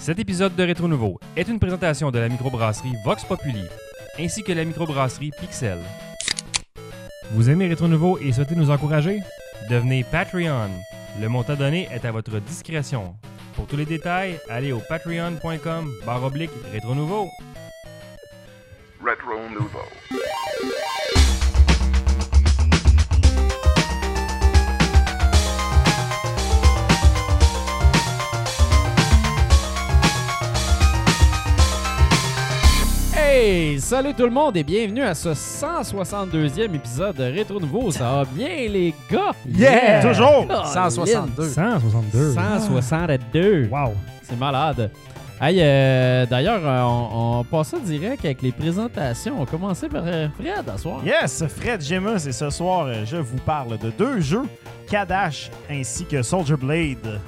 Cet épisode de Rétro Nouveau est une présentation de la microbrasserie Vox Populi ainsi que la microbrasserie Pixel. Vous aimez Rétro Nouveau et souhaitez nous encourager? Devenez Patreon. Le montant donné est à votre discrétion. Pour tous les détails, allez au patreon.com barre oblique Rétro Nouveau. Retro Nouveau. Salut tout le monde et bienvenue à ce 162e épisode de Rétro Nouveau. Ça va bien les gars? Yeah! Toujours! Oh, 162. 162. 162. Wow. C'est malade. Hey, euh, d'ailleurs, euh, on, on passe ça direct avec les présentations. On commençait par euh, Fred à soir. Yes, Fred Gemus et ce soir, je vous parle de deux jeux, Kadash ainsi que Soldier Blade.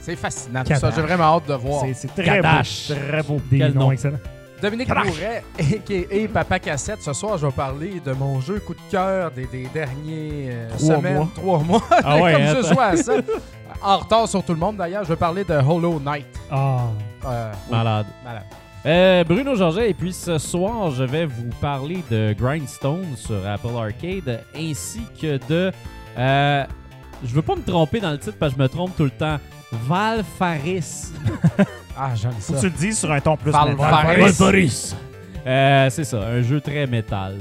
C'est fascinant tout ça. J'ai vraiment hâte de voir. C'est- C'est très Kadash. beau. Très beau. Des Quel noms nom. excellents. Dominique Bourret, a.k.a. Papa Cassette. Ce soir, je vais parler de mon jeu coup de cœur des, des derniers euh, Trois semaines. mois. Trois mois. Ah ouais, Comme hein, je joue à ça. En retard sur tout le monde, d'ailleurs. Je vais parler de Hollow Knight. Ah. Euh, Malade. malade. Euh, Bruno Georget, et puis ce soir, je vais vous parler de Grindstone sur Apple Arcade ainsi que de. euh, je veux pas me tromper dans le titre parce que je me trompe tout le temps. Val Faris. Ah, j'aime Faut ça. que tu le dises sur un ton plus Parle métal. Faris. Euh, c'est ça, un jeu très métal.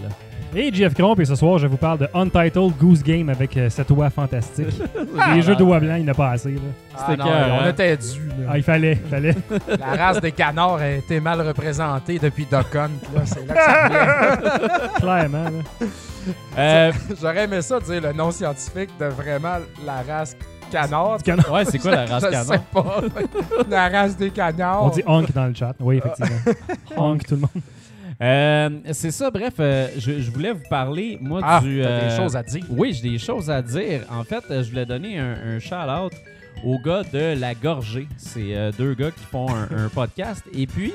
Et Jeff Cromp, et ce soir, je vous parle de Untitled Goose Game avec euh, cette oie fantastique. Les jeux d'oie blanc, il n'y en a pas assez. Là. Ah, C'était non, cœur, on hein? était dû. là. Ah, il fallait, il fallait. La race des canards a été mal représentée depuis Duck Hunt. là. C'est là que ça vient. Clairement. là. Euh, J'aurais aimé ça dire le nom scientifique de vraiment la race canard. Du canard. ouais, c'est quoi la race Je canon? sais pas. la race des canards. On dit honk dans le chat. Oui, effectivement. honk tout le monde. Euh, c'est ça, bref, euh, je, je voulais vous parler, moi, Ah, du. t'as euh, des choses à dire. Oui, j'ai des choses à dire. En fait, euh, je voulais donner un, un shout-out aux gars de La Gorgée. C'est euh, deux gars qui font un, un podcast. Et puis,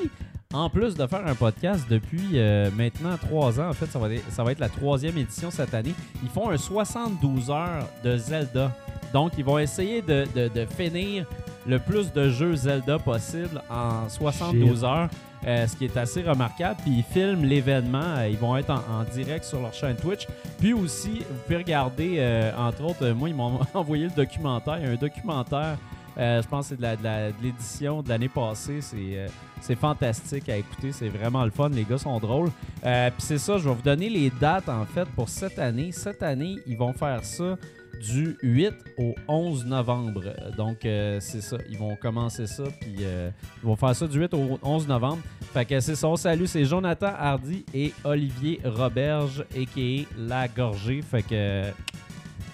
en plus de faire un podcast depuis euh, maintenant trois ans, en fait, ça va, être, ça va être la troisième édition cette année, ils font un 72 heures de Zelda. Donc, ils vont essayer de, de- de finir le plus de jeux Zelda possible en 72 Shit. heures. euh, ce qui est assez remarquable. Puis ils filment l'événement. euh, ils vont être en, en direct sur leur chaîne Twitch. Puis aussi, vous pouvez regarder, euh, entre autres, moi, ils m'ont envoyé le documentaire. Il y a un documentaire, je pense que c'est de l'édition de l'année passée. C'est c'est fantastique à écouter. C'est vraiment le fun. Les gars sont drôles. Puis c'est ça, je vais vous donner les dates, en fait, pour cette année. Cette année, ils vont faire ça du 8 au 11 novembre. Donc, euh, c'est ça. Ils vont commencer ça, puis euh, ils vont faire ça du 8 au 11 novembre. Fait que c'est ça. On salue, c'est Jonathan Hardy et Olivier Roberge, a.k.a. La Gorgée. Fait que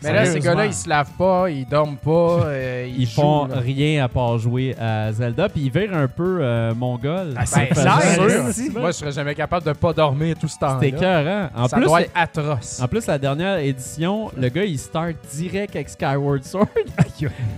Mais là, ces gars-là, ils se lavent pas, ils dorment pas, euh, ils, ils font là. rien à part jouer à Zelda. Puis ils virent un peu euh, mongol. Ah, c'est Ben, sûr. Moi, je serais jamais capable de pas dormir tout ce temps-là. C'était écœurant. En Ça plus, doit être atroce. en plus, la dernière édition, le gars, il start direct avec Skyward Sword.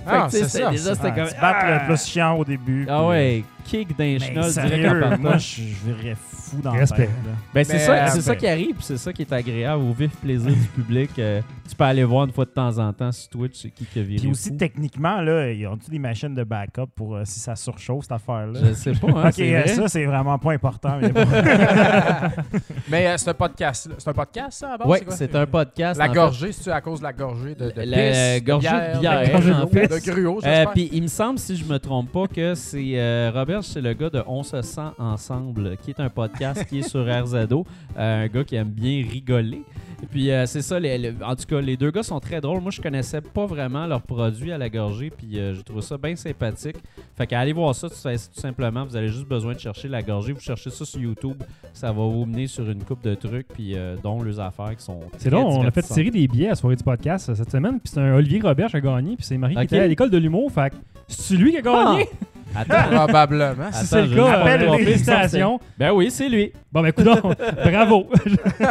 Ah, Fait que, tu c'est ça. Déjà, c'était comme... se battre Ah! le plus chiant au début. Ah puis- ouais, kick d'un chenol direct en moi, je je verrais fou dans Respect. la tête, là. Ben, c'est ça, euh, c'est ça qui arrive, puis c'est ça qui est agréable au vif plaisir du public. euh, tu peux aller voir une fois de temps en temps sur Twitch, c'est qui qui a viré Puis aussi, fou. techniquement, là, ils ont-tu des machines de backup pour euh, si ça surchauffe, cette affaire-là? Je sais pas, hein, ok, c'est vrai. ça, c'est vraiment pas important. mais bon. Mais euh, c'est un podcast. C'est un podcast, ça, à base? Ouais, quoi? c'est un podcast. La en gorgée, c'est-tu à cause de la gorgée de, de La pisse, gorgée de bière, de en l'eau. fait. de gruau, Euh. Puis il me semble, si je me trompe pas, que c'est euh, C'est le gars de On se sent ensemble, qui est un podcast qui est sur RZO, euh, un gars qui aime bien rigoler. Et puis euh, c'est ça, les- les- en tout cas, les deux gars sont très drôles. Moi, je connaissais pas vraiment leurs produits à la gorgée, puis euh, je trouve ça bien sympathique. Fait qu'allez voir ça tout, tout simplement. Vous avez juste besoin de chercher la gorgée. Vous cherchez ça sur YouTube, ça va vous mener sur une coupe de trucs, puis dont les affaires qui sont. C'est là, on a fait tirer des billets à la soirée du podcast cette semaine. Puis c'est un Olivier Robert qui a gagné. Puis c'est Marie qui était à l'école de l'humour. Fait que c'est lui qui a gagné. Attends, Probablement. si c'est le cas, Appelle les félicitations. ben oui, c'est lui. Bon, ben, écoute, bravo.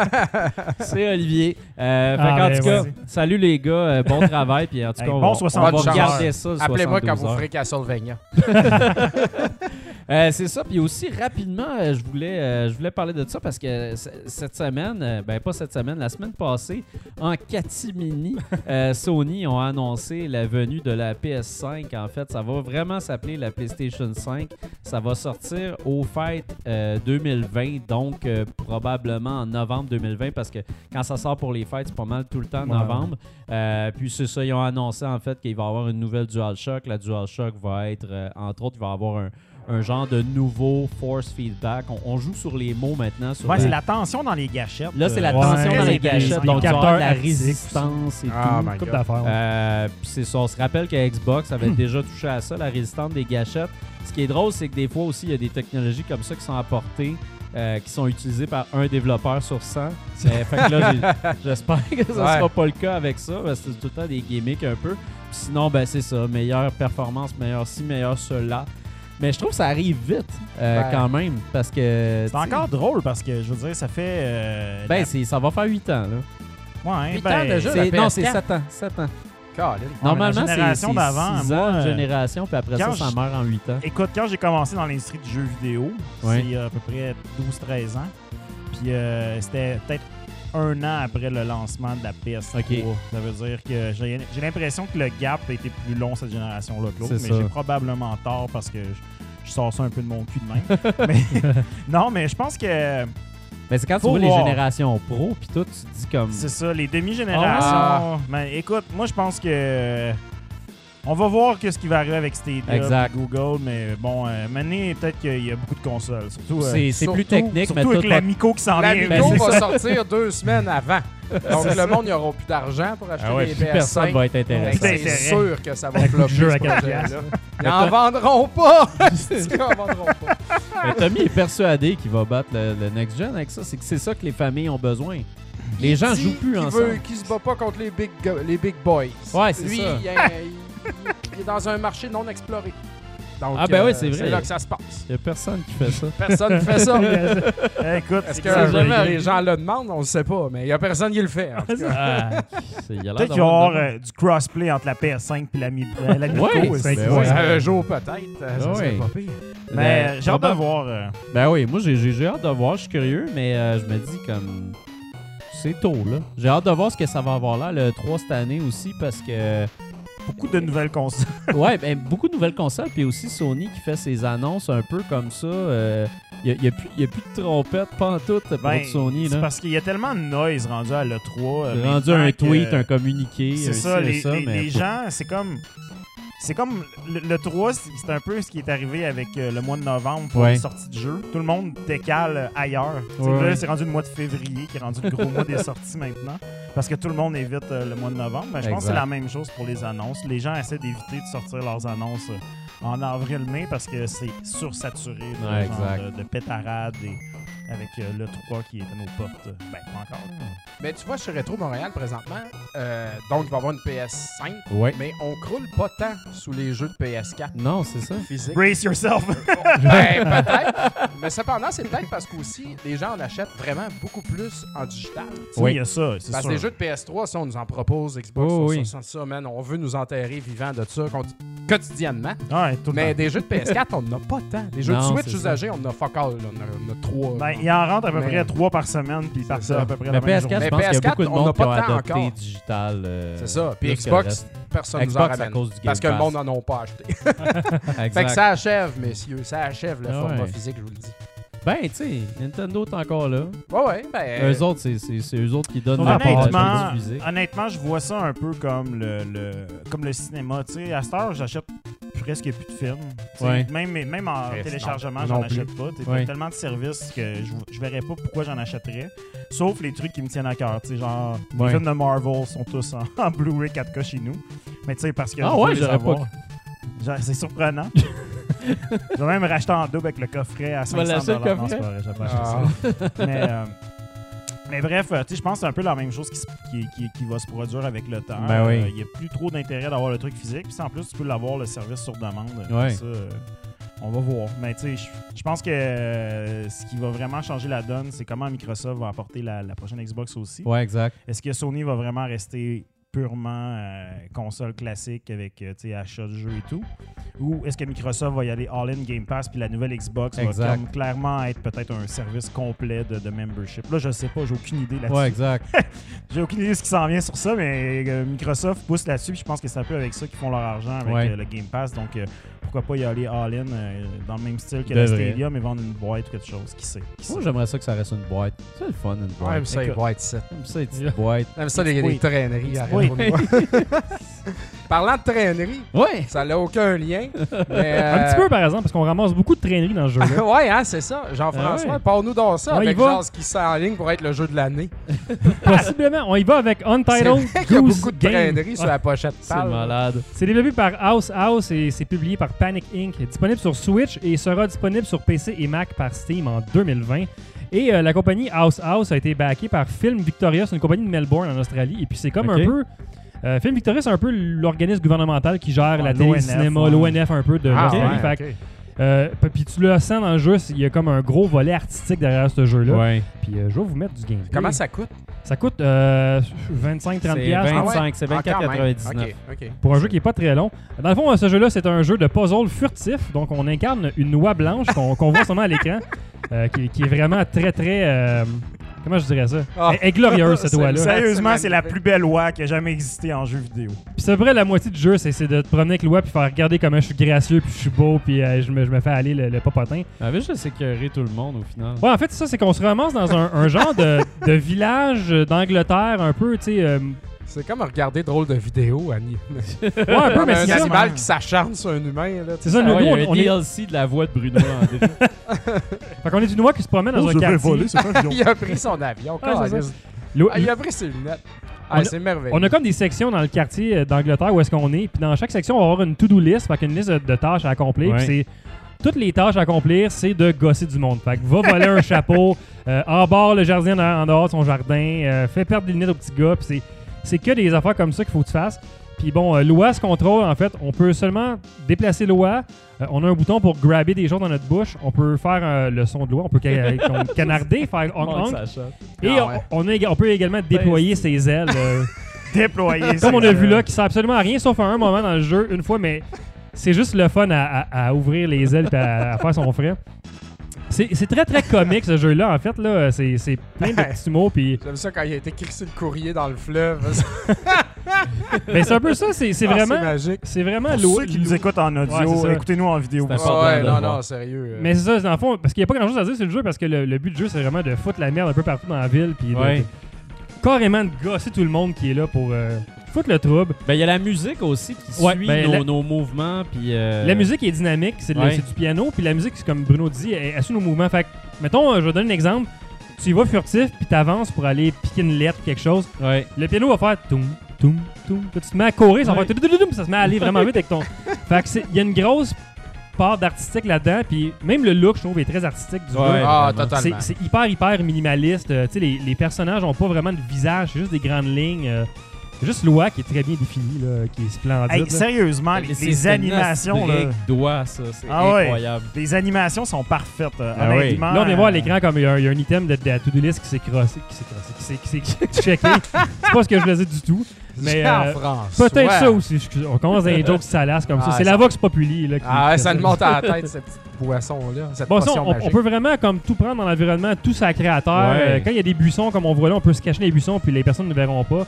C'est Olivier. Euh, fait Ah, qu'en ben, tout cas, salut les gars, euh, bon travail. Puis en tout Hey, cas, on bon va, on 72 va regarder ça. le Appelez-moi quand 72 vous ferez Castlevania. Euh, c'est ça. Puis aussi, rapidement, euh, je voulais, euh, je voulais parler de ça parce que cette semaine, ben pas cette semaine, la semaine passée, en catimini, Sony ont annoncé la venue de la PS5. En fait, ça va vraiment s'appeler la PlayStation 5. Ça va sortir aux fêtes euh, 2020, donc probablement en novembre 2020, parce que quand ça sort pour les fêtes, c'est pas mal tout le temps Ouais. novembre. Puis c'est ça, ils ont annoncé en fait qu'il va y avoir une nouvelle DualShock. La DualShock va être, entre autres, il va y avoir un, un genre de nouveau force feedback. On, on joue sur les mots maintenant. Sur Ouais, c'est la tension dans les gâchettes. Là, c'est la euh, tension dans les gâchettes, donc tu la résistance et Ah, tout. Coupe God. d'affaires. ouais. Euh, c'est ça, on se rappelle qu'à Xbox avait déjà touché à ça, la résistance des gâchettes. Ce qui est drôle, c'est que des fois aussi, il y a des technologies comme ça qui sont apportées, euh, qui sont utilisées par un développeur sur 100. Euh, fait que là, j'espère que ça Ouais. sera pas le cas avec ça, parce que c'est tout le temps des gimmicks un peu. Puis sinon, ben c'est ça, meilleure performance, meilleur ci, meilleur cela. Mais je trouve que ça arrive vite euh, Ouais. quand même, parce que... C'est encore drôle parce que, je veux dire, ça fait... euh, Ben, la- ça va faire 8 ans, là. ouais, huit ben, ans déjà, la non, PS4. c'est 7 ans. 7 ans. Normalement, c'est génération d'avant, 6 moi, euh, génération, puis après ça, ça meurt en 8 ans. Écoute, quand j'ai commencé dans l'industrie du jeu vidéo, Ouais. c'est il y a à peu près 12-13 ans. Puis euh, c'était peut-être un an après le lancement de la PS3. Ok. Ça veut dire que j'ai l'impression que le gap a été plus long cette génération-là que l'autre, mais j'ai probablement tort parce que je, je sors ça un peu de mon cul de mais, non, mais je pense que Mais c'est quand tu vois les générations pro, puis tout, tu te dis comme. c'est ça, les demi-générations. Ah. Mais écoute, moi je pense que on va voir que ce qui va arriver avec Stadia Google, mais bon, euh, maintenant peut-être qu'il y a beaucoup de consoles, surtout. euh, C'est plus technique, mais Surtout tout avec va- l'Amico qui s'en vient. Ben, c'est va ça. sortir deux semaines avant. Donc le monde n'aura plus d'argent pour acheter Ah ouais, des plus personne PS5. va être intéressé. C'est sûr que ça va flopper jeu à. Ils en vendront pas! Ils en vendront pas. Mais Tommy est persuadé qu'il va battre le, le next gen avec ça. C'est que c'est ça que les familles ont besoin. Les gens Dit jouent plus qu'il ensemble. Veut, qu'il se bat pas contre les big, go- les big boys. Ouais, c'est Lui, ça. Il, il- est dans un marché non exploré. Donc, euh, Ah, ben oui, c'est vrai. C'est là que ça se passe. Il y a personne qui fait ça. Personne ne fait ça. Eh, écoute, Est-ce que jamais les gens le demandent? On ne sait pas, mais il n'y a personne qui le fait. Ah, Peut-être qu'il va y avoir euh, du crossplay entre la PS5 et euh, l'Amico. Ouais, aussi. c'est- Ben ouais. ouais. Un jour peut-être. euh, Ça serait ouais. pas pire. Mais Ben, j'ai hâte de voir. euh, Ben oui, moi j'ai- hâte de voir, je suis curieux, mais euh, je me dis comme c'est tôt là. J'ai hâte de voir ce que ça va avoir là le 3 cette année aussi parce que beaucoup de nouvelles consoles. ouais, ben, beaucoup de nouvelles consoles puis aussi Sony qui fait ses annonces un peu comme ça. Il n'y a, plus- y a plus de trompette pas en tout pour Ben, Sony C'est parce qu'il y a tellement de noise rendu à l'E3. euh, rendu un que- tweet, un communiqué, C'est ça, les, ça, les- mais les faut- gens, c'est comme. C'est comme le, le 3, c'est un peu ce qui est arrivé avec euh, le mois de novembre pour Ouais. les sorties de jeux. Tout le monde décale ailleurs. Ouais, là, c'est rendu le mois de février qui est rendu le gros mois des sorties maintenant. Parce que tout le monde évite euh, le mois de novembre. Mais je pense que c'est la même chose pour les annonces. Les gens essaient d'éviter de sortir leurs annonces euh, en avril-mai parce que c'est sursaturé de, Ouais, genre exact. de, de pétarades et avec euh, le 3 qui est à nos portes. Ben, pas encore. Mais tu vois, chez Retro Montréal présentement, euh, donc il va y avoir une PS5, Ouais. mais on croule pas tant sous les jeux de PS4 Non, c'est ça. physiques. Brace yourself! Ben, peut-être. Mais cependant, c'est peut-être parce qu'aussi, les gens en achètent vraiment beaucoup plus en digital. Oui, il y a ça, c'est Parce sûr. que les jeux de PS3, ça, on nous en propose, Xbox, Oh, ça, oui. ça, ça, man, on veut nous enterrer vivants de ça quotidiennement. Ouais, tout le Mais temps. des jeux de PS4, on n'en a pas tant. Des jeux Non, de Switch c'est ça. usagés, on en a fuck all. là. On, a, on a trois. Ben. Il en rentre à peu près trois par semaine, puis par ça. à peu près la même PS4, journée. je pense qu'il y a PS4, beaucoup de on n'a monde qui adopté digital. euh, C'est ça. Puis Xbox, personne nous en ramène. cause du Game Parce que le monde n'en a pas acheté. Fait Exact. que ça achève, messieurs. Ça achève le Ah format physique, je vous le dis. Ben, tu sais, Nintendo est encore là. Ouais, ouais. Ben, Eux autres, c'est- c'est c'est eux autres qui donnent la Honnêtement, honnêtement, je vois ça un peu comme le, le, comme le cinéma. Tu sais, à cette heure, j'achète presque plus de films. Ouais. Même, même en téléchargement, non, j'en non plus. achète pas. Sais, Ouais. t'as tellement de services que je, je verrais pas pourquoi j'en achèterais. Sauf les trucs qui me tiennent à cœur. Tu sais, genre, Ouais. les films de Marvel sont tous en, en Blu-ray 4K chez nous. Mais tu sais, parce que Ah ouais, j'aurais pas Genre, C'est surprenant. je vais même racheter en double avec le coffret à Tu vas 500 l'acheter le Non, c'est coffret? pas vrai, j'ai pas acheté Ah. ça. mais, euh, mais bref, euh, tu sais, je pense que c'est un peu la même chose qui, qui, qui- qui va se produire avec le temps. Ben oui. Euh, Il n'y a plus trop d'intérêt d'avoir le truc physique. Puis en plus, tu peux l'avoir le service sur demande. Ouais. Ça, euh, on va voir. Mais tu sais, je- je pense que euh, ce qui va vraiment changer la donne, c'est comment Microsoft va apporter la, la prochaine Xbox aussi. Ouais, exact. Est-ce que Sony va vraiment rester purement euh, console classique avec euh, achat de jeux et tout? ou est-ce que Microsoft va y aller all-in Game Pass puis la nouvelle Xbox va Exact. comme clairement être peut-être un service complet de, de membership? Là, je sais pas, j'ai aucune idée là-dessus. Ouais, exact. J'ai aucune idée de ce qui s'en vient sur ça, mais euh, Microsoft pousse là-dessus. puis Je pense que c'est un peu avec ça qu'ils font leur argent avec Ouais. euh, le Game Pass. Donc, euh, pourquoi pas y aller all-in euh, dans le même style que De la vrai. Stadia, mais vendre une boîte ou quelque chose. Qui sait? Qui Moi, j'aimerais ça que ça reste une boîte. C'est le fun, une Ouais, boîte. mais ça, va être ça. J'aime ça, les petites boîtes. J'aime ça, les, les traîneries. Oui. Parlant de traîneries, Ouais! ça n'a aucun lien. mais, Un euh, petit peu, par exemple, parce qu'on ramasse beaucoup de traîneries dans ce jeu-là. ouais, hein, c'est ça. Jean-François, Ah ouais. parle-nous donc ça On avec va. genre ce qui s'enligne pour être le jeu de l'année. Possiblement, on y va avec Untitled vrai qu'il y a Goose beaucoup de Game. traîneries sur la pochette C'est malade. C'est développé par House House et c'est publié par Panic Inc. Disponible sur Switch et sera disponible sur PC et Mac par Steam en 2020. Et euh, la compagnie House House a été backée par Film Victoria, c'est une compagnie de Melbourne en Australie. Et puis c'est comme un peu. euh, Film Victoria, c'est un peu l'organisme gouvernemental qui gère Ouais, la télé, le cinéma, ouais. l'ONF un peu de Ah, l'Australie. que, euh, puis tu le sens dans le jeu, il y a comme un gros volet artistique derrière ce jeu-là. Ouais. Puis euh, je vais vous mettre du gameplay. Comment ça coûte? Ça coûte euh, 25-30$ C'est piastres, je pense, 25, c'est Ah, quand même. 24,99. Ok, ok. pour un jeu qui est pas très long. Dans le fond, euh, ce jeu-là, c'est un jeu de puzzle furtif. Donc, on incarne une noix blanche qu'on voit seulement à l'écran, euh, qui, qui est vraiment très, très... comment je dirais ça? Ah. Elle est glorieuse, cette C'est- oie-là. Sérieusement, C'est la plus belle loi qui a jamais existé en jeu vidéo. Puis c'est vrai, la moitié du jeu, c'est de te promener avec l'oie puis faire regarder comment je suis gracieux puis je suis beau puis euh, je, me, je me fais aller le, le popotin. Elle avait juste écœuré tout le monde au final. Ouais, en fait, c'est ça, c'est qu'on se ramasse dans un, un genre de, de village d'Angleterre un peu, tu sais... euh, C'est comme regarder drôle de vidéo, Annie. ouais, un peu, mais un c'est ça. animal qui s'acharne sur un humain. là. C'est ça, Ah nous, ouais, il y nous, a un on, on est, DLC de la voix de Bruno Landry. fait qu'on est une oie qui se promène dans un quartier. c'est pas Il a pris son avion. Ouais, c'est câlisse. L'o- Ah, il a pris ses lunettes. On Ah, a- c'est merveilleux. On a comme des sections dans le quartier euh, d'Angleterre où est-ce qu'on est. Puis dans chaque section, on va avoir une to-do list, fait qu'une liste de, de tâches à accomplir. Ouais. Puis c'est toutes les tâches à accomplir, c'est de gosser du monde. Fait que va voler un chapeau, euh, embarre le jardin en, en dehors de son jardin, euh, fais perdre des lunettes au petit gars. Puis c'est, c'est que des affaires comme ça qu'il faut que tu fasses. Puis bon, euh, l'OA se contrôle, en fait, on peut seulement déplacer l'OA. Euh, on a un bouton pour grabber des choses dans notre bouche. On peut faire euh, le son de l'OA. On peut ca- canarder, faire honk Montre honk. sa shot. Et Ah on- ouais. on, a ég- on peut également déployer ses ailes. euh, Déployé. comme on a vu là, qui sert absolument à rien sauf à un moment dans le jeu, une fois, mais c'est juste le fun à, à- à ouvrir les ailes et à, à faire son frais. C'est c'est très très comique ce jeu-là, en fait. là C'est c'est plein de petits mots. Puis J'aime ça quand il a été crissé le courrier dans le fleuve. ben, c'est un peu ça, c'est c'est Ah, vraiment. C'est magique. C'est vraiment Pour lourd. ceux qui nous écoutent en audio, écoutez-nous en vidéo. Ah ouais, non, non, sérieux. euh. Mais c'est ça, dans le fond, parce qu'il n'y a pas grand-chose à dire sur le jeu, parce que le, le but du jeu, c'est vraiment de foutre la merde un peu partout dans la ville, puis Ouais. carrément de gosser tout le monde qui est là pour euh, foutre le trouble. Ben, il y a la musique aussi qui Ouais, suit ben, nos, la- nos mouvements. Puis, euh, La musique est dynamique, c'est Ouais. du piano, puis la musique, c'est comme Bruno dit, elle, elle suit nos mouvements. Fait que, mettons, euh, je vais donner un exemple. Tu y vas furtif, puis t'avances pour aller piquer une lettre ou quelque chose. Ouais. Le piano va faire toum, toum, toum. Puis tu te mets à courir, ça va faire puis ça se met à aller vraiment vite avec ton. Fait que il y a une grosse part d'artistique là-dedans, puis même le look, je trouve, est très artistique du Ouais. Ah, c'est hyper, hyper minimaliste. Euh, tu sais, les, les personnages ont pas vraiment de visage, c'est juste des grandes lignes. euh, c'est juste Loi qui est très bien défini, là, qui est splendide. Hey, là. sérieusement, les, animations, là, nostalgique doigt, ça. C'est Ah ouais. incroyable. les animations sont parfaites. euh, Ah oui. Là, on vient voir à euh, l'écran comme il y, a un- il y a un item de, de la to-do list qui s'est crossé, qui s'est crossé, qui s'est- qui s'est qui s'est checké. C'est pas ce que je faisais du tout. Mais euh, peut-être ça aussi. On commence dans les jokes salaces comme ça. Ah, C'est ça- la Vox Populi. Là, qui Ah, ouais, ça me monte à la tête, cette petite boisson-là. Cette Bon, on, peut vraiment comme tout prendre dans l'environnement, tout sacré à terre. Ouais. Euh, quand il y a des buissons comme on voit là, on peut se cacher les buissons puis les personnes ne verront pas.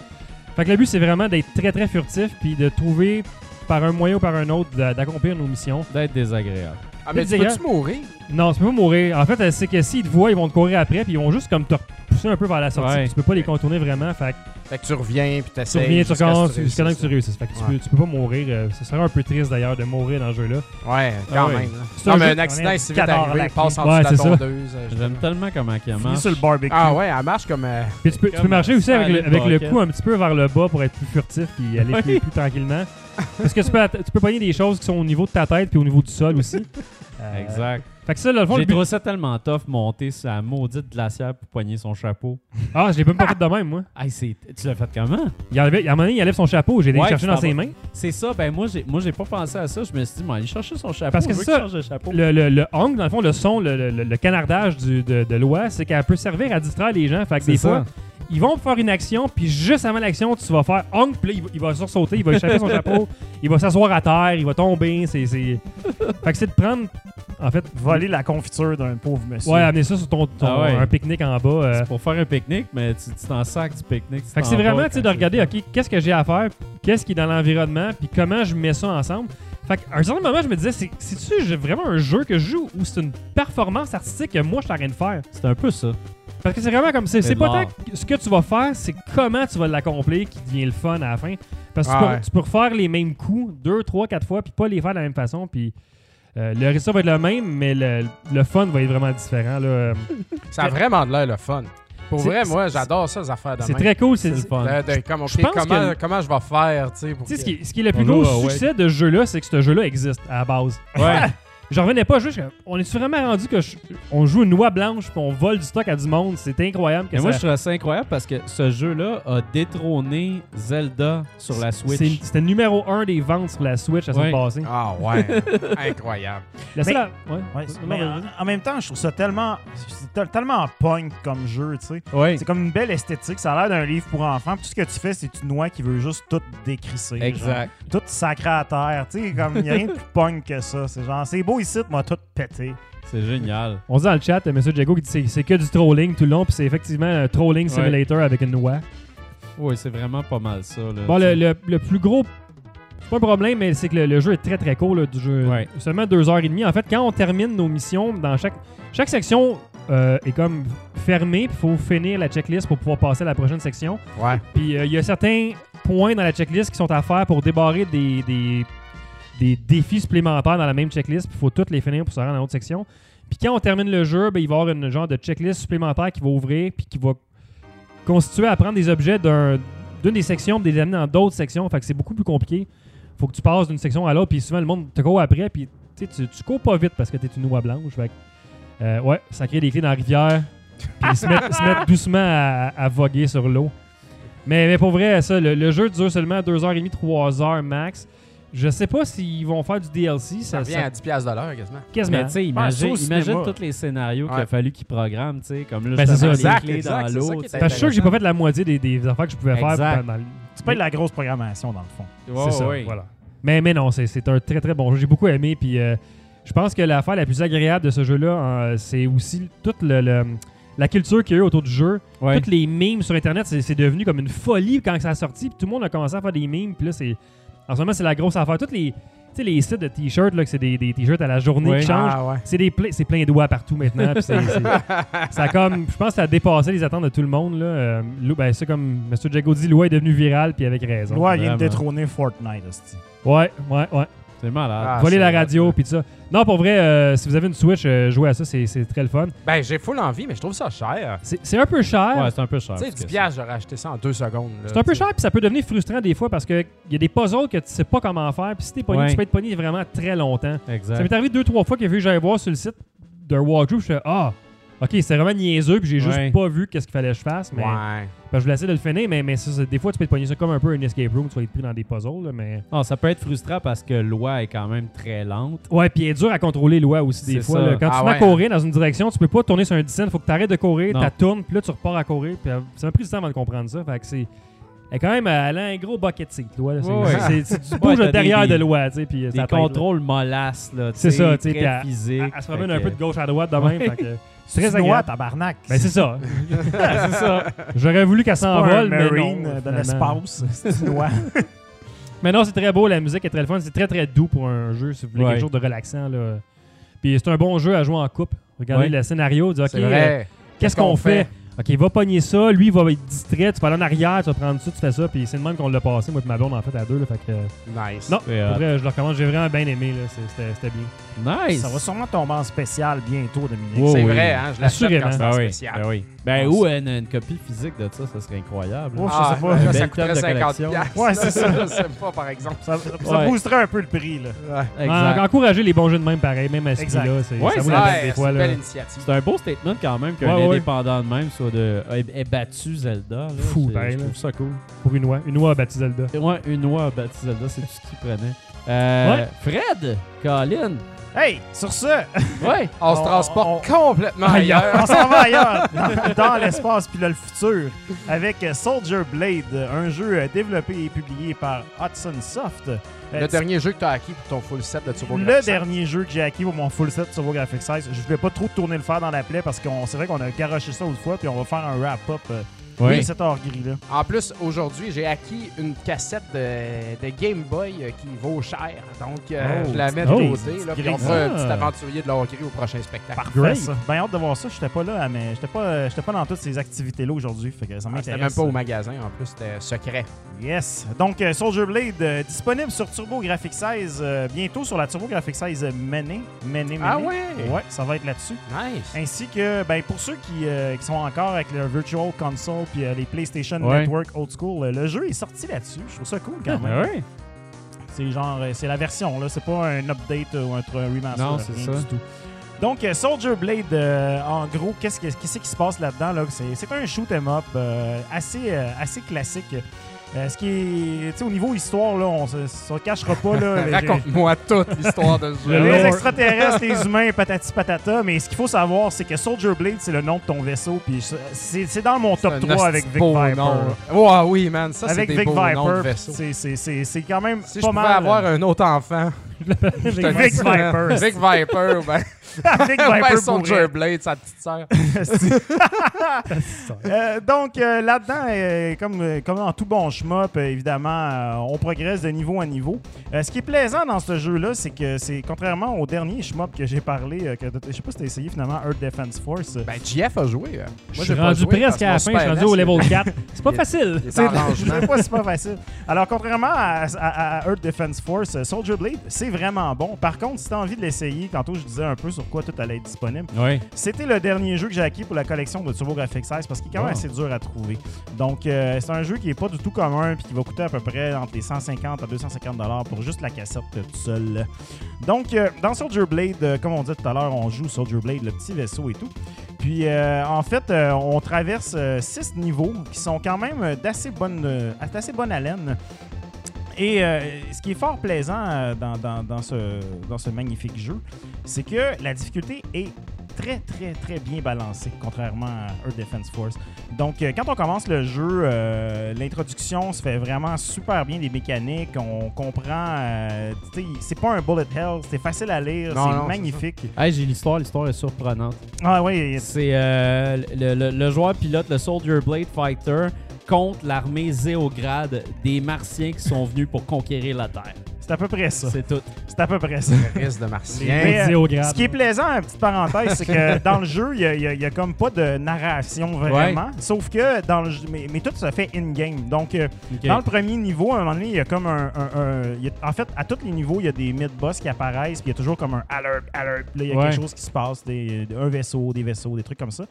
Fait que le but c'est vraiment d'être très très furtif puis de trouver par un moyen ou par un autre d'a- d'accomplir nos missions. D'être désagréable. Ah, mais tu peux-tu mourir? Non, tu peux pas mourir. En fait, c'est que s'ils te voient, ils vont te courir après puis ils vont juste comme te repousser un peu vers la sortie. Ouais. puis Tu peux pas les contourner vraiment. Fait que Fait que tu reviens, puis tu t'essayes. reviens, tu jusqu'à ce recommences jusqu'à temps que tu réussisses. Fait que tu, Ouais. peux, tu peux pas mourir. euh, ce serait un peu triste d'ailleurs de mourir dans ce jeu-là. Ouais, quand Ah ouais. même. C'est Non, un mais un accident on est est si vite arrivé, il passe en Ouais, dessous de c'est la ça. tondeuse. euh, J'aime tellement comment il Fini marche. sur le barbecue. Ah ouais, elle marche comme. euh, Puis tu peux, tu marcher aussi avec, le, Silent avec le cou un petit peu vers le bas pour être plus furtif puis aller plus, plus tranquillement. Parce que tu peux, tu peux pogner des choses qui sont au niveau de ta tête puis au niveau du sol aussi. Euh, Exact. Fait que ça, dans le fond, le J'ai but- trouvé ça tellement tough monter sur la maudite glacière pour poigner son chapeau. Ah, je l'ai même pas fait de même, moi. Hey, c'est... Tu l'as fait comment? Il enlevait, à un moment donné, il enlève son chapeau, j'ai Ouais, chercher tu dans t'en ses vas- mains. C'est ça, ben moi j'ai moi j'ai pas pensé à ça. Je me suis dit, bon, aller chercher son chapeau. Parce que je veux c'est qu'il ça, change de chapeau. Le, le, le honk, dans le fond, le son, le, le- le canardage du- de, de l'oie, c'est qu'elle peut servir à distraire les gens. Fait que C'est des ça. fois, ils vont faire une action, puis juste avant l'action, tu vas faire honk, puis là, il va, il va sursauter, il va échapper son chapeau, il va s'asseoir à terre, il va tomber. C'est, c'est... Fait que c'est de prendre, en fait, Voler la confiture d'un pauvre monsieur. ouais, amener ça sur ton, ton- Ah ouais. un pique-nique en bas. euh. C'est pour faire un pique-nique, mais tu tu t'en sacs du pique-nique. Fait que c'est vraiment, tu sais, de regarder, OK, qu'est-ce que j'ai à faire, qu'est-ce qui est dans l'environnement, puis comment je mets ça ensemble. Fait qu'à un certain moment, je me disais, c'est- c'est-tu vraiment un jeu que je joue ou c'est une performance artistique que moi, je suis en train de faire? C'est un peu ça. Parce que c'est vraiment comme, c'est pas tant que ce que tu vas faire, c'est comment tu vas l'accomplir qui devient le fun à la fin. Parce que Ah tu, peux, ouais. tu peux refaire les mêmes coups deux, trois, quatre fois, puis pas les faire de la même façon, puis euh, le résultat va être le même, mais le, le fun va être vraiment différent. là. Ça a vraiment de l'air le fun. Pour vrai, moi, j'adore ça, les affaires de C'est très cool. C'est le fun. De- de- comme, comment, que- comment je vais faire, tu sais, pour Tu sais, ce que- qui, est- ce qui est le plus On gros succès de ce jeu-là, c'est que ce jeu-là existe à la base. Ouais. J'en revenais pas juste. On est vraiment rendu que je- on joue une noix blanche puis on vole du stock à du monde? C'est incroyable que Mais moi, je trouve ça incroyable parce que ce jeu-là a détrôné Zelda sur la Switch. C'était numéro un des ventes sur la Switch la semaine Ouais. passée. Ah ouais, incroyable. La seule- Mais- ouais. Ouais, mais en, en même temps, je trouve ça tellement, tellement punk comme jeu, tu sais. Ouais. C'est comme une belle esthétique. Ça a l'air d'un livre pour enfants. Puis tout ce que tu fais, c'est tu noies qui veut juste tout décrisser. Exact. genre. Tout sacré à terre. Tu sais, comme il n'y a rien de plus punk que ça. C'est genre, c'est beau ici, moi, tout pété. C'est génial. On dit dans le chat, M. Jago qui dit c'est- c'est que du trolling tout le long, puis c'est effectivement un trolling simulator avec une noix. Oui, c'est vraiment pas mal ça. Là, Bon, le, sais. le- le plus gros. C'est pas un problème, mais c'est que le, le jeu est très très court. là, du jeu. Ouais. Seulement deux heures et demie. En fait, quand on termine nos missions, dans chaque, chaque section euh, est comme fermée, puis il faut finir la checklist pour pouvoir passer à la prochaine section. Ouais. Puis euh, il y a certains points dans la checklist qui sont à faire pour débarrer des, des, des défis supplémentaires dans la même checklist. Puis il faut toutes les finir pour se rendre dans l'autre section. Puis quand on termine le jeu, ben, il va y avoir une genre de checklist supplémentaire qui va ouvrir puis qui va constituer à prendre des objets d'un- d'une des sections puis de les amener dans d'autres sections. Fait que c'est beaucoup plus compliqué. Faut que tu passes d'une section à l'autre puis souvent le monde te court après puis tu tu, cours pas vite parce que t'es une noix blanche. Fait que, euh, ouais, ça crée des clés dans la rivière puis se mettre, se mettre doucement à, à voguer sur l'eau. Mais, mais pour vrai, ça, le, le jeu dure seulement 2h30, 3h max. Je sais pas s'ils vont faire du DLC. Ça Ça, revient ça- à 10$ piastres de l'heure quasiment. quasiment. Mais tu sais, imagine, tous les scénarios qu'il a fallu qu'ils programment, tu sais, comme là, Ben, c'est ça. les Exact, clés exact, dans c'est ça l'eau. Parce que je suis sûr que j'ai pas fait la moitié des, des affaires que je pouvais Exact. faire. dans C'est pas de la grosse programmation, dans le fond. Ouais, c'est ça, voilà. Mais, mais non, c'est- c'est un très très bon jeu. J'ai beaucoup aimé. Puis euh, je pense que l'affaire la plus agréable de ce jeu-là, euh, c'est aussi toute le- le- la culture qu'il y a eu autour du jeu. Ouais. Toutes les memes sur Internet, c'est c'est devenu comme une folie quand ça a sorti. Puis tout le monde a commencé à faire des memes. Puis là, c'est. En ce moment, c'est la grosse affaire. Toutes les. Tu sais, les sites de t-shirts, là, que c'est des, des t-shirts à la journée Ouais. qui changent. Ah ouais. C'est des pla- c'est plein de doigts partout maintenant. puis c'est- c'est- ça comme, je pense que ça a dépassé les attentes de tout le monde. Là. Euh, Lou- ben, c'est comme M. Jago dit, Loi est devenu viral, puis avec raison. Loi vient de détrôner Fortnite, hostie. Ouais, ouais, ouais. C'est malade. Ah, Voler la radio, puis tout ça. Non, pour vrai, euh, si vous avez une Switch, euh, jouez à ça, c'est c'est très le fun. Ben, j'ai full envie, mais je trouve ça cher. C'est c'est un peu cher. Ouais, c'est un peu cher. Tu sais, parce 10$, que piastres, j'aurais acheté ça en deux secondes. C'est un peu cher, puis ça peut devenir frustrant des fois parce qu'il y a des puzzles que tu sais pas comment faire, puis si t'es pogné, Ouais. tu peux être pogné vraiment très longtemps. Exact. Ça m'est arrivé deux, trois fois qu'il a vu que j'allais voir sur le site d'un walkthrough, je fais Ah, ok, c'est vraiment niaiseux, puis j'ai juste Ouais. pas vu qu'est-ce qu'il fallait que je fasse. Mais Ouais. je voulais essayer de le finir, mais, mais ça, c'est- des fois, tu peux être pogné ça comme un peu un escape room, tu vas être pris dans des puzzles, là, mais. Non, ça peut être frustrant parce que l'OI est quand même très lente. Ouais, puis il est dur à contrôler l'OI aussi des C'est fois. ça. là. Quand Ah tu te à ouais, courir dans une direction, tu peux pas tourner sur un dessin, faut que tu arrêtes de courir, Non. tu tournes, puis là tu repars à courir. Puis euh, ça m'a pris du temps avant de comprendre ça. Fait que c'est. Elle est quand même, elle a un gros bucket seat, l'OI. là. C'est Ouais, ouais. c'est- c'est du Ouais, bouge t'as de derrière des- de l'OI, tu sais. Puis euh, Des ça t'aide, là. contrôles molasses, là. tu C'est sais, ça, tu sais, puis Très elle- physique. Elle, elle se promène Fait un peu de gauche à droite de même. Ouais. fait que c'est très agréable. tabarnak. Ben c'est ça. c'est ça. J'aurais voulu qu'elle s'envole, mais non. de l'espace. C'est. Mais non, c'est très beau, la musique est très fun. C'est très très doux pour un jeu, si vous voulez Ouais. quelque chose de relaxant. Là. Puis c'est un bon jeu à jouer en couple. Regardez Ouais. le scénario, dire, OK, euh, qu'est-ce qu'on fait? OK, va pogner ça, lui il va être distrait, tu vas aller en arrière, tu vas prendre ça, tu fais ça, puis c'est le même qu'on l'a passé, moi et ma blonde en fait à deux. Là, fait que, Nice. non, pour vrai, je le recommande, j'ai vraiment bien aimé, là, c'était bien. Nice. Ça va sûrement tomber en spécial bientôt, Dominique. C'est oui. vrai, hein? Je l'achète quand c'est Ben en oui, spécial. ben oui. Ben, ou une, une copie physique de ça, ça serait incroyable. Oh, je Ah, sais pas. là, ça coûterait table de 50 collection. piastres. Ouais, c'est ça. Je sais pas, par exemple. Ça, ça Ouais. boosterait un peu le prix. Là. Ouais. Exact. En- encourager les bons jeux de même, pareil, même à ce prix-là, c'est- Ouais, ça vaut c'est la Ouais, peine des fois. une Là. belle initiative. C'est un beau statement quand même qu'un Ouais, ouais. indépendant de même soit de ait, battu Zelda. Là. Fou, pareil, Je trouve ça cool. Pour une oie. Une oie a battu Zelda. Ouais, une oie a battu Zelda, c'est tout ce qu'il prenait. Euh, Fred, Colin, Hey, sur ce, Ouais, on, se transporte on- complètement ailleurs. on s'en va ailleurs, dans, dans l'espace puis là, le futur, avec Soldier Blade, un jeu euh, développé et publié par Hudson Soft. Euh, Le dernier jeu que tu as acquis pour ton full set de Turbo Le dernier jeu que j'ai acquis pour mon full set Turbo Graphics 16. Je voulais pas trop tourner le fer dans la plaie parce qu'on c'est vrai qu'on a garoché ça autrefois puis on va faire un wrap-up euh, Oui. de cet hors gris là. En plus, aujourd'hui, j'ai acquis une cassette de, de Game Boy euh, qui vaut cher. Donc, euh, Oh, je la mets de oh, côté. Là, puis on fera un Ah. petit aventurier de l'or gris au prochain spectacle. Parfait ça. Ben hâte de voir ça. J'étais pas là, mais j'étais pas, euh, j'étais pas dans toutes ces activités là aujourd'hui. Fait que ça Ah, m'intéresse. même pas au magasin, en plus, c'était secret. Yes. Donc, Soldier Blade euh, disponible sur Turbo Graphics 16 euh, bientôt sur la Turbo Graphics 16 Mené. Mené, Ah Mené. ouais? Ouais, ça va être là-dessus. Nice. Ainsi que, ben, pour ceux qui, euh, qui sont encore avec le Virtual Console puis euh, les PlayStation Ouais. Network Old School, euh, le jeu est sorti là-dessus. Je trouve ça cool quand Ah, même. ouais. C'est genre, euh, c'est la version, là. C'est pas un update ou un, un remaster. Non, c'est ça. du tout. Donc, Soldier Blade, euh, en gros, qu'est-ce, que- qu'est-ce qui se passe là-dedans? Là? C'est, un shoot 'em up euh, assez, assez classique. Euh, ce qui est, tu sais, au niveau histoire, là, on se, se cachera pas. Là, Raconte-moi toute l'histoire de ce jeu. les extraterrestres, les humains, patati patata. Mais ce qu'il faut savoir, c'est que Soldier Blade, c'est le nom de ton vaisseau. Puis c'est, c'est dans mon top C'est un 3 avec Vic Viper. Ouais, oui, man. Ça, c'est avec des Vic beaux noms de Viper, vaisseaux. c'est, c'est, c'est, c'est quand même Si je pas mal. avoir un autre enfant, Vic. Viper. Vic Viper, ben, Vic ben Viper Soldier. Blade, sa petite sœur. Euh, donc euh, là-dedans, euh, comme, comme dans tout bon shmup, évidemment, euh, on progresse de niveau en niveau. Euh, ce qui est plaisant dans ce jeu-là, c'est que c'est contrairement au dernier shmup que j'ai parlé, euh, que je sais pas si t'as essayé finalement, Earth Defense Force. Ben, JF a joué. euh. Moi, Je j'ai suis rendu joué presque à la fin, je suis rendu au NES, level 4. C'est pas il- facile. je sais pas, c'est pas facile. Alors, contrairement à, à- à Earth Defense Force, Soldier Blade, c'est vraiment bon. Par contre, si t'as envie de l'essayer, tantôt je disais un peu sur quoi tout allait être disponible, Oui. C'était le dernier jeu que j'ai acquis pour la collection de Turbo Graphics 16 parce qu'il est quand même Ah. assez dur à trouver. Donc, euh, c'est un jeu qui est pas du tout commun puis qui va coûter à peu près entre les 150 à 250 dollars pour juste la cassette euh, tout seul. Donc, euh, dans Soldier Blade, euh, comme on dit tout à l'heure, on joue Soldier Blade, le petit vaisseau et tout. Puis, en fait, on traverse six niveaux qui sont quand même d'assez bonne, d'assez bonne haleine. Et euh, ce qui est fort plaisant euh, dans, dans- dans ce, dans ce magnifique jeu, c'est que la difficulté est très, très, très bien balancée, contrairement à Earth Defense Force. Donc, euh, quand on commence le jeu, euh, l'introduction se fait vraiment super bien, les mécaniques, on comprend. euh, c'est pas un bullet hell, c'est facile à lire, c'est magnifique. Hey, j'ai l'histoire, l'histoire est surprenante. Ah oui, C'est le, le- le joueur pilote, le Soldier Blade Fighter, contre l'armée Zéograde des Martiens qui sont venus pour conquérir la Terre. c'est à peu près ça. C'est tout. C'est à peu près ça. Risque de martien. Mais, euh, Zéograde. Ce qui est plaisant, une petite parenthèse, c'est que dans le jeu, il y a- comme pas de narration vraiment. Sauf que dans le jeu, mais, mais tout se fait in-game. Donc, euh, dans le premier niveau, à un moment donné, il y a comme un. un- un- il y a- en fait, à tous les niveaux, il y a des mid-boss qui apparaissent, puis il y a toujours comme un alert, alert. Là, il y a Ouais. quelque chose qui se passe, des, un vaisseau, des vaisseaux, des trucs comme ça.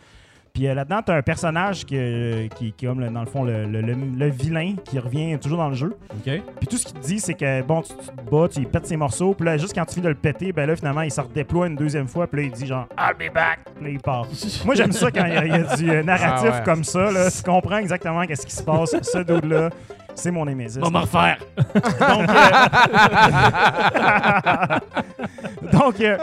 Puis euh, là-dedans, tu as un personnage qui, euh, qui, qui est comme, le- dans le fond, le, le- le- le vilain qui revient toujours dans le jeu. Ok. Puis tout ce qu'il te dit, c'est que bon, tu, tu te bats, tu pètes ses morceaux, puis là, juste quand tu finis de le péter, ben là, finalement, il se redéploie une deuxième fois, puis là, il dit genre I'll be back, puis là, il part. Moi, j'aime ça quand il y a, il y a du euh, narratif Ah ouais. comme ça, là. Tu comprends exactement qu'est-ce qui se passe. Ce dude-là, c'est mon Némésis. On va me refaire. Donc, euh, Donc, euh,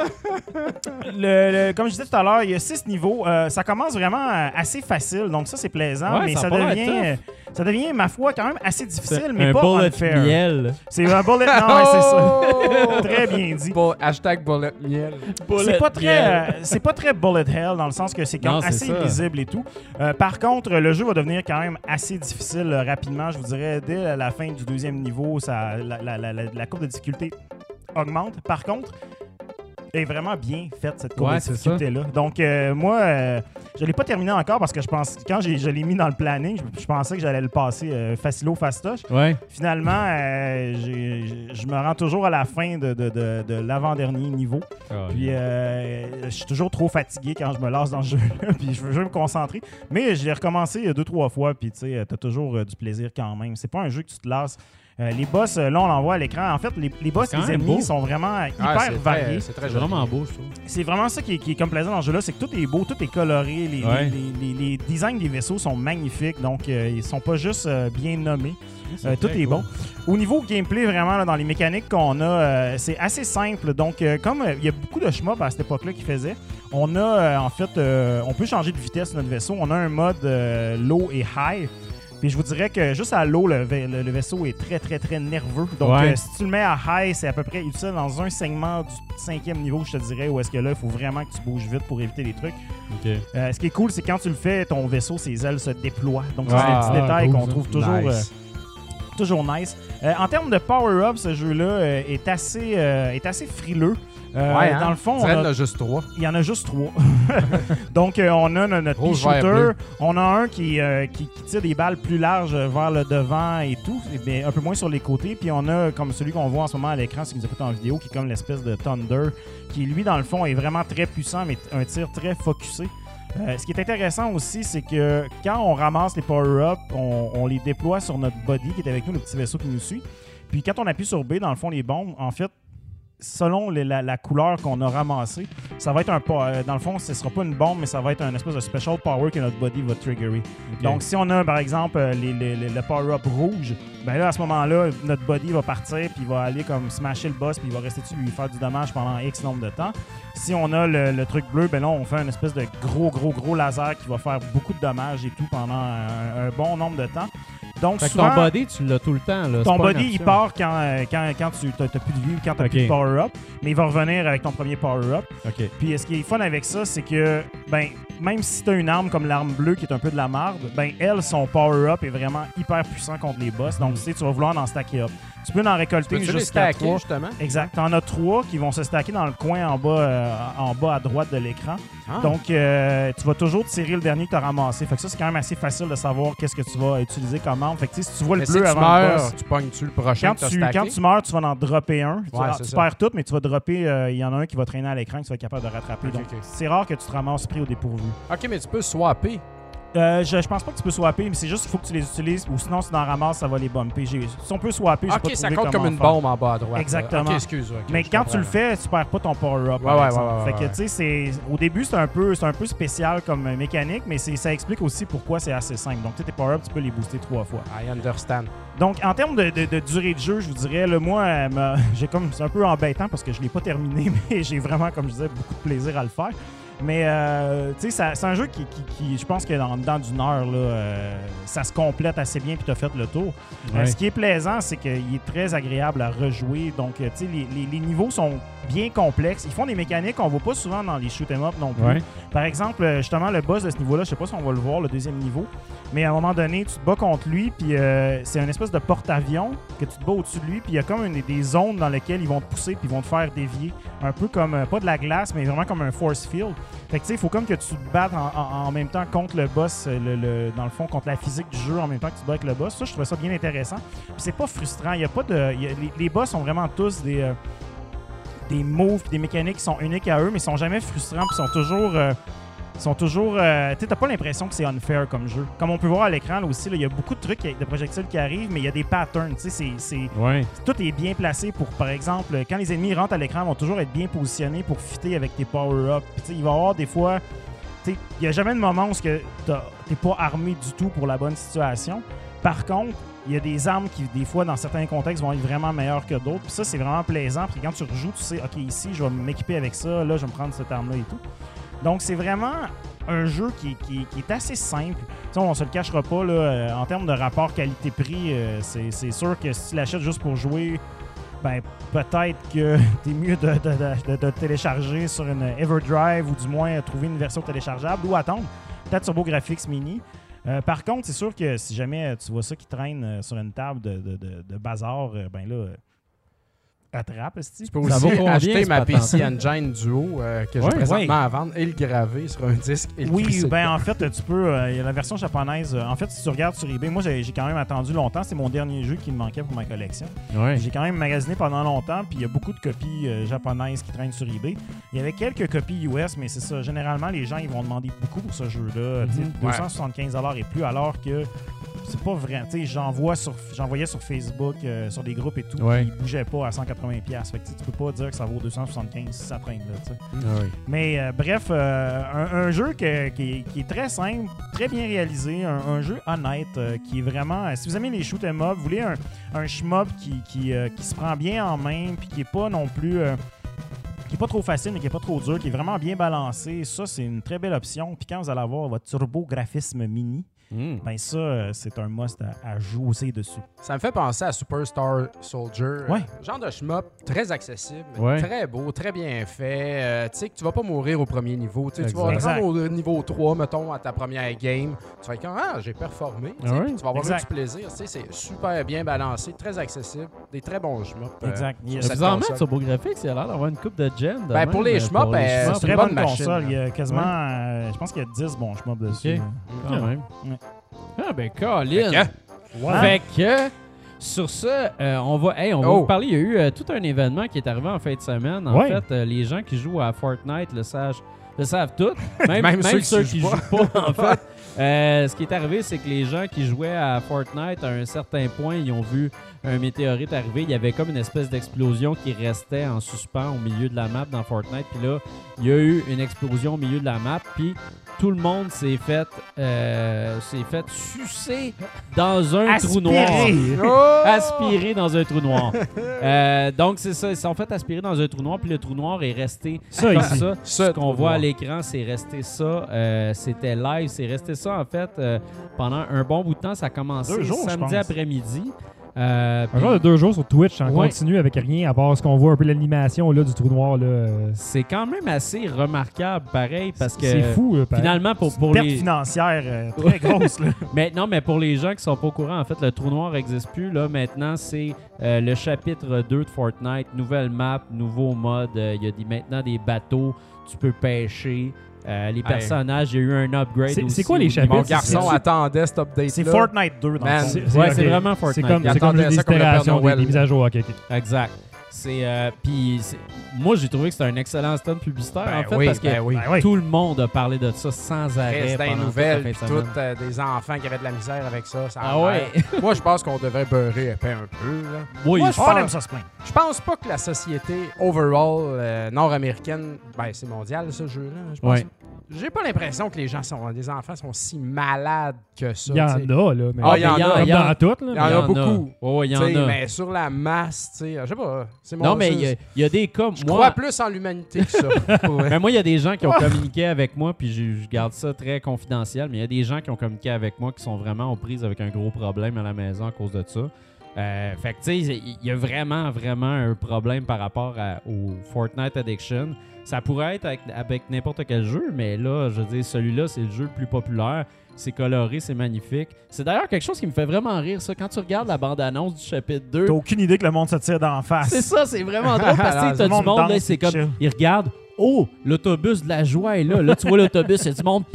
le, le- comme je disais tout à l'heure, il y a six niveaux. Euh, ça commence vraiment assez facile, donc ça, c'est plaisant, Ouais, mais ça devient, ça devient, ma foi, quand même assez difficile, C'est mais un pas bullet unfair. miel. C'est un bullet. Non, c'est ça. Oh! Très bien dit. Bull- hashtag bullet miel. C'est pas très, euh, c'est pas très bullet hell dans le sens que c'est Non, c'est assez ça. lisible et tout. Euh, par contre, le jeu va devenir quand même assez difficile euh, rapidement. Je vous dirais dès la fin du deuxième niveau, la- la courbe de difficulté augmente. Par contre, est vraiment bien faite cette courbe Ouais, de c'est difficulté là. Donc euh, moi, euh, je l'ai pas terminé encore parce que je pense quand j'ai, je l'ai mis dans le planning, je, je pensais que j'allais le passer euh, facilo fastoche. Ouais. Finalement, euh, j'ai- j'ai- je me rends toujours à la fin de, de- de- de l'avant-dernier niveau. Puis euh, je suis toujours trop fatigué quand je me lance dans le jeu. puis je veux, je veux me concentrer. Mais je l'ai recommencé deux, trois fois. Puis tu sais, euh, t'as toujours du plaisir quand même. C'est pas un jeu que tu te lasses. Euh, les boss, euh, là, on l'envoie à l'écran. En fait, les, les boss, les ennemis beau. sont vraiment Ah, hyper variés. C'est très vraiment beau, je trouve. C'est vraiment ça qui est, qui est comme plaisant dans ce jeu-là, c'est que tout est beau, tout est coloré, les, Ouais. les- les- les designs des vaisseaux sont magnifiques, donc euh, ils sont pas juste euh, bien nommés. Euh, tout est cool. bon. Au niveau gameplay, vraiment, là, dans les mécaniques qu'on a, euh, c'est assez simple. Donc, euh, comme euh, il y a beaucoup de shmups à cette époque-là qui faisaient, on a euh, en fait, euh, on peut changer de vitesse notre vaisseau. On a un mode euh, low et high. Puis je vous dirais que juste à low, le, va- le- le vaisseau est très, très, très nerveux. Donc, Ouais. euh, si tu le mets à high, c'est à peu près utile dans un segment du cinquième niveau, je te dirais, où est-ce que là, il faut vraiment que tu bouges vite pour éviter les trucs. Euh, ce qui est cool, c'est quand tu le fais, ton vaisseau, ses ailes se déploient. Donc, Ouais. c'est des petits Ah, détails cool, qu'on trouve toujours. Nice. euh, toujours nice. En termes de power-up, ce jeu-là est, assez, est assez frileux. Euh, Ouais, hein? Dans le fond, on Dirais, il y en a- a juste trois. il y en a juste trois. Donc, euh, on a no- notre Rouge, shooter. On a un qui, euh, qui, qui tire des balles plus larges vers le devant et tout, mais un peu moins sur les côtés. Puis on a comme celui qu'on voit en ce moment à l'écran, celui qui nous écoute en vidéo, qui est comme l'espèce de Thunder, qui lui, dans le fond, est vraiment très puissant, mais un tir très focusé. Euh, ce qui est intéressant aussi, c'est que quand on ramasse les power-ups, on, on les déploie sur notre body qui est avec nous, le petit vaisseau qui nous suit. Puis quand on appuie sur B, dans le fond, les bombes, en fait, selon les- la, la couleur qu'on a ramassée, ça va être un euh, dans le fond, ce sera pas une bombe, mais ça va être un espèce de special power que notre body va triggerer. Donc, si on a par exemple euh, les- le power-up rouge, ben là, à ce moment-là, notre body va partir, puis il va aller comme smasher le boss, puis il va rester dessus, lui faire du dommage pendant X nombre de temps. Si on a le, le truc bleu, ben là, on fait une espèce de gros, gros, gros laser qui va faire beaucoup de dommages et tout pendant un, un bon nombre de temps. Donc, Fait que souvent, ton body, tu l'as tout le temps. Là. ton body, il part quand, euh, quand, quand tu n'as plus de vie, quand tu Ok. plus de power-up, mais il va revenir avec ton premier power-up. Puis ce qui est fun avec ça, c'est que ben même si tu as une arme comme l'arme bleue qui est un peu de la marde, ben elle, son power-up est vraiment hyper puissant contre les boss. Donc, tu sais, tu vas vouloir en stacker up. Tu peux en récolter jusqu'à stacker, trois. justement? Exact. T'en as trois qui vont se stacker dans le coin en bas, euh, en bas à droite de l'écran. Ah. Donc, euh, tu vas toujours tirer le dernier que tu as ramassé. Fait que ça, c'est quand même assez facile de savoir qu'est-ce que tu vas utiliser comme arme. Fait que si tu vois le Mais bleu tu avant le meurs, boss, tu pognes-tu le prochain quand que tu, quand tu meurs, tu vas en dropper un. Tu, vas- perds tout, mais tu vas dropper. euh, Il y en a un qui va traîner à l'écran que tu vas être capable de rattraper. Donc, c'est rare que tu te ramasses pris au dépourvu. Ok, mais tu peux swapper. Euh, je, je pense pas que tu peux swapper, mais c'est juste qu'il faut que tu les utilises ou sinon, si tu en ramasses, ça va les bumper. Si on peut swapper, j'ai Ok, pas ça compte comme une faire. bombe en bas à droite. Exactement. Excuse. Mais je quand tu le fais, tu perds pas ton power-up. Ouais, ouais, ouais, Fait que, tu sais, c'est- au début, c'est un, peu, un peu spécial comme mécanique, mais ça explique aussi pourquoi c'est assez simple. Donc, tu tes power-up, tu peux les booster trois fois. I understand. Donc, en termes de, de- de durée de jeu, je vous dirais, le moi, euh, j'ai comme c'est un peu embêtant parce que je l'ai pas terminé, mais j'ai vraiment, comme je disais, beaucoup de plaisir à le faire. Mais euh, tu sais, c'est un jeu qui, qui- qui- je pense que dans, dans d'une heure, là, euh, ça se complète assez bien puis tu as fait le tour. Euh, ce qui est plaisant, c'est qu'il est très agréable à rejouer. Donc, euh, tu sais, les, les- les niveaux sont bien complexes. Ils font des mécaniques qu'on voit pas souvent dans les shoot 'em up non plus. Ouais. Par exemple, euh, justement, le boss de ce niveau-là, je sais pas si on va le voir, le deuxième niveau, mais à un moment donné, tu te bats contre lui, puis euh, c'est une espèce de porte-avions que tu te bats au-dessus de lui, puis il y a comme une- des zones dans lesquelles ils vont te pousser, puis ils vont te faire dévier. Un peu comme, euh, pas de la glace, mais vraiment comme un force field. Fait que tu sais, il faut comme que tu te battes en, en- en même temps contre le boss, le, le- dans le fond, contre la physique du jeu, en même temps que tu te bats avec le boss. Ça, je trouvais ça bien intéressant. Puis c'est pas frustrant, il y a pas de. il y a- les, les boss sont vraiment tous des. euh, des moves puis des mécaniques qui sont uniques à eux, mais ils sont jamais frustrants puis sont toujours. euh, sont toujours. euh, tu sais, t'as pas l'impression que c'est unfair comme jeu. Comme on peut voir à l'écran là aussi, là, il y a beaucoup de trucs, de projectiles qui arrivent, mais il y a des patterns. Tu sais, c'est-. Ouais. Tout est bien placé pour, par exemple, quand les ennemis rentrent à l'écran, ils vont toujours être bien positionnés pour fitter avec tes power-ups. Puis, tu sais, il va y avoir des fois. Il n'y a jamais de moment où tu n'es pas armé du tout pour la bonne situation. Par contre, il y a des armes qui, des fois, dans certains contextes, vont être vraiment meilleures que d'autres. Puis ça, c'est vraiment plaisant. Puis quand tu rejoues, tu sais, OK, ici, je vais m'équiper avec ça. Là, je vais me prendre cette arme-là et tout. Donc, c'est vraiment un jeu qui, est assez simple. Tu sais, on se le cachera pas, là, euh, en termes de rapport qualité-prix, euh, c'est sûr que si tu l'achètes juste pour jouer, ben peut-être que t'es mieux de, de, télécharger sur une Everdrive ou du moins trouver une version téléchargeable ou attendre peut-être TurboGrafx Mini. Euh, par contre, c'est sûr que si jamais euh, tu vois ça qui traîne euh, sur une table de, de- de- bazar, ben là, attrape. Tu peux aussi acheter ma? PC Engine Duo euh, que j'ai Ouais, présentement à vendre et le graver sur un disque. Et Oui, ben en fait, tu peux. euh, Il y a la version japonaise. euh, en fait, si tu regardes sur eBay, moi j'ai quand même attendu longtemps. C'est mon dernier jeu qui me manquait pour ma collection. J'ai quand même magasiné pendant longtemps, puis il y a beaucoup de copies japonaises qui traînent sur eBay. Il y avait quelques copies US, mais c'est ça. Généralement, les gens ils vont demander beaucoup pour ce jeu-là. tu sais, Mhm. 275 et plus, alors que c'est pas vrai. Tu sais, j'en vois sur, sur Facebook, sur des groupes et tout, qui bougeaient pas à 180$. Piastres. Fait que tu peux pas dire que ça vaut 275$ si ça traîne là. Ah Mais euh, bref, euh, un, un jeu que- qui, est, qui est très simple, très bien réalisé, un, un jeu honnête euh, qui est vraiment. si vous aimez les shoot 'em up, vous voulez un, un shmup qui, qui, qui se prend bien en main, puis qui est pas non plus. qui est pas trop facile, mais qui est pas trop dur, qui est vraiment bien balancé. Ça, c'est une très belle option. Puis quand vous allez avoir votre turbo graphisme mini, Hmm. ben ça, euh, c'est un must à, à jouer dessus. Ça me fait penser à Superstar Soldier. Ouais. Euh, Genre de shmup, très accessible, Ouais. très beau, très bien fait. Euh, tu sais que tu vas pas mourir au premier niveau. Tu vas rentrer au niveau 3, mettons, à ta première game. Tu vas être comme, ah, j'ai performé. Tu Ah ouais? vas avoir du plaisir. Tu sais, c'est super bien balancé, très accessible. Des très bons shmups. euh, Exact. sur Yes. console. Turbo Graphics, il a l'air d'avoir une coupe de gen. de Ben, pour les euh, shmups, euh, c'est Très une bonne bonne machine, console. là. Il y a quasiment, euh, je pense qu'il y a 10 bons shmups dessus. Quand même. Ah, ben, Colin. Fait que, sur ce, euh, on va, hey, on va Oh. vous parler. Il y a eu euh, tout un événement qui est arrivé en fin de semaine. En Ouais. fait, euh, les gens qui jouent à Fortnite le savent, le savent tout. Même, Même même ceux ceux, qui qui jouent jouent pas, en fait. Euh, ce qui est arrivé, c'est que les gens qui jouaient à Fortnite, à un certain point, ils ont vu un météorite arriver. Il y avait comme une espèce d'explosion qui restait en suspens au milieu de la map dans Fortnite. Puis là, il y a eu une explosion au milieu de la map. Puis tout le monde s'est fait, euh, s'est fait sucer dans un trou noir Aspirer. Oh! aspiré dans un trou noir. Euh, donc, c'est ça. Ils sont fait aspirer dans un trou noir, puis le trou noir est resté Ça, comme ici. ça. Ce Ce qu'on voit à l'écran, c'est resté ça. Euh, C'était live. C'est resté ça, en fait, euh, pendant un bon bout de temps. Ça a commencé jours, samedi après-midi. Euh, Un genre de deux jours sur Twitch, en Ouais. continu avec rien, à part ce qu'on voit un peu l'animation là, du trou noir. là. euh, c'est quand même assez remarquable, pareil, parce que C'est fou. là, finalement, pour, pour Perte les... financière euh, très grosse. Là. Mais non, mais pour les gens qui sont pas au courant, en fait, le trou noir n'existe plus. Là, maintenant, c'est euh, le chapitre 2 de Fortnite, nouvelle map, nouveau mode. Euh, Il y a des, maintenant des bateaux, tu peux pêcher. Euh, les personnages, il y a eu un upgrade C'est- aussi. c'est quoi les chapitres? Mon garçon C'est- attendait cet update. C'est Fortnite 2 dans Man, le fond. C'est- Ouais, c'est vraiment C'est Fortnite. comme, Il c'est comme des itérations, des, des mises à jour. ok, ok. Exact. C'est euh, puis moi j'ai trouvé que c'était un excellent stunt publicitaire Ben en fait oui, parce que ben oui. Ben tout le monde a parlé de ça sans arrêt pendant toute nouvelles, toutes euh, des enfants qui avaient de la misère avec ça. Ah ouais. Moi, je pense qu'on devrait beurrer épais un peu. Là. Oui, Moi, je pense-. Je pense pas que la société overall euh, nord-américaine, ben c'est mondial ce jeu-là. Je pense. Ouais. J'ai pas l'impression que les gens sont, les enfants sont si malades que ça. Il y en t'sais. a, là. Mais Ah, il y en a. Il y en- dans toutes, Il y là. en a beaucoup. Ouais, ouais, il y en T'sais, a. Mais sur la masse, tu sais, je sais pas. C'est mon Non, mais il y a- il y, a des cas. Je moi, crois plus en l'humanité que ça. Ouais. Mais moi, il y a des gens qui ont communiqué avec moi, puis je, je garde ça très confidentiel, mais il y a des gens qui ont communiqué avec moi qui sont vraiment aux prises avec un gros problème à la maison à cause de ça. Euh, fait que, tu sais, il y a vraiment, vraiment un problème par rapport à- au Fortnite Addiction. Ça pourrait être avec, avec n'importe quel jeu, mais là, je veux dire, celui-là, c'est le jeu le plus populaire. C'est coloré, c'est magnifique. C'est d'ailleurs quelque chose qui me fait vraiment rire, ça. Quand tu regardes la bande-annonce du chapitre 2, T'as aucune idée que le monde se tire d'en face. c'est ça, c'est vraiment drôle parce que t'as du monde là, c'est c'est comme. chill. Ils regardent, oh, l'autobus de la joie est là. Là, tu vois l'autobus, il y a du monde.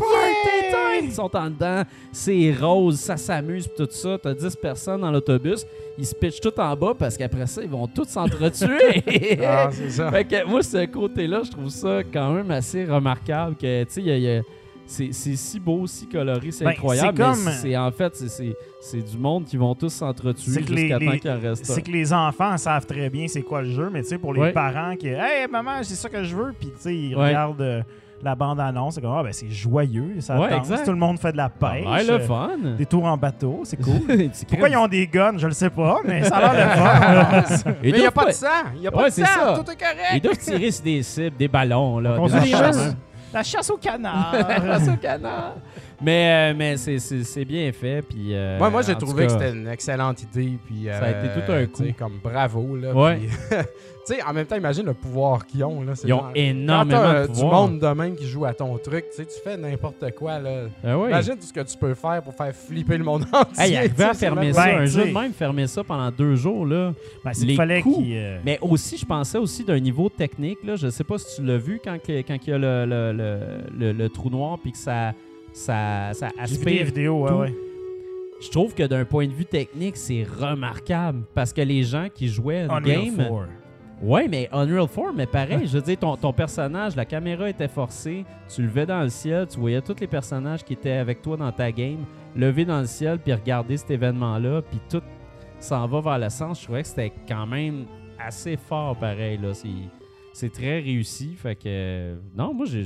Ils sont en dedans, c'est rose, ça s'amuse, tout ça. T'as 10 personnes dans l'autobus, ils se pitchent tout en bas parce qu'après ça, ils vont tous s'entretuer. Ah, c'est ça. Fait que moi, ce côté-là, je trouve ça quand même assez remarquable. Que, tu sais, il y a- il y a- c'est c'est si beau, si coloré, c'est Ben, incroyable. mais comme- c'est en fait, c'est- c'est c'est du monde qui vont tous s'entretuer C'est que les- jusqu'à temps qu'il en reste. C'est que les enfants savent très bien c'est quoi le jeu, mais tu sais, pour les Ouais. parents qui Hey maman, c'est ça que je veux, puis tu sais, ils Ouais. regardent euh, la bande-annonce, c'est comme Ah, ben c'est joyeux, ça Ouais, danse, tout le monde fait de la pêche. Ouais, le euh, fun. Des tours en bateau, c'est cool. Pourquoi ils ont des guns, je le sais pas, mais ça a l'air le fun. Mais il n'y a pas de sang. Il n'y a pas Ouais, de sang. ça. Tout est correct. Ils doivent tirer sur des cibles, des ballons, là. On des la chasse au canard. Grâce au canard. Mais, euh, mais c'est- bien fait. Puis, euh, Ouais, moi, j'ai trouvé que c'était une excellente idée. Puis, Ça a été euh, tout un coup. Comme bravo. Là, Ouais. puis- tu sais, en même temps, imagine le pouvoir qu'ils ont. Là, Ils ont genre- énormément Quand de euh, du pouvoir. monde de même qui joue à ton truc, tu sais, tu fais n'importe quoi. Là. Oui. Imagine tout ce que tu peux faire pour faire flipper le monde entier. Hey, il arrivait à fermer ça. Ben, un jeu de même, fermer ça pendant deux jours, là. Ben, Les fallait coups. qu'il. euh, Mais aussi, je pensais aussi d'un niveau technique. Là. Je sais pas si tu l'as vu quand, que- quand il y a le, le, le, le- le trou noir puis que ça, ça, ça vu des aspire. vidéos, ouais, tout. ouais. Je trouve que d'un point de vue technique, c'est remarquable parce que les gens qui jouaient une Unreal game. 4. Ouais, mais Unreal 4, mais pareil, je veux dire, ton, ton personnage, la caméra était forcée, tu levais dans le ciel, tu voyais tous les personnages qui étaient avec toi dans ta game lever dans le ciel puis regarder cet événement-là, puis tout s'en va vers le sens. Je trouvais que c'était quand même assez fort pareil. Là. C'est, très réussi. Fait que, non, moi, j'ai,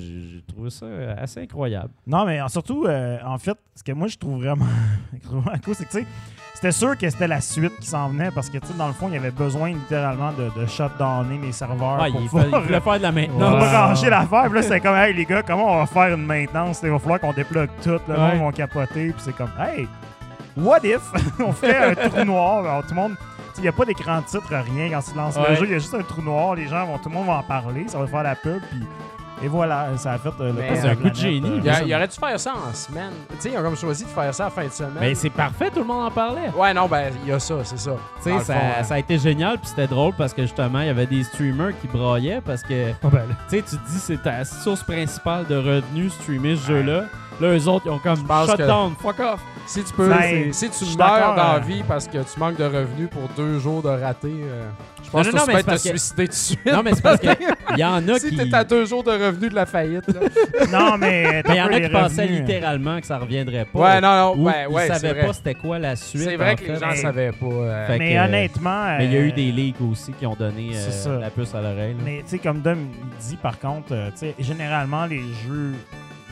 trouvé ça assez incroyable. Non, mais en- surtout, euh, en fait, ce que moi je trouve vraiment vraiment cool, c'est que tu sais, c'était sûr que c'était la suite qui s'en venait parce que tu sais, dans le fond, il y avait besoin littéralement de, de shutdowner mes serveurs Ah, pour il, pouvoir fa- il voulait faire de la maintenance. Ouais. ranger l'affaire. Puis là, c'est comme, hey les gars, comment on va faire une maintenance? Il va falloir qu'on déplogue tout. Le Ouais. monde va capoter. Puis c'est comme, hey, what if on ferait un trou noir? Alors, tout le monde. Il n'y a pas d'écran de titre, rien quand tu lances le jeu. Il y a juste un trou noir. Les gens vont, tout le monde va en parler. Ça va faire la pub. Puis, et voilà, ça a fait euh, le c'est un coup de génie. euh, Il, a- il aurait dû faire ça en semaine? Tu sais, ils ont comme choisi de faire ça en fin de semaine. Mais c'est parfait, tout le monde en parlait. Ouais, non, ben, il y a ça, c'est ça. Tu sais, ça, hein. ça a été génial, puis c'était drôle parce que justement, il y avait des streamers qui braillaient parce que, tu ben, sais, tu te dis c'est ta source principale de revenus, streamer ce jeu-là. Là, eux autres, ils ont comme pense shut que- down, fuck off. Si tu peux, Ben, si tu meurs dans la euh, vie parce que tu manques de revenus pour deux jours de raté, euh, je pense Non, que non, tu mais peux te suicider tout de suite. Non, mais c'est parce qu'il y en a si qui. t'es à deux jours de revenus de la faillite, là. Non, mais. Mais il y en a qui pensaient littéralement que ça reviendrait pas. ouais, non, non, Ou ouais, ils savaient vrai. pas c'était quoi la suite. C'est vrai que les gens Mais- savaient pas. euh, Fait Mais que- honnêtement. Mais il y a eu des leaks aussi qui ont donné euh, la puce à l'oreille. Mais tu sais, comme Dom dit, par contre, tu sais, généralement, les jeux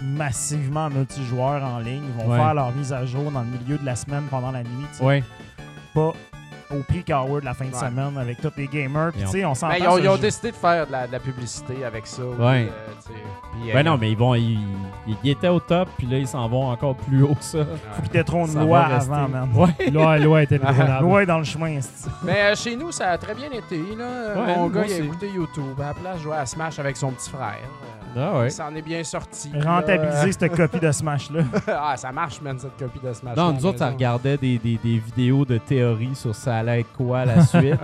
massivement multijoueurs en ligne vont Ouais. faire leur mise à jour dans le milieu de la semaine pendant la nuit. Ouais. Pas au peak hour de la fin de Ouais. semaine avec tous les gamers. Puis tu sais, on. Ben, ils ont, ils décidé de faire de la, de la publicité avec ça. Ouais. euh, Ben euh, non, mais ils vont. Ils, étaient au top, puis là, ils s'en vont encore plus haut que ça. Faut qu'il y ait trop de Ça loi avant, man. Ouais. Loi, loi était. Loi dans le chemin, Mais euh, chez nous, ça a très bien été. Là. Ouais, Mon gars, il a écouté YouTube. À la place, jouait à Smash avec son petit frère. Ah ouais. Il s'en est bien sorti. Rentabiliser là. cette copie de Smash-là. ah, ça marche, man, cette copie de Smash. Non, nous autres, ça regardait des, des, des vidéos de théorie sur ça allait être quoi la suite.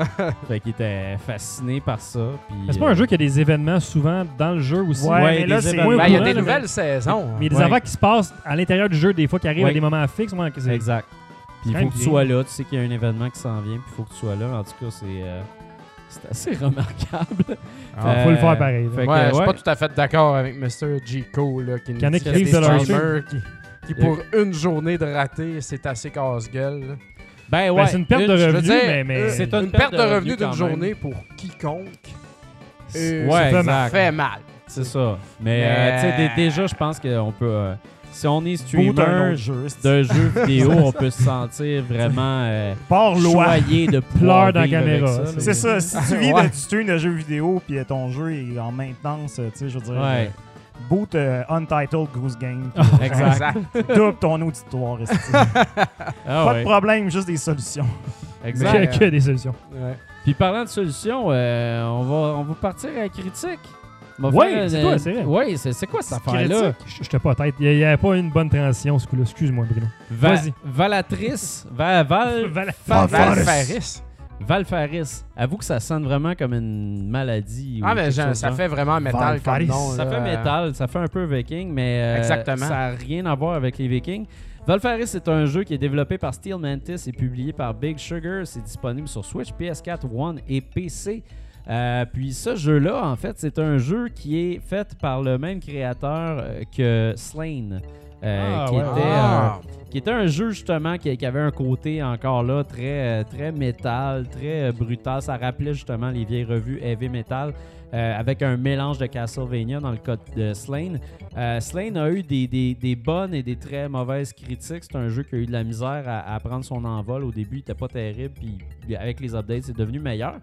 fait qu'ils étaient fascinés par ça. puis, c'est pas un euh, jeu qui a des événements souvent dans le jeu aussi. Ouais, Ouais, mais là, c'est. Ben, il y a Ouais, des mais- nouvelles saisons. Mais il y a des Ouais. affaires qui se passent à l'intérieur du jeu, des fois qui arrivent Ouais. à des moments fixes. moi, c'est- Exact. Puis il faut que tu sois là. Tu sais qu'il y a un événement qui s'en vient, puis il faut que tu sois là. En tout cas, c'est. euh, c'est assez remarquable. Ah, faut le faire pareil. Fait que, Ouais, je suis ouais. pas tout à fait d'accord avec Mr. G. Cole là, qui nous Qu'il a dit qui qu'il y a vivent des de leur streamers qui, qui pour une journée de raté, c'est assez casse-gueule. Ben Ben, ouais. c'est une perte de revenus, dire, mais, mais Euh, c'est une, une perte perte de revenus d'une journée pour quiconque. Ouais, euh, ça fait exact. fait mal. C'est ça. Mais, Mais- euh, tu sais, dé- déjà, je pense qu'on peut. euh, si on est streamer jeu. d'un jeu vidéo, on peut se sentir vraiment euh, Par loi. choyé de Pleure dans la caméra, ça, ça. C'est ça, si tu vis Ouais. de, stream de jeux vidéo puis euh, ton jeu est en maintenance, euh, tu sais, je veux dire, Ouais. Boot euh, Untitled Goose Game. Exact. Double ton auditoire. Ah Pas ouais. de problème, juste des solutions. Exact. que des solutions. Ouais. Puis parlant de solutions, euh, on, va, on va partir à la critique. C'est euh, toi, c'est vrai. Quoi cette affaire-là? Je j'étais pas tête. Il n'y avait pas une bonne transition, ce coup-là. Excuse-moi, Bruno. Va- Vas-y. Valatrice, Va- Val. Val Faris. Avoue que ça sonne vraiment comme une maladie. ou Ah, mais genre, ça fait vraiment métal comme nom. Ça là. fait métal, ça fait un peu viking, mais euh, Exactement. ça n'a rien à voir avec les vikings. Valfaris est un jeu qui est développé par Steel Mantis et publié par Big Sugar. C'est disponible sur Switch, PS4, One et PC. Euh, puis ce jeu-là, en fait, c'est un jeu qui est fait par le même créateur euh, que Slain. Euh, Ah, qui, ouais. était, Ah. euh, qui était un jeu justement qui, qui avait un côté encore là très, très métal, très brutal. Ça rappelait justement les vieilles revues heavy metal euh, avec un mélange de Castlevania dans le cas de Slain. Euh, Slain a eu des, des- des bonnes et des très mauvaises critiques. C'est un jeu qui a eu de la misère à, à prendre son envol. Au début, il était pas terrible, puis avec les updates, c'est devenu meilleur.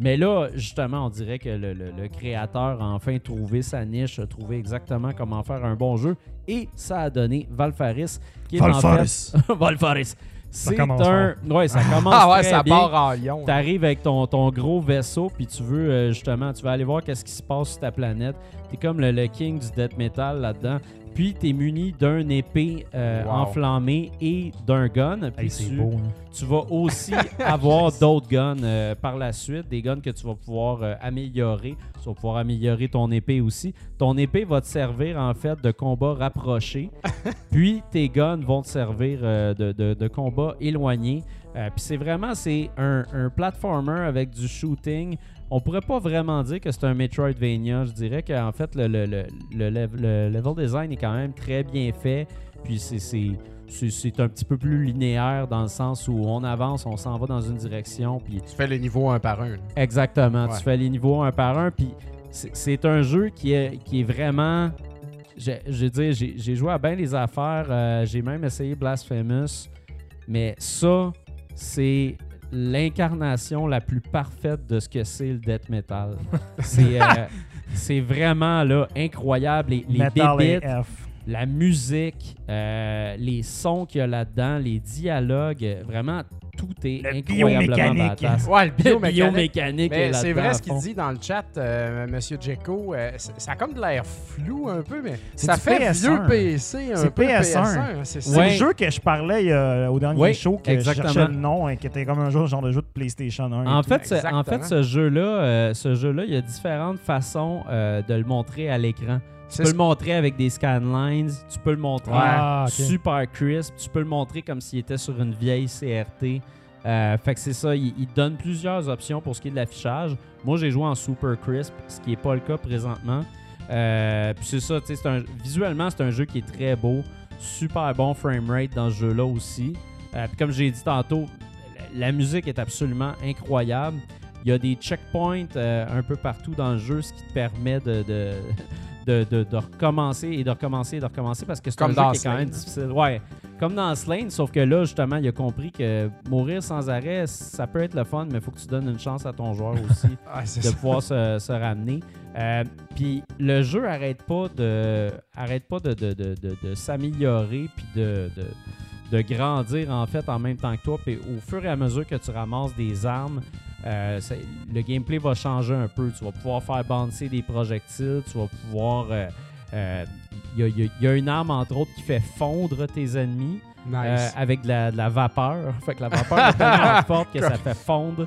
Mais là, justement, on dirait que le, le- le créateur a enfin trouvé sa niche, a trouvé exactement comment faire un bon jeu. Et ça a donné Valfaris, qui est en fait... Valfaris. C'est un... Ouais, ça commence Ah ouais, très ça bien. part en lion. Tu arrives avec ton, ton gros vaisseau, puis tu veux euh, justement, tu vas aller voir qu'est-ce qui se passe sur ta planète. Tu es comme le, le king du death metal là-dedans. Puis tu es muni d'un épée euh, Wow. enflammée et d'un gun. Puis Hey, tu, beau. hein. tu vas aussi avoir d'autres guns euh, par la suite, des guns que tu vas pouvoir euh, améliorer. Vas pouvoir améliorer ton épée aussi. Ton épée va te servir en fait de combat rapproché, puis tes guns vont te servir euh, de, de, de combat éloigné. Euh, Puis c'est vraiment c'est un, un platformer avec du shooting. On pourrait pas vraiment dire que c'est un Metroidvania. Je dirais qu'en fait, le, le, le, le lev- le level design est quand même très bien fait. Puis c'est- c'est c'est- c'est un petit peu plus linéaire dans le sens où on avance, on s'en va dans une direction. Puis Tu fais les niveaux un par un. là. Exactement. Ouais. Tu fais les niveaux un par un. Puis c'est- c'est un jeu qui est, qui est vraiment. Je je veux dire, j'ai j'ai joué à bien les affaires. euh, j'ai même essayé Blasphemous. Mais ça, c'est l'incarnation la plus parfaite de ce que c'est le death metal. c'est euh, c'est vraiment là incroyable. Les, les Metal bébites, AF. La musique, euh, les sons qu'il y a là-dedans, les dialogues, vraiment tout est Le incroyablement biomécanique. badass. Ouais, le Le biomécanique. biomécanique est Mais c'est vrai ce qu'il dit dans le chat, euh, Monsieur Jekyll. euh, ça a comme de l'air flou un peu, mais C'est ça fait PS1. vieux PC un C'est peu PS1. PS1. C'est. Ouais. le jeu que je parlais euh, au dernier Oui, show, que exactement. je cherchais le nom, et qui était comme un jeu, genre de jeu de PlayStation 1. et En fait, ce, en fait, ce jeu-là, euh, ce jeu-là, il y a différentes façons euh, de le montrer à l'écran. Tu peux le montrer avec des scanlines, tu peux le montrer Ah, super crisp, tu peux le montrer comme s'il était sur une vieille CRT. Euh, fait que c'est ça, il, il donne plusieurs options pour ce qui est de l'affichage. Moi, j'ai joué en super crisp, ce qui n'est pas le cas présentement. Euh, Puis c'est ça, tu sais, c'est un- visuellement, c'est un jeu qui est très beau, super bon framerate dans ce jeu-là aussi. Euh, puis comme j'ai dit tantôt, la, la musique est absolument incroyable. Il y a des checkpoints euh, un peu partout dans le jeu, ce qui te permet de, de, de, de- de recommencer et de recommencer et de recommencer parce que c'est un Comme jeu dans qui est quand même difficile. Ouais, comme dans Slane, sauf que là, justement, il a compris que mourir sans arrêt, ça peut être le fun, mais il faut que tu donnes une chance à ton joueur aussi Ah, de ça. pouvoir se, se ramener. Euh, Puis le jeu arrête pas de, arrête pas de, de, de, de- de s'améliorer puis de, de, de grandir en fait en même temps que toi. Puis au fur et à mesure que tu ramasses des armes, euh, le gameplay va changer un peu. Tu vas pouvoir faire bouncer des projectiles, tu vas pouvoir. euh, euh, Il y, a- il y a- il y a une arme entre autres qui fait fondre tes ennemis euh, Nice. avec de la, de la vapeur. Fait que la vapeur est tellement forte que ça fait fondre.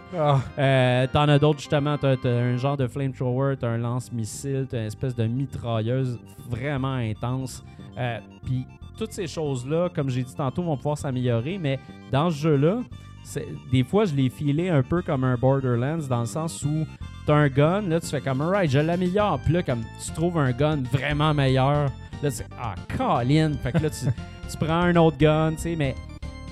Euh, T'en as d'autres justement, t'as as un genre de flamethrower, t'as un lance-missile, t'as une espèce de mitrailleuse vraiment intense. Euh, Puis toutes ces choses-là, comme j'ai dit tantôt, vont pouvoir s'améliorer, mais dans ce jeu-là, des fois je l'ai filé un peu comme un Borderlands dans le sens où t'as un gun, là tu fais comme alright, je l'améliore, puis là comme tu trouves un gun vraiment meilleur, là tu ah Colin, fait que là tu, tu prends un autre gun, tu sais, mais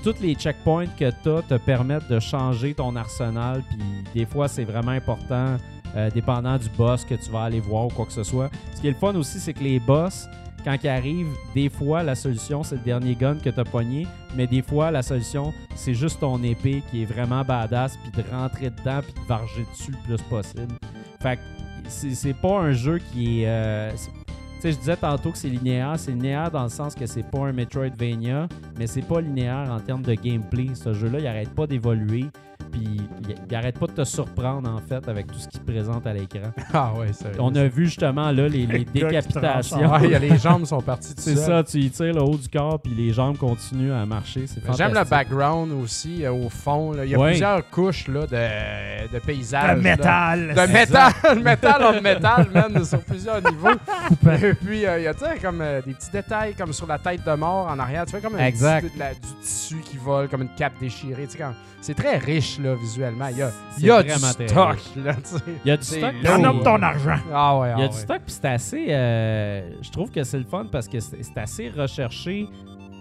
tous les checkpoints que tu as te permettent de changer ton arsenal. Puis des fois, c'est vraiment important, euh, dépendant du boss que tu vas aller voir ou quoi que ce soit. Ce qui est le fun aussi, c'est que les boss, quand ils arrivent, des fois, la solution, c'est le dernier gun que tu as pogné. Mais des fois, la solution, c'est juste ton épée qui est vraiment badass. Puis de rentrer dedans, puis de varger dessus le plus possible. Fait que c'est pas un jeu qui est. euh, tu sais, je disais tantôt que c'est linéaire. C'est linéaire dans le sens que c'est pas un Metroidvania, mais c'est pas linéaire en termes de gameplay. Ce jeu-là, il arrête pas d'évoluer. Puis il, arrête pas de te surprendre, en fait, avec tout ce qu'il te présente à l'écran. ah ouais, c'est On a vu justement là les, décapitations. Ouais, y a les jambes sont parties de C'est ça, tu y tires le haut du corps, puis les jambes continuent à marcher. C'est fantastique. J'aime le background aussi, euh, au fond. là. Il y a Ouais. plusieurs couches là, de, de paysages. Là. métal. De métal, le métal en métal, man, sur plusieurs niveaux. Et puis, euh, il y a tu sais, comme euh, des petits détails comme sur la tête de mort en arrière. Tu fais comme un Exact. petit- de la- du tissu qui vole, comme une cape déchirée. tu sais, comme- C'est très riche, là, visuellement. Il y a, il y a du stock, là. Il y a du stock. Donne ton argent. Ah ouais, Il y a ah du stock, puis c'est assez. euh, je trouve que c'est le fun parce que c'est assez recherché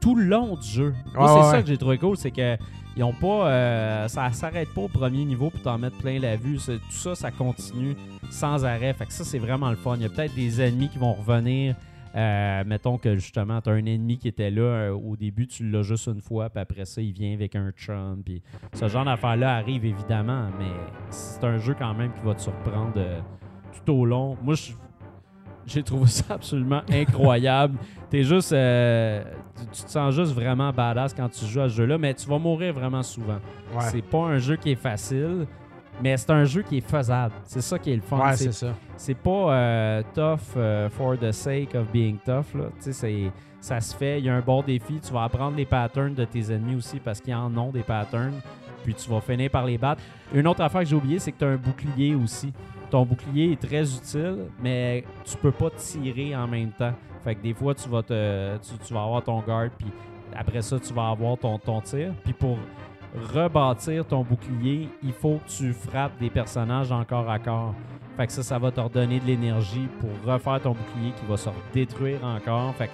tout le long du jeu. Ouais, c'est ça que j'ai trouvé cool, c'est que. Ils ont pas. euh, ça s'arrête pas au premier niveau pour t'en mettre plein la vue. Tout ça, ça continue sans arrêt. Fait que ça, c'est vraiment le fun. Il y a peut-être des ennemis qui vont revenir. Euh, mettons que justement, tu as un ennemi qui était là euh, au début, tu l'as juste une fois, puis après ça, il vient avec un chum. Puis ce genre d'affaires-là arrive évidemment, mais c'est un jeu quand même qui va te surprendre euh, tout au long. Moi, j'ai trouvé ça absolument incroyable. T'es juste. tu, tu te sens juste vraiment badass quand tu joues à ce jeu-là, mais tu vas mourir vraiment souvent. Ouais, C'est pas un jeu qui est facile, mais c'est un jeu qui est faisable. C'est ça qui est le fun. Ouais, C'est- ça. c'est pas euh, tough euh, for the sake of being tough. Là. Tu sais, c'est- ça se fait, il y a un bon défi. Tu vas apprendre les patterns de tes ennemis aussi parce qu'ils en ont des patterns. Puis tu vas finir par les battre. Une autre affaire que j'ai oublié, c'est que tu as un bouclier aussi. Ton bouclier est très utile, mais tu peux pas tirer en même temps. Fait que des fois, tu vas, te, tu, tu vas avoir ton guard, puis après ça, tu vas avoir ton, ton tir. Puis pour rebâtir ton bouclier, il faut que tu frappes des personnages encore à corps. Fait que ça, ça va te redonner de l'énergie pour refaire ton bouclier qui va se détruire encore. Fait que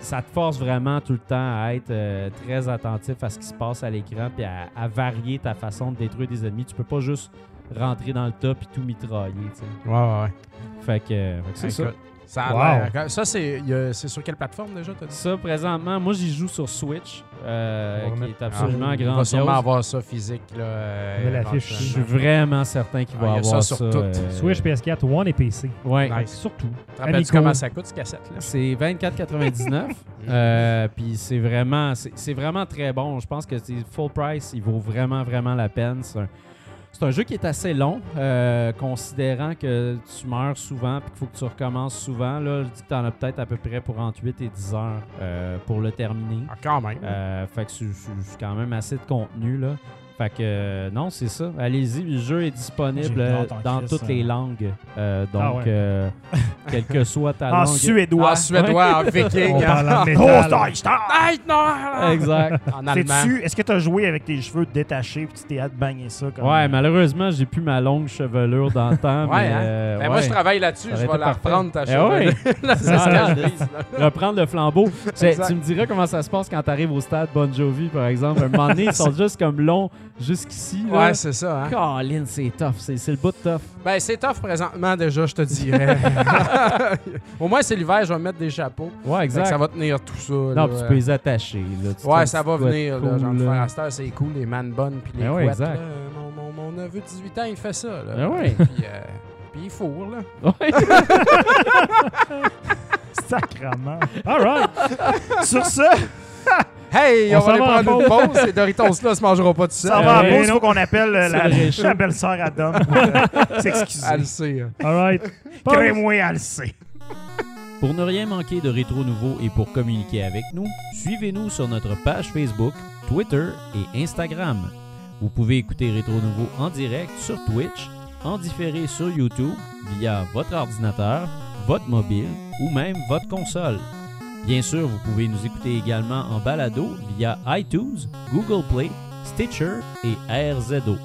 ça te force vraiment tout le temps à être euh, très attentif à ce qui se passe à l'écran puis à, à varier ta façon de détruire des ennemis. Tu peux pas juste rentrer dans le top et tout mitrailler. Ouais, ouais, ouais. Fait que, euh, fait que c'est ça. Ça, a Wow. l'air- ça c'est il y a- c'est sur quelle plateforme déjà, t'as dit? Ça, présentement, moi, j'y joue sur Switch, euh, va qui est absolument Ah, On va sûrement avoir ça physique. Là, euh, Mais l'affiche, Je suis vraiment certain qu'il va Ah, il y a avoir ça ça. sur tout. euh, Switch, PS4, One et PC. Ouais. Nice. Surtout. Tu te rappelles Amico. comment ça coûte, ce cassette-là? C'est 24,99. euh, Puis c'est vraiment, c'est c'est vraiment très bon. Je pense que c'est full price. Il vaut vraiment, vraiment la peine. C'est un, c'est un jeu qui est assez long, euh, considérant que tu meurs souvent puis qu'il faut que tu recommences souvent. Là, je dis que tu en as peut-être à peu près pour entre 8 et 10 heures euh, pour le terminer. Ah, quand même. Euh, fait que c'est quand même assez de contenu là. Fait que euh, non, c'est ça. Allez-y, le jeu est disponible euh, en dans toutes ça. les langues. Euh, donc, Ah ouais. euh, quelle que soit ta En langue. suédois. en suédois, en viking. On parle en en- métal. Oh! Exact. En allemand. Est-ce que tu as joué avec tes cheveux détachés puis tu t'es hâte de bagner ça comme Ouais, malheureusement, j'ai plus ma longue chevelure dans le temps. Ouais, mais, hein? Ben, Moi, ouais. je travaille là-dessus. Ça Je vais la reprendre, ta Eh chevelure. Là, c'est Ah, ce que je. Reprendre le flambeau. Tu me diras comment ça se passe quand tu arrives au stade Bon Jovi, par exemple. Un moment donné, ils sont juste comme longs jusqu'ici. là. Ouais, c'est ça. Hein? Colin, c'est tough. C'est c'est le bout de tough. Ben, c'est tough présentement, déjà, je te dirais. Au moins, c'est l'hiver, je vais me mettre des chapeaux. Ouais, exact. ça va tenir tout ça. Non, là, puis tu peux les attacher. Là. Tu Ouais, ça va venir. Là, là. faire à cette heure, c'est cool, les man bonnes puis les Ben ouais, couettes. exact. là. Mon, mon, mon neveu de 18 ans, il fait ça. Là. Ben ouais. Puis, euh, puis il fourre, là. Ouais. Sacrement. All right. Sur ça, Hey, On on, va aller prendre une pause. Ces Doritos-là se mangeront pas tout ça va en pause, il non. faut qu'on appelle euh, la, belle-sœur à Dom pour euh, s'excuser. Elle le sait. hein. All right. Pause. Crée-moi, elle le sait. Pour ne rien manquer de Rétro Nouveau et pour communiquer avec nous, suivez-nous sur notre page Facebook, Twitter et Instagram. Vous pouvez écouter Rétro Nouveau en direct sur Twitch, en différé sur YouTube via votre ordinateur, votre mobile ou même votre console. Bien sûr, vous pouvez nous écouter également en balado via iTunes, Google Play, Stitcher et RZO.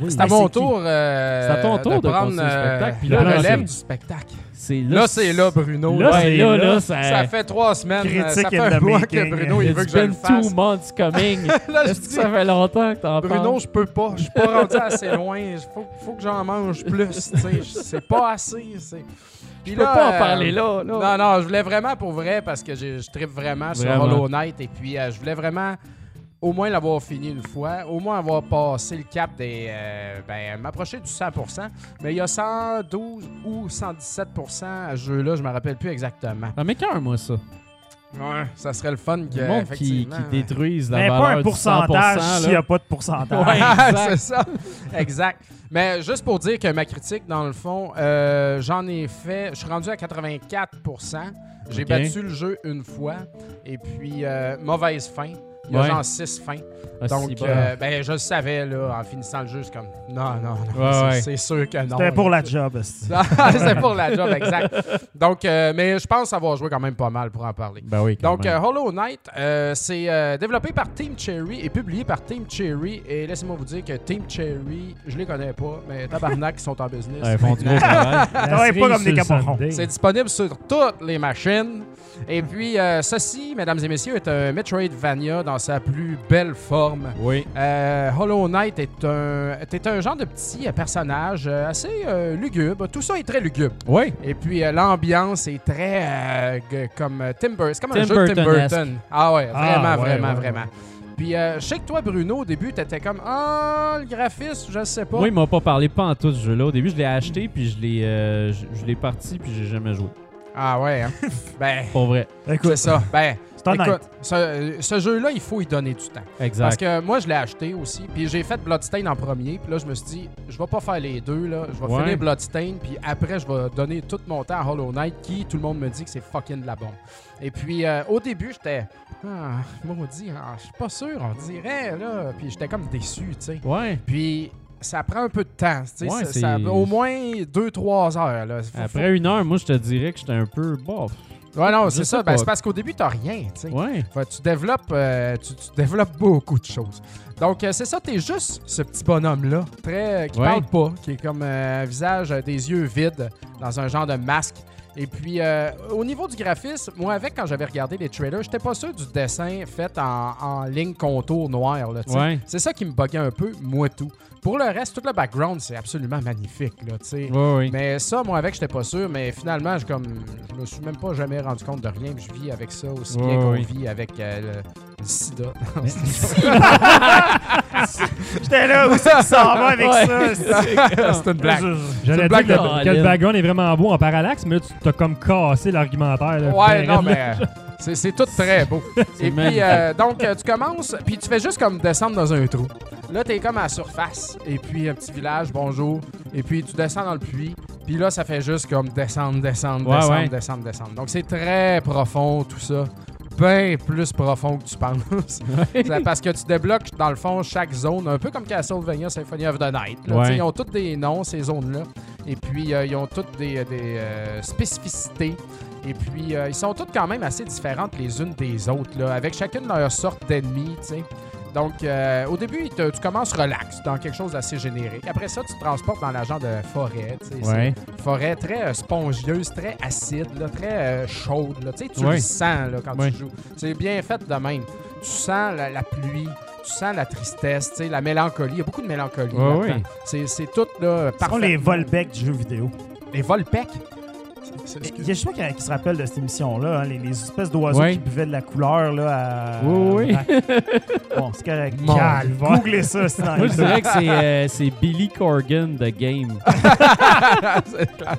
Oui, C'est à mon tour, euh, C'est à ton tour de prendre le euh, spectacle, puis le là, là, relève du spectacle. C'est Là, c'est là, Bruno. Là, là. c'est Ouais, là, là. là, ça, Ça fait trois semaines. Critique euh, ça fait un mois que Bruno, il veut que je le fasse. two months coming. Là, je dis, ça fait longtemps que t'en Bruno, parles? je peux pas. Je suis pas rendu assez loin. Il faut, faut que j'en mange plus. C'est pas assez. Je peux pas en parler là. là. Non, non, je voulais vraiment pour vrai parce que je, je tripe vraiment sur. Hollow Knight et puis euh, je voulais vraiment au moins l'avoir fini une fois, au moins avoir passé le cap des. euh, ben, m'approcher du 100%. Mais il y a 112 ou 117% à ce jeu-là, je me rappelle plus exactement. Ça m'écoeure, moi, ça. Ouais, ça serait le fun que. Le monde qui, qui détruise la Mais valeur pas un pourcentage 100%, s'il n'y a pas de pourcentage. Ouais. Exact. c'est ça. exact. Mais juste pour dire que ma critique, dans le fond, euh, j'en ai fait. Je suis rendu à 84% J'ai battu le jeu une fois. Et puis, euh, mauvaise fin. Il y a Ouais. genre 6 fins. Ah, Donc, si, euh, ben, je le savais, là, en finissant le jeu. C'est comme, non, non, non. Ouais, c'est- ouais. Sûr que non. C'était pour la job. esti. c'est pour la job, exact. Donc, euh, mais je pense avoir joué quand même pas mal pour en parler. Ben oui, Donc, euh, Hollow Knight, euh, c'est euh, développé par Team Cherry et publié par Team Cherry. Et laissez-moi vous dire que Team Cherry, je les connais pas, mais tabarnak, ils sont en business. Ouais, ils font du gros travail. Pas comme des caporons. C'est disponible sur toutes les machines. Et puis, euh, ceci, mesdames et messieurs, est un Metroidvania dans sa plus belle forme. Oui. Euh, Hollow Knight est un, est un genre de petit personnage euh, assez euh, lugubre. Tout ça est très lugubre. Oui. Et puis, euh, l'ambiance est très comme Tim Burton. C'est comme un Tim jeu de Tim. Burton. Ah ouais, Ah, vraiment, ouais, vraiment, ouais, vraiment. Puis, euh, je sais que toi, Bruno, au début, t'étais comme Ah, le graphisme, je sais pas. Moi, il m'a pas parlé pas en tout ce jeu-là. Au début, je l'ai acheté, puis je l'ai euh, je, je l'ai parti, puis j'ai jamais joué. Ah ouais, hein? ben, Pour vrai. Écoute, c'est ça. Ben, écoute, ce, ce jeu-là, il faut y donner du temps. Exact. Parce que moi, je l'ai acheté aussi. Puis j'ai fait Bloodstain en premier. Puis là, je me suis dit, je vais pas faire les deux. là. Je vais Ouais. finir Bloodstain. Puis après, je vais donner tout mon temps à Hollow Knight, qui, tout le monde me dit que c'est fucking de la bombe. Et puis, euh, au début, j'étais. Ah, maudit, ah, je suis pas sûr, on dirait, là. Puis j'étais comme déçu, tu sais. Ouais. Puis ça prend un peu de temps, tu sais. Ouais, ça- ça- au moins 2-3 heures, là. Faut- Après une heure, moi, je te dirais que j'étais un peu bof. Ouais, non, c'est ça. Ben, c'est parce qu'au début, t'as rien, tu sais. Ouais. Fait que tu développes, euh, tu, tu développes beaucoup de choses. Donc, euh, c'est ça, t'es juste ce petit bonhomme-là, très euh, qui Ouais. parle pas, qui est comme un visage, des yeux vides, dans un genre de masque. Et puis, euh, au niveau du graphisme, moi, avec, quand j'avais regardé les trailers, j'étais pas sûr du dessin fait en, en ligne contour noire. Ouais. C'est ça qui me buguait un peu, moi tout. Pour le reste, tout le background, c'est absolument magnifique. Là, tu sais. Ouais, ouais. Mais ça, moi, avec, j'étais pas sûr. Mais finalement, je, comme, je me suis même pas jamais rendu compte de rien. Je vis avec ça aussi bien qu'on vit avec euh, le, le sida. J'étais là aussi, s'en va avec Ouais. ça. C'est une blague. Je- J'allais dire que le, de- que le background est vraiment beau en parallaxe, mais là, tu t'as comme cassé l'argumentaire. là. Ouais, non, mais c'est tout très beau. Et puis, euh, donc, euh, tu commences, puis tu fais juste comme descendre dans un trou. Là, t'es comme à la surface, et puis un petit village, bonjour. Et puis, tu descends dans le puits, puis là, ça fait juste comme descendre, descendre, Ouais, descendre, ouais. descendre, descendre. Donc, c'est très profond, tout ça. Bien plus profond que tu penses. Parce que tu débloques, dans le fond, chaque zone, un peu comme Castlevania Symphony of the Night. là. Ils ont toutes des noms, ces zones-là. Et puis, euh, ils ont toutes des, des, euh, spécificités. Et puis, euh, ils sont toutes quand même assez différentes les unes des autres, là, avec chacune leur sorte d'ennemis, tu sais. Donc, euh, au début, te- tu commences relax, dans quelque chose d'assez générique. Après ça, tu te transportes dans la genre de forêt, tu sais. Ouais. Forêt très euh, spongieuse, très acide, là, très euh, chaude, là. Tu sais, tu Ouais. le sens, là, quand Ouais. tu joues. C'est bien fait de même. Tu sens la, la pluie, tu sens la tristesse, tu sais, la mélancolie. Il y a beaucoup de mélancolie. C'est, tout, là, Ce sont les Volbeck du jeu vidéo. Les Volpec? Il y a juste qui, qui se rappelle de cette émission-là, hein, les, les espèces d'oiseaux Ouais. qui buvaient de la couleur. Là, à... Oui, oui. à- Bon, c'est correct. Mon. Googlez ça, c'est dans Moi, je dirais que c'est euh, c'est Billy Corgan de Game. C'est clair.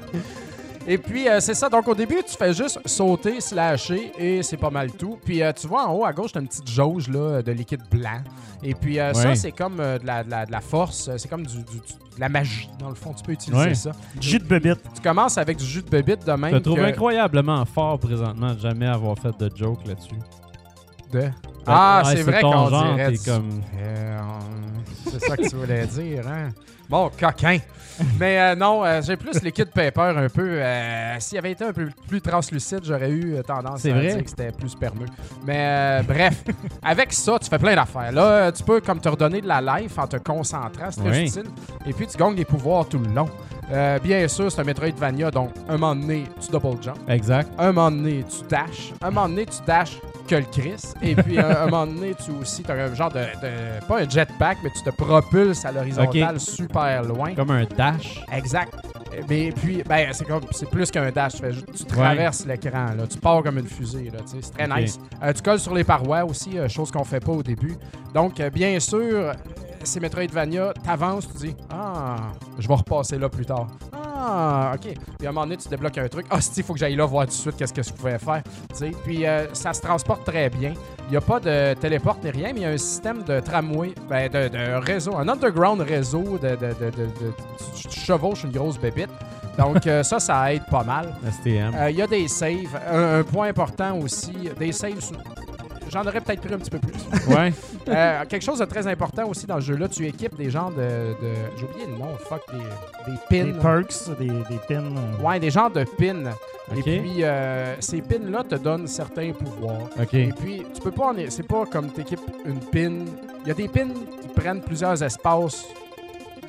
Et puis, euh, c'est ça. Donc, au début, tu fais juste sauter, slasher, et c'est pas mal tout. Puis, euh, tu vois, en haut à gauche, t'as une petite jauge là, de liquide blanc. Et puis, euh, ça, c'est comme de, la, de la- de la force. C'est comme du, du- du- de la magie, dans le fond. Tu peux utiliser Ouais. ça. Du jus de bébite. Tu commences avec du jus de bébite de Je même te trouve que incroyablement fort présentement de jamais avoir fait de joke là-dessus. de... Ah, Ouais, c'est vrai qu'on dirait... comme... Euh, c'est ça que tu voulais dire, hein? Bon, coquin. Mais euh, non, euh, j'ai plus liquide paper un peu. euh, S'il avait été un peu plus translucide, j'aurais eu tendance à vrai? dire que c'était plus spermeux. Mais euh, bref, avec ça, tu fais plein d'affaires. Là, tu peux comme te redonner de la life en te concentrant, c'est très Oui. utile. Et puis, tu gagnes des pouvoirs tout le long. Bien sûr, c'est un Metroidvania, donc un moment donné, tu double jump. Exact. Un moment donné, tu dashes. Un moment donné, tu dashes que le Chris. Et puis, un, un moment donné, tu aussi, as un genre de, de- Pas un jetpack, mais tu te propulses à l'horizontale super loin. Comme un dash. Exact. Mais puis, ben, c'est comme, c'est plus qu'un dash. Tu, fais tu traverses l'écran, là. Tu pars comme une fusée, là. tu C'est très nice. Euh, tu colles sur les parois aussi, euh, chose qu'on fait pas au début. Donc, euh, bien sûr, c'est Metroidvania. T'avances, tu dis, ah, je vais repasser là plus tard. Ah, ok. Puis à un moment donné, tu débloques un truc. Ah, il faut que j'aille là voir tout de suite qu'est-ce que je pouvais faire. Puis euh, ça se transporte très bien. Il n'y a pas de téléporte ni rien, mais il y a un système de tramway, ben, de, de réseau, un underground réseau de, de, de, de- chevauches une grosse bébite. Donc euh, ça, ça aide pas mal. STM. Euh, Il y a des saves. Un, un point important aussi, des saves. J'en aurais peut-être pris un petit peu plus. Ouais. Euh, quelque chose de très important aussi dans ce jeu-là, tu équipes des genres de. de- J'ai oublié le nom, fuck, des, des pins. Des perks, des, des pins. euh, Ouais, des genres de pins. Et puis, euh, ces pins-là te donnent certains pouvoirs. OK. Et puis, tu peux pas en... C'est pas comme t'équipes une pin. Il y a des pins qui prennent plusieurs espaces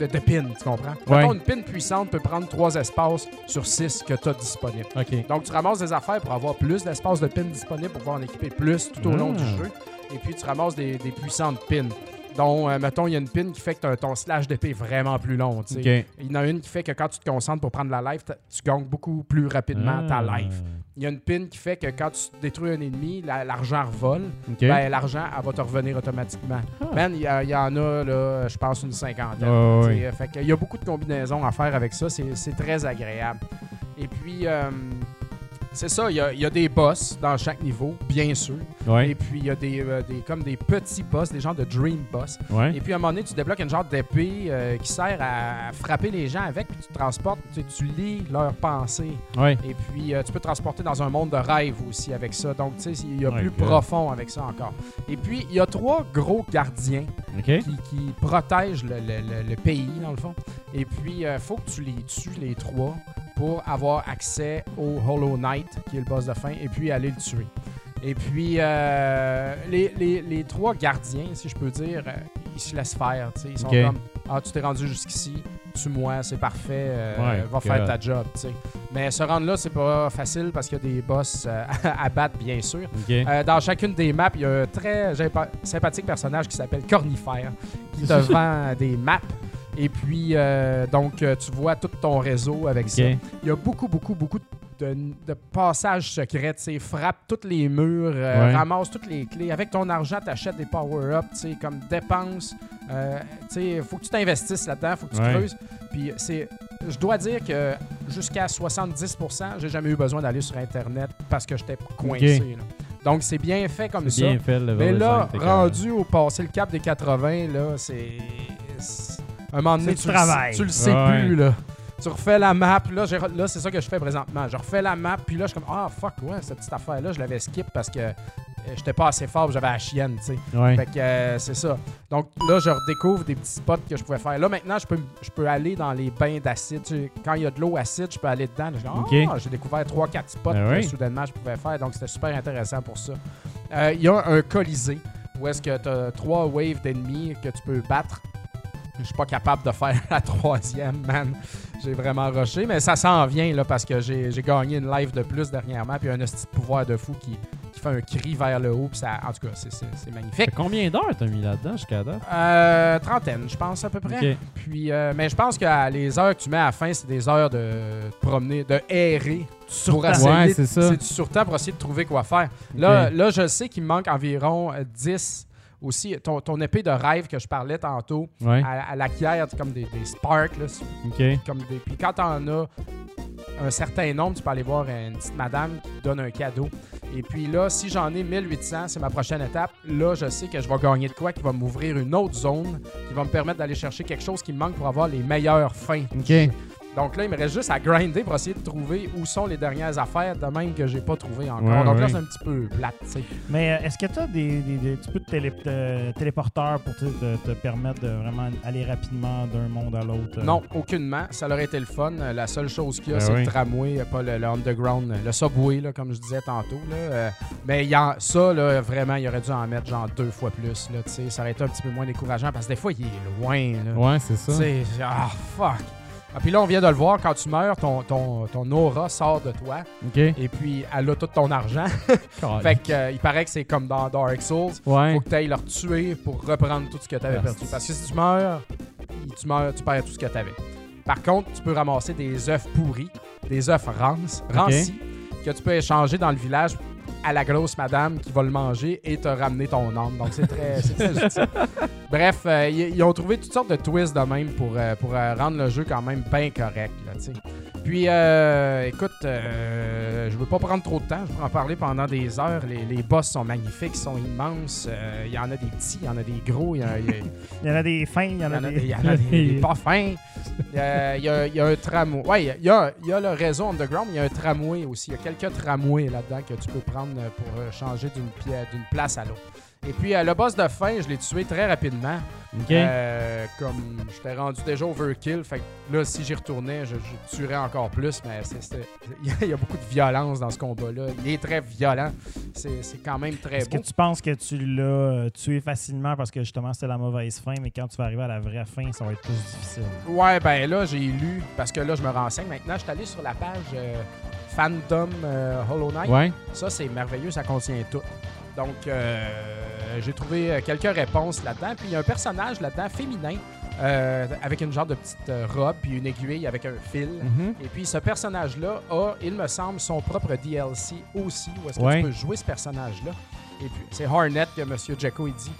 de, de pins, tu comprends? Ouais. Mettons, une pin puissante peut prendre trois espaces sur six que tu as disponibles. OK. Donc, tu ramasses des affaires pour avoir plus d'espace de pins disponibles pour pouvoir en équiper plus tout au long Ah. du jeu. Et puis, tu ramasses des, des puissantes pins. Euh, mettons, il y a une pin qui fait que ton slash d'épée est vraiment plus long. Il y en a une qui fait que quand tu te concentres pour prendre la life, tu gagnes beaucoup plus rapidement ta Ah. life. Il y a une pin qui fait que quand tu détruis un ennemi, la- l'argent revole. Ben, l'argent, elle va te revenir automatiquement. Ah. Man, il y, il en a, là, je pense, une cinquantaine. Fait qu'il y a beaucoup de combinaisons à faire avec ça. C'est c'est très agréable. Et puis, euh, c'est ça, il y, a, il y a des boss dans chaque niveau, bien sûr. Ouais. Et puis, il y a des, euh, des- comme des petits boss, des genres de dream boss. Ouais. Et puis, à un moment donné, tu débloques une genre d'épée euh, qui sert à frapper les gens avec, puis tu transportes, tu, tu lis leurs pensées. Ouais. Et puis, euh, tu peux te transporter dans un monde de rêve aussi avec ça. Donc, tu sais, il y a plus profond avec ça encore. Et puis, il y a trois gros gardiens qui, qui protègent le, le- le- le pays, dans le fond. Et puis, il faut que tu les tues, les trois, pour avoir accès au Hollow Knight, qui est le boss de fin, et puis aller le tuer. Et puis, euh, les, les- les trois gardiens, si je peux dire, euh, ils se laissent faire. tu sais. Ils sont comme Ah, tu t'es rendu jusqu'ici, tue-moi, c'est parfait, euh, Ouais, va faire ta job. tu sais. Mais se rendre là, c'est pas facile parce qu'il y a des boss euh, à battre, bien sûr. Euh, dans chacune des maps, il y a un très sympa- sympathique personnage qui s'appelle Cornifère, qui te vend des maps. Et puis, euh, donc, euh, tu vois tout ton réseau avec ça. Il y a beaucoup, beaucoup, beaucoup de, de passages secrets. Tu sais, frappe tous les murs, euh, Ouais. ramasse toutes les clés. Avec ton argent, tu achètes des power-ups, tu sais, comme dépenses. Euh, tu sais, faut que tu t'investisses là-dedans, faut que tu Ouais. creuses. Puis, c'est, je dois dire que jusqu'à 70%, j'ai jamais eu besoin d'aller sur Internet parce que j'étais coincé. là. Donc, c'est bien fait comme ça. Bien fait le Mais là, rendu au passé le cap des 80, là, c'est. C'est- Un moment donné, tu du le, travail. tu le sais Ouais. plus, là. Tu refais la map, là, j'ai- là c'est ça que je fais présentement. Je refais la map, puis là, je suis comme, ah, fuck, ouais, cette petite affaire-là, je l'avais skip parce que euh, j'étais pas assez fort, j'avais la chienne, tu sais. Ouais. Fait que euh, c'est ça. Donc là, je redécouvre des petits spots que je pouvais faire. Là, maintenant, je peux, je peux aller dans les bains d'acide. Tu sais, Quand il y a de l'eau acide, je peux aller dedans. Ah, Ok. J'ai découvert 3-4 spots Ben que oui. soudainement je pouvais faire. Donc c'était super intéressant pour ça. Euh, Il y a un colisée où est-ce que tu as trois waves d'ennemis que tu peux battre. Je suis pas capable de faire la troisième, man. J'ai vraiment rushé, mais ça s'en vient là, parce que j'ai gagné une live de plus dernièrement. Puis il y a un petit pouvoir de fou qui, qui fait un cri vers le haut. Puis ça, en tout cas, c'est- magnifique. Combien d'heures t'as mis là-dedans jusqu'à date? Euh, trentaine, je pense à peu près. Puis, euh, mais je pense que euh, les heures que tu mets à la fin, c'est des heures de promener, de errer. Pour essayer Ouais, de- c'est ça. C'est du surtemps pour essayer de trouver quoi faire. Là, là je sais qu'il me manque environ euh, 10 aussi. Ton, ton épée de rêve que je parlais tantôt, Ouais. à, à l'acquiert, c'est comme des, des sparks. Là, comme des, puis quand t'en as un certain nombre, tu peux aller voir une petite madame qui te donne un cadeau. Et puis là, si j'en ai 1800, c'est ma prochaine étape. Là, je sais que je vais gagner de quoi qui va m'ouvrir une autre zone qui va me permettre d'aller chercher quelque chose qui me manque pour avoir les meilleures fins. Donc là, il me reste juste à grinder pour essayer de trouver où sont les dernières affaires, de même que j'ai pas trouvé encore. Ouais, Donc là, ouais. c'est un petit peu plate, tu sais. Mais euh, est-ce que tu as des, des, des télé- de téléporteurs pour tu te, te permettre de vraiment aller rapidement d'un monde à l'autre? euh? Non, aucunement. Ça aurait été le fun. Euh, La seule chose qu'il y a, Ben c'est oui. le tramway, euh, pas le, le underground, euh, le subway, là, comme je disais tantôt. Là. Euh, mais y en- ça, là, vraiment, il aurait dû en mettre genre deux fois plus. Là, tu sais. ça aurait été un petit peu moins décourageant parce que des fois, il est loin. Là. Ouais, c'est ça. Tu sais, Ah, fuck. Ah, puis là, on vient de le voir, quand tu meurs, ton, ton, ton aura sort de toi et puis elle a tout ton argent. Fait que, euh, il paraît que c'est comme dans Dark Souls. Ouais. Faut que tu ailles leur tuer pour reprendre tout ce que tu avais perdu. Parce que si tu meurs, tu meurs, tu perds tout ce que tu avais. Par contre, tu peux ramasser des œufs pourris, des œufs rances, rancis, que tu peux échanger dans le village à la grosse madame qui va le manger et te ramener ton âme. Donc c'est très, utile. Bref, euh, ils, ils ont trouvé toutes sortes de twists de même pour, euh, pour euh, rendre le jeu quand même bien correct. Là. Puis, euh, écoute, euh, je veux pas prendre trop de temps. Je vais en parler pendant des heures. Les, les boss sont magnifiques, sont immenses. Euh, Il y en a des petits, il y en a des gros, il y, en a- il y a- Il y en a des fins, il y en y a en a des. des, il y en a des- des pas fins. Il y a, un tramway. Ouais, il y a- le réseau underground, mais il y a un tramway aussi. Il y a quelques tramways là-dedans que tu peux prendre euh, pour euh, changer d'une place à l'autre. Et puis, euh, le boss de fin, je l'ai tué très rapidement. OK. Euh, comme j'étais rendu déjà overkill, fait que là, si j'y retournais, je, je tuerais encore plus, mais il y a- beaucoup de violence dans ce combat-là. Il est très violent. c'est quand même très Est-ce que beau. tu penses que tu l'as tué facilement parce que justement c'était la mauvaise fin, mais quand tu vas arriver à la vraie fin, ça va être plus difficile? Ouais, ben là, j'ai lu, parce que là, je me renseigne maintenant. Je suis allé sur la page euh, Fandom euh, Hollow Knight. Ouais. Ça, c'est merveilleux, ça contient tout. Donc, euh, j'ai trouvé euh, quelques réponses là-dedans. Puis, il y a un personnage là-dedans féminin euh, avec une genre de petite robe puis une aiguille avec un fil. Mhm. Et puis, ce personnage-là a, il me semble, son propre DLC aussi, où est-ce que Ouais. tu peux jouer ce personnage-là. Et puis, c'est Hornet que M. Jacko il dit.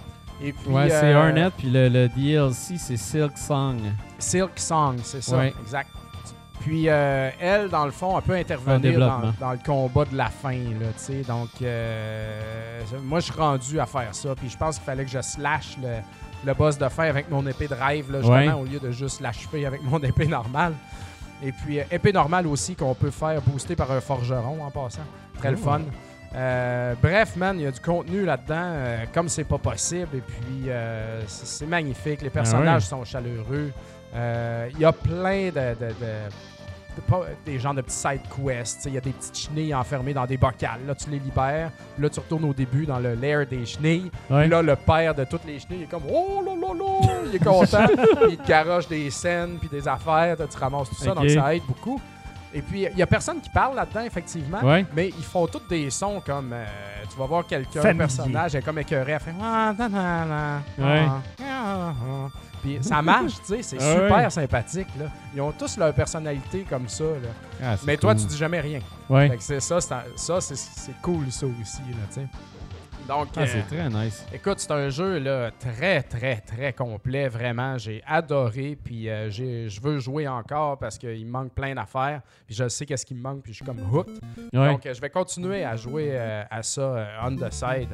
Et puis, Ouais, c'est Hornet, puis le, le DLC, c'est Silk Song. Silk Song, c'est ça, Ouais. exact. Puis euh, elle, dans le fond, elle peut En intervenir dans, dans le combat de la fin, là. Donc, euh, moi, je suis rendu à faire ça. Puis je pense qu'il fallait que je slash le, le boss de fin avec mon épée de rêve, là, justement, Ouais. au lieu de juste l'achever avec mon épée normale. Et puis, euh, épée normale aussi qu'on peut faire booster par un forgeron en passant. Très le fun. Euh, bref, man, il y a du contenu là-dedans, euh, comme c'est pas possible. Et puis, euh, c'est magnifique. Les personnages sont chaleureux. Il y a plein de. Des genres de petits side quests. Il y a des petites chenilles enfermées dans des bocales. Là, tu les libères. Là, tu retournes au début dans le lair des chenilles. Ouais. Là, le père de toutes les chenilles il est comme Oh là là là Il est content. Puis il te garoche des scènes puis des affaires. Tu ramasses tout ça. Donc, ça aide beaucoup. Et puis, il y a personne qui parle là-dedans, effectivement. Ouais. Mais ils font tous des sons comme. euh, tu vas voir quelqu'un, un personnage, est comme écœuré, elle fait. Ah, na, na, na, Ouais. Puis ça marche, tu sais, c'est Ah super ouais. sympathique. Là. Ils ont tous leur personnalité comme ça. Là. Ah, Mais toi, tu dis jamais rien. Ouais. Fait que c'est ça, ça c'est, cool, ça aussi. Là. Donc, Ah, euh, c'est très nice. écoute, c'est un jeu là, très, très, très complet. Vraiment, j'ai adoré. Puis euh, je veux jouer encore parce qu'il me manque plein d'affaires. Puis je sais qu'est-ce qui me manque. Puis je suis comme hooked. Ouais. Donc, euh, je vais continuer à jouer euh, à ça euh, on the side.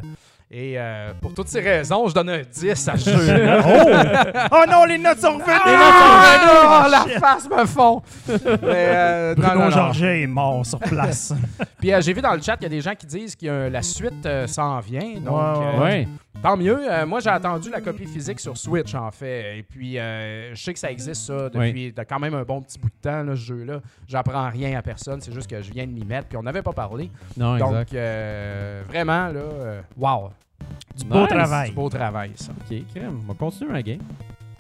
Et euh, pour toutes ces raisons, je donne un 10 à ce jeu. oh! oh non, les notes sont revenues! Ah, non, la face me fond! Mais, euh, non, Bruno non, non. Georget est mort sur place. Puis euh, j'ai vu dans le chat, il y a des gens qui disent que la suite euh, s'en vient. Donc, Ouais, ouais, euh, Ouais. Tant mieux. Euh, moi, j'ai attendu la copie physique sur Switch, en fait. Et puis, euh, je sais que ça existe, ça, depuis de quand même un bon petit bout de temps, là, ce jeu-là. J'apprends rien à personne. C'est juste que je viens de m'y mettre. Puis, on n'avait pas parlé. Non, exact. Donc, euh, vraiment, là, euh, wow. Du beau travail. Du beau travail, ça. Ok, crème. On va continuer ma game.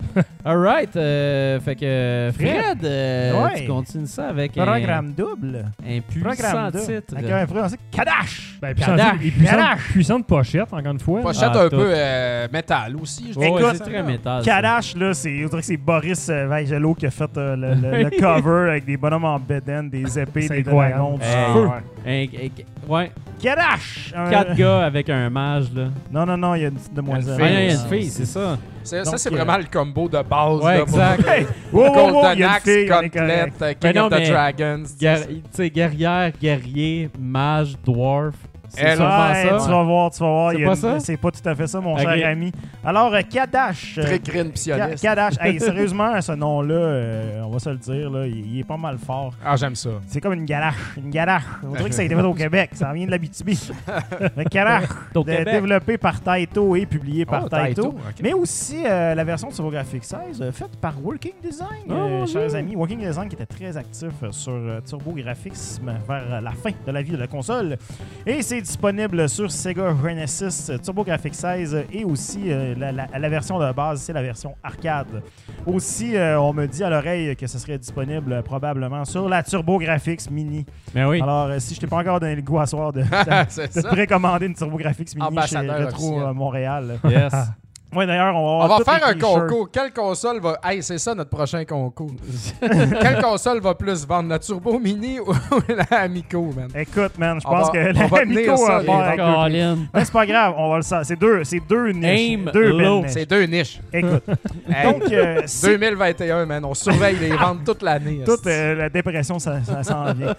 Alright. Euh, fait que Fred, euh, Ouais. tu continues ça avec un, Programme double. un puissant Programme double. titre. Avec un français. Kadash! Ben, Kadash. puissante, et puissante, Kadash. puissante pochette, encore une fois. Pochette Ah, un tout. peu euh, métal aussi. je Ouais, dirais. ouais, Écoute, c'est très métal. ça. Kadash, là, c'est, on dirait que c'est Boris euh, Vaigello qui a fait euh, le, le- le cover avec des bonhommes en bedaine, des épées, C'est des incroyable. dragons, du Hey. feu. Un- un- ouais, Kadash! Un- quatre gars avec un mage, là. Non, non, non, il y a une petite demoiselle. Ah, il y a une fille, c'est ça. C'est- ça, Donc, c'est euh, vraiment le combo de base. Ouais, là, pour- exact. Hey! Wow, wow, wow, Golden il y a une Axe, fille, on est Gauntlet, correct. euh, King Mais non, of the mais- Dragons. Guer- tu sais, guerrière, guerrier, mage, dwarf. C'est Elle- sûrement Ouais, ça. tu vas voir, tu vas voir. C'est pas ça? C'est pas tout à fait ça, mon cher ami. Alors, euh, Kadash. euh, Trickrin Ka- psioniste. Kadash. Hey, sérieusement, ce nom-là, euh, on va se le dire, là, il, il est pas mal fort. Ah, j'aime ça. C'est comme une galache. Une galache. On dirait que ça a été fait au Québec. Ça vient de l'Abitibi. Kadash, développé par Taito et publié par Oh, Taito. Mais aussi euh, la version de TurboGrafx 16 euh, faite par Working Design, Oh, euh, chers amis. Working Design qui était très actif sur euh, TurboGrafx vers euh, la fin de la vie de la console. Et c'est disponible sur Sega Genesis, euh, TurboGrafx 16 euh, et aussi euh, la, la- la version de base, c'est la version arcade. Aussi, euh, on me dit à l'oreille que ce serait disponible euh, probablement sur la TurboGrafx Mini. Mais oui. Alors, euh, si je t'ai pas encore donné le goût à soir de, de, de ça. précommander une TurboGrafx Mini chez Retro Montréal. Yes. Ouais, d'ailleurs, on va, On faire un concours. Quelle console va. Hey, c'est ça notre prochain concours. Quelle console va plus vendre, la Turbo Mini ou la Amico, man? Écoute, man, je pense va- que la va Amico ça, va. Mais c'est pas grave, on va le savoir. C'est deux, c'est deux niches. Aim deux low. belles niches. C'est deux niches. Écoute, Hey, donc, euh, si 2021, man. On surveille les ventes toute l'année. toute euh, la dépression, ça, ça s'en vient.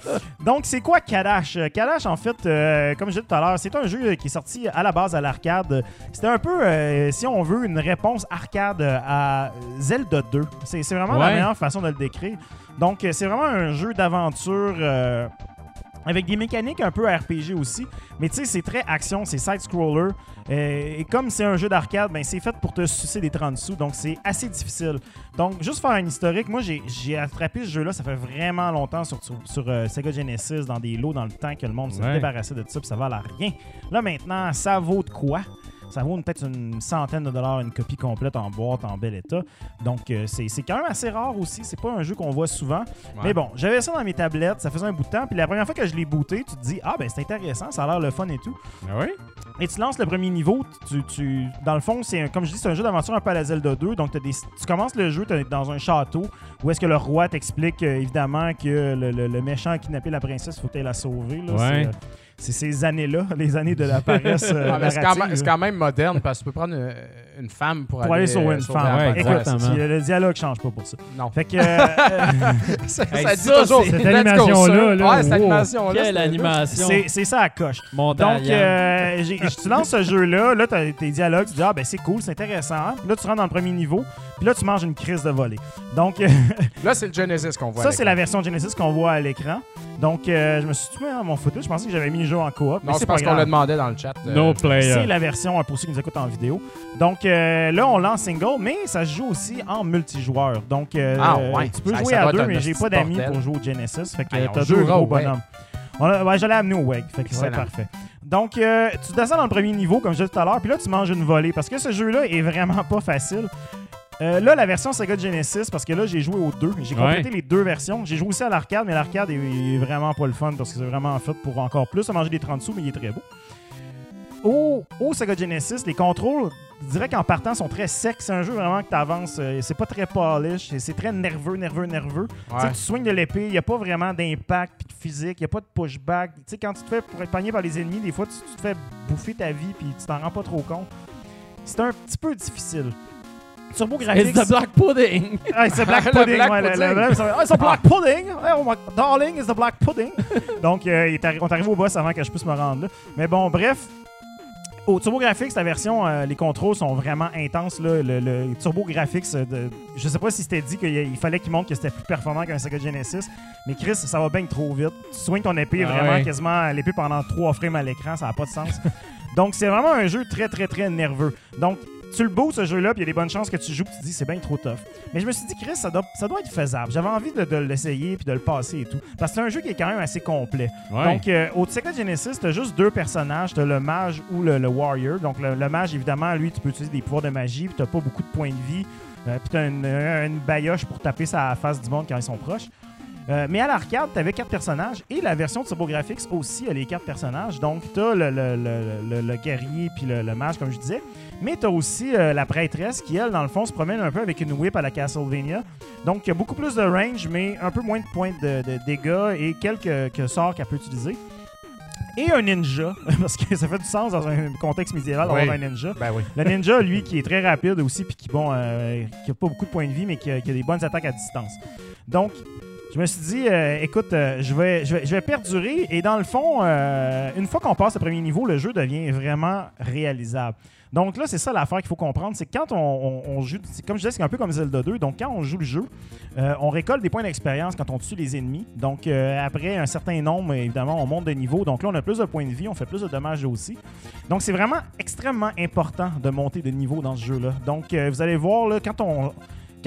Donc, c'est quoi Kadash? Euh, Kadash, en fait, euh, comme je disais tout à l'heure, c'est un jeu qui est sorti à la base à l'arcade. C'était un peu, euh, si on veut, une réponse arcade à Zelda 2. C'est vraiment la meilleure façon de le décrire. Donc, euh, c'est vraiment un jeu d'aventure. euh, avec des mécaniques un peu RPG aussi. Mais tu sais, c'est très action, c'est side-scroller. Euh, et comme c'est un jeu d'arcade, ben, c'est fait pour te sucer des 30 sous. Donc, c'est assez difficile. Donc, juste faire un historique, moi, j'ai- attrapé ce jeu-là, ça fait vraiment longtemps sur, sur, sur, euh, Sega Genesis, dans des lots dans le temps que le monde s'est Ouais. débarrassé de ça, puis ça valait rien. Là, maintenant, ça vaut de quoi? Ça vaut peut-être une centaine de dollars une copie complète en boîte, en bel état. Donc, euh, c'est quand même assez rare aussi. C'est pas un jeu qu'on voit souvent. Mais bon, j'avais ça dans mes tablettes, ça faisait un bout de temps. Puis la première fois que je l'ai booté, tu te dis, ah ben c'est intéressant, ça a l'air le fun et tout. Ah oui? Et tu lances le premier niveau, tu, tu- dans le fond, c'est un- comme je dis, c'est un jeu d'aventure un peu à la Zelda 2. Donc, des- tu commences le jeu, tu es dans un château où est-ce que le roi t'explique euh, évidemment que le, le- le méchant a kidnappé la princesse, faut que tu la sauver. là. Ouais. C'est, euh, ces années-là, les années de la paresse euh, c'est quand, quand même moderne parce que tu peux prendre une, une femme pour, pour aller sauver une euh, femme. un Ouais, prince. Écoute, le dialogue change pas pour ça. Non. Fait que. euh, ça, Hey, ça dit ça, toujours. c'est- cette animation-là, là, Ouais, cette wow. animation-là. Quelle animation! c'est c'est ça à coche. Montagne. Donc, euh, tu lances ce jeu-là, là, t'as tes dialogues, tu dis, ah, ben c'est cool, c'est intéressant. Puis là, tu rentres dans le premier niveau, puis là, tu manges une crise de volée. Donc, Là, c'est le Genesis qu'on voit. ça, c'est la version Genesis qu'on voit à l'écran. Donc, euh, je me suis trouvé dans mon footage, je pensais que j'avais mis le jeu en coop, mais Non, c'est c'est pas parce qu'on le demandait dans le chat. euh, no C'est player. la version euh, pour ceux qui nous écoutent en vidéo. Donc euh, là, on lance single, mais ça se joue aussi en multijoueur. Donc euh, Ah, ouais. tu peux jouer à deux, mais j'ai pas d'amis pour jouer au Genesis. Fait que Hey, t'as deux gros bonhommes. On a- ouais, j'allais amener au WEG. Fait que Excellent. parfait. Donc, euh, tu descends dans le premier niveau, comme je disais tout à l'heure, puis là, tu manges une volée. Parce que ce jeu-là est vraiment pas facile. Euh, là, la version Sega Genesis, parce que là, j'ai joué aux deux. J'ai Ouais. complété les deux versions. J'ai joué aussi à l'arcade, mais l'arcade est, est vraiment pas le fun parce que c'est vraiment fait pour encore plus. à manger des 30 sous, mais il est très beau. Au, au Sega Genesis, les contrôles, je dirais qu'en partant, sont très secs. C'est un jeu vraiment que tu avances. c'est pas très polish. c'est- très nerveux, nerveux, nerveux. Tu sais, Ouais. Tu swings de l'épée, il n'y a pas vraiment d'impact puis de physique, il n'y a pas de pushback. Tu sais, quand tu te fais pour être pogné par les ennemis, des fois, tu, tu te fais bouffer ta vie puis tu t'en rends pas trop compte. C'est un petit peu difficile. Turbo It's Graphics. the black pudding! Ah, c'est Black Le Pudding. Black ouais, Pudding. le- le- ah, c'est Black Pudding. Oh my darling is the Black Pudding. Donc, euh, on est arrivé au boss avant que je puisse me rendre là. Mais bon, bref. Au Turbo Graphics, la version, euh, les contrôles sont vraiment intenses. Là. Le, le Turbo Graphics, euh, de- je sais pas si c'était dit qu'il fallait qu'il montre que c'était plus performant qu'un Sega Genesis. Mais Chris, ça va bien trop vite. Tu swings ton épée Ah vraiment ouais. quasiment l'épée pendant trois frames à l'écran. Ça n'a pas de sens. Donc, c'est vraiment un jeu très, très, très nerveux. Donc, tu le beau ce jeu-là, puis il y a des bonnes chances que tu joues, puis tu te dis c'est bien trop tough. Mais je me suis dit, Chris, ça doit, ça doit être faisable. J'avais envie de, de l'essayer puis de le passer et tout. Parce que c'est un jeu qui est quand même assez complet. Ouais. Donc, euh, au Sega Genesis, t'as juste deux personnages. T'as le mage ou le, le warrior. Donc, le, le mage, évidemment, lui, tu peux utiliser des pouvoirs de magie, puis t'as pas beaucoup de points de vie. Euh, puis t'as une, une pour taper sa face du monde quand ils sont proches. Euh, mais à l'arcade, t'avais quatre personnages et la version de TurboGrafx aussi a les quatre personnages. Donc, t'as le, le, le, le- le guerrier puis le, mage, comme je disais. Mais t'as aussi euh, la prêtresse qui, elle, dans le fond, se promène un peu avec une whip à la Castlevania. Donc, il y a beaucoup plus de range, mais un peu moins de points de, de dégâts et quelques que sorts qu'elle peut utiliser. Et un ninja, parce que ça fait du sens dans un contexte médiéval d'avoir Oui. un ninja. Ben oui. Le ninja, lui, qui est très rapide aussi, puis qui, bon, euh, qui a pas beaucoup de points de vie, mais qui a, qui a des bonnes attaques à distance. Donc, je me suis dit, euh, écoute, euh, je, vais, perdurer. Et dans le fond, euh, une fois qu'on passe le premier niveau, le jeu devient vraiment réalisable. Donc là, c'est ça l'affaire qu'il faut comprendre, c'est quand on, joue, comme je disais, c'est un peu comme Zelda 2. Donc quand on joue le jeu, on récolte des points d'expérience quand on tue les ennemis. Donc après un certain nombre, évidemment, on monte de niveau. Donc là, on a plus de points de vie, on fait plus de dommages aussi. Donc c'est vraiment extrêmement important de monter de niveau dans ce jeu-là. Donc vous allez voir, là, quand on...